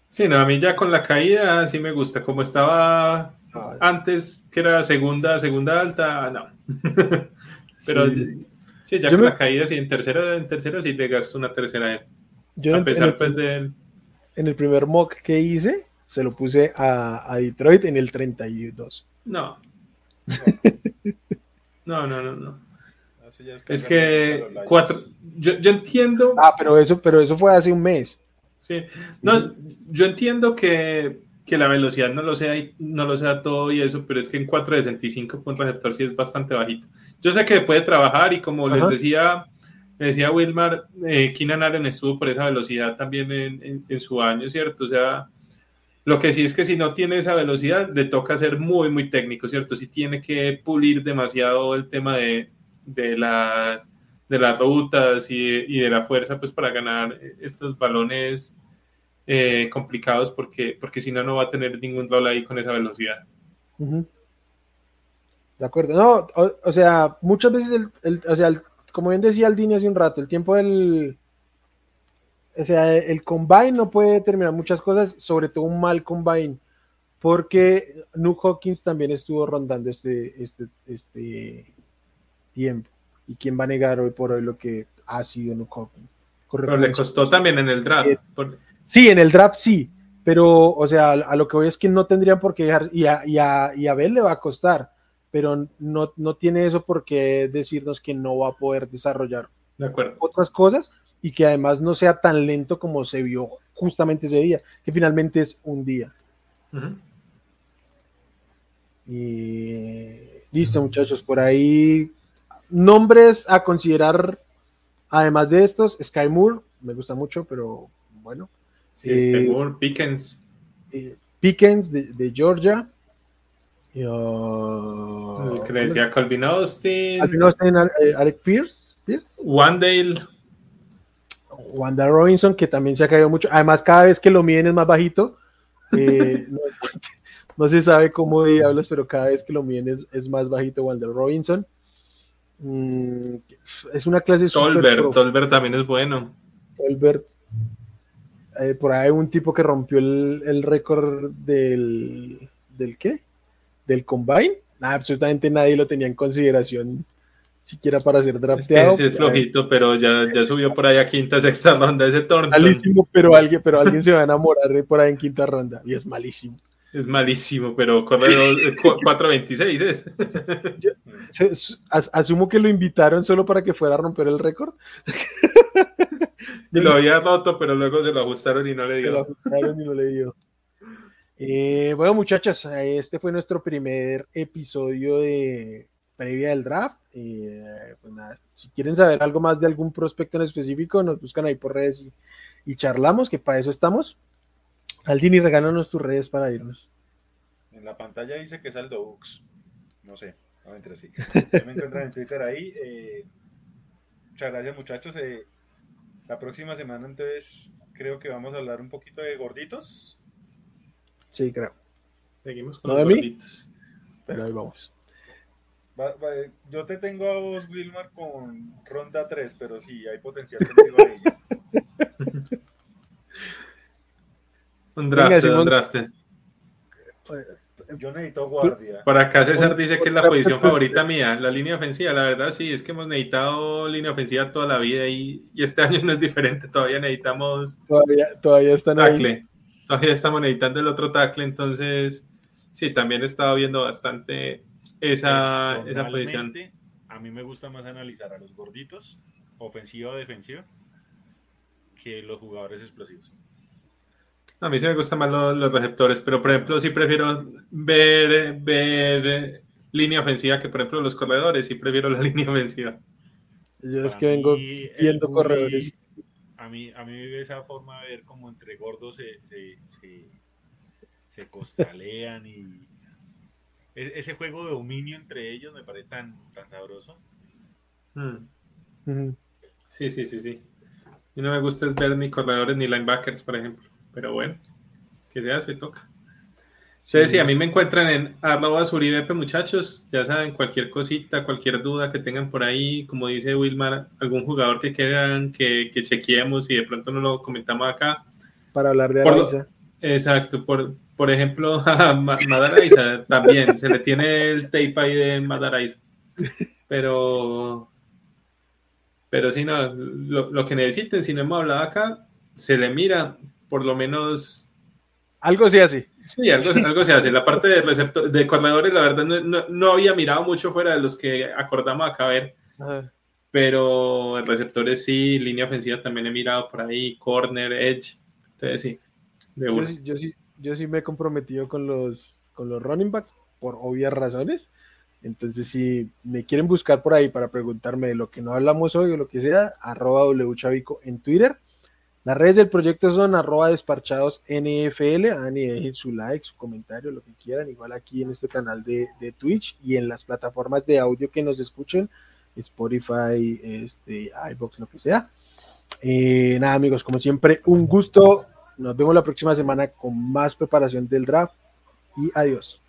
Sí, no, a mí ya con la caída sí me gusta, como estaba ah, antes, que era segunda, segunda alta, no. Pero sí, sí ya con me... la caída, sí, en tercera, en tercera sí te gastas una tercera. Yo a pesar, el, pues, de... En el primer mock que hice, se lo puse a, a Detroit en el 32. No. No, no, no, no. Es, es que cuatro, yo, yo, entiendo. Ah, pero eso, pero eso fue hace un mes. Sí, no, yo entiendo que, que la velocidad no lo sea no lo sea todo y eso, pero es que en 4.65 puntos receptor sí es bastante bajito. Yo sé que puede trabajar y como Ajá. les decía, les decía Wilmar, eh, Keenan Allen estuvo por esa velocidad también en, en, en, su año, ¿cierto? O sea, lo que sí es que si no tiene esa velocidad, le toca ser muy, muy técnico, ¿cierto? Si tiene que pulir demasiado el tema de, de las de las rutas y, y, de la fuerza pues para ganar estos balones eh, complicados porque, porque si no, no va a tener ningún rol ahí con esa velocidad. De acuerdo, no, o, sea, muchas veces, el, o sea, el, como bien decía Aldini hace un rato, el tiempo del, o sea, el combine no puede determinar muchas cosas, sobre todo un mal combine, porque Nuke Hawkins también estuvo rondando este, este, este tiempo. ¿Y quién va a negar hoy por hoy lo que ha sido Nuke Hawkins? Pero le costó también en el draft. Eh, sí, en el draft sí, pero, o sea, a lo que voy es que no tendrían por qué dejar, y a, y a, y a Bell le va a costar, pero no, no tiene eso por qué decirnos que no va a poder desarrollar de acuerdo. otras cosas y que además no sea tan lento como se vio justamente ese día, que finalmente es un día. Uh -huh. Y listo, muchachos, por ahí nombres a considerar, además de estos, Sky Moore, me gusta mucho, pero bueno. Sí, eh, Sky Moore, Pickens. Eh, Pickens de, de Georgia. Uh, El que decía Calvin Austin. Calvin Austin, eh, Alec Pierce. Pierce. Wandale. Wanda Robinson, que también se ha caído mucho. Además, cada vez que lo miden es más bajito. Eh, no, no, se sabe cómo diablos, pero cada vez que lo miden es, es más bajito Wanda Robinson. Mm, es una clase Tolbert, Tolbert también es bueno. Tolbert. Eh, por ahí hay un tipo que rompió el, el récord del, del qué? Del combine. Nah, absolutamente nadie lo tenía en consideración siquiera para ser drafteado. Es que sí es flojito, pero ya, ya subió por ahí a quinta, sexta ronda ese torneo. Malísimo, pero alguien, pero alguien se va a enamorar de por ahí en quinta ronda y es malísimo. Es malísimo, pero corre 4.26 es. Yo, asumo que lo invitaron solo para que fuera a romper el récord. y lo había roto, pero luego se lo ajustaron y no le dio. Se lo ajustaron y no le dio. Eh, bueno, muchachos, este fue nuestro primer episodio de previa del draft. Eh, pues nada, si quieren saber algo más de algún prospecto en específico, nos buscan ahí por redes y, y charlamos, que para eso estamos. Aldini, regálanos tus redes para irnos. En la pantalla dice que es Aldo Ux. No sé, no entre sí. Me encuentran en Twitter ahí. Eh, muchas gracias, muchachos. Eh, la próxima semana, entonces, creo que vamos a hablar un poquito de gorditos. Sí, creo. Seguimos con ¿No los de mí? gorditos. Pero ahí vamos. Va- va- yo te tengo a vos, Wilmar, con ronda 3, pero sí, hay potencial contigo. Un draft, un draft. Yo necesito guardia. Por acá César dice que es la posición favorita mía, la línea ofensiva. La verdad sí, es que hemos necesitado línea ofensiva toda la vida y, y este año no es diferente. Todavía necesitamos Todavía, todavía están ahí. tackle. Todavía estamos necesitando el otro tackle, entonces sí, también he estado viendo bastante esa, esa posición. A mí me gusta más analizar a los gorditos, ofensiva o defensiva, que los jugadores explosivos. A mí sí me gustan más los, los receptores, pero por ejemplo sí prefiero ver, ver línea ofensiva que por ejemplo los corredores, sí prefiero la línea ofensiva. Yo es que vengo viendo corredores. A mí, a mí esa forma de ver como entre gordos se, se, se, se costalean y ese juego de dominio entre ellos me parece tan, tan sabroso. Mm. Sí, sí, sí, sí. Y no me gusta ver ni corredores ni linebackers, por ejemplo. Pero bueno, que se hace, toca. Ustedes, sí, a mí me encuentran en arroba suribepe, muchachos. Ya saben, cualquier cosita, cualquier duda que tengan por ahí, como dice Wilmar, algún jugador que quieran que, que chequeemos y de pronto no lo comentamos acá. Para hablar de Araiza. Exacto, por, por ejemplo, a Ma- Madaraiza también, se le tiene el tape ahí de Madaraiza. Pero, pero si no, lo, lo que necesiten, si no hemos hablado acá, se le mira, por lo menos Algo se hace. Sí, algo, algo se hace. La parte de, receptor, de corredores, la verdad, no, no- no había mirado mucho fuera de los que acordamos acá ver, Ajá. pero receptores sí, línea ofensiva también he mirado por ahí, corner, edge. Entonces sí, de Yo, sí- yo, sí, yo sí me he comprometido con los, con los running backs por obvias razones. Entonces, si me quieren buscar por ahí para preguntarme de lo que no hablamos hoy o lo que sea, arroba wchavico en Twitter. Las redes del proyecto son arroba desparchados NFL. Hagan y dejen su like, su comentario, lo que quieran. Igual aquí en este canal de, de Twitch y en las plataformas de audio que nos escuchen, Spotify, este, iBox, lo que sea. Eh, nada, amigos, como siempre, un gusto. Nos vemos la próxima semana con más preparación del draft y adiós.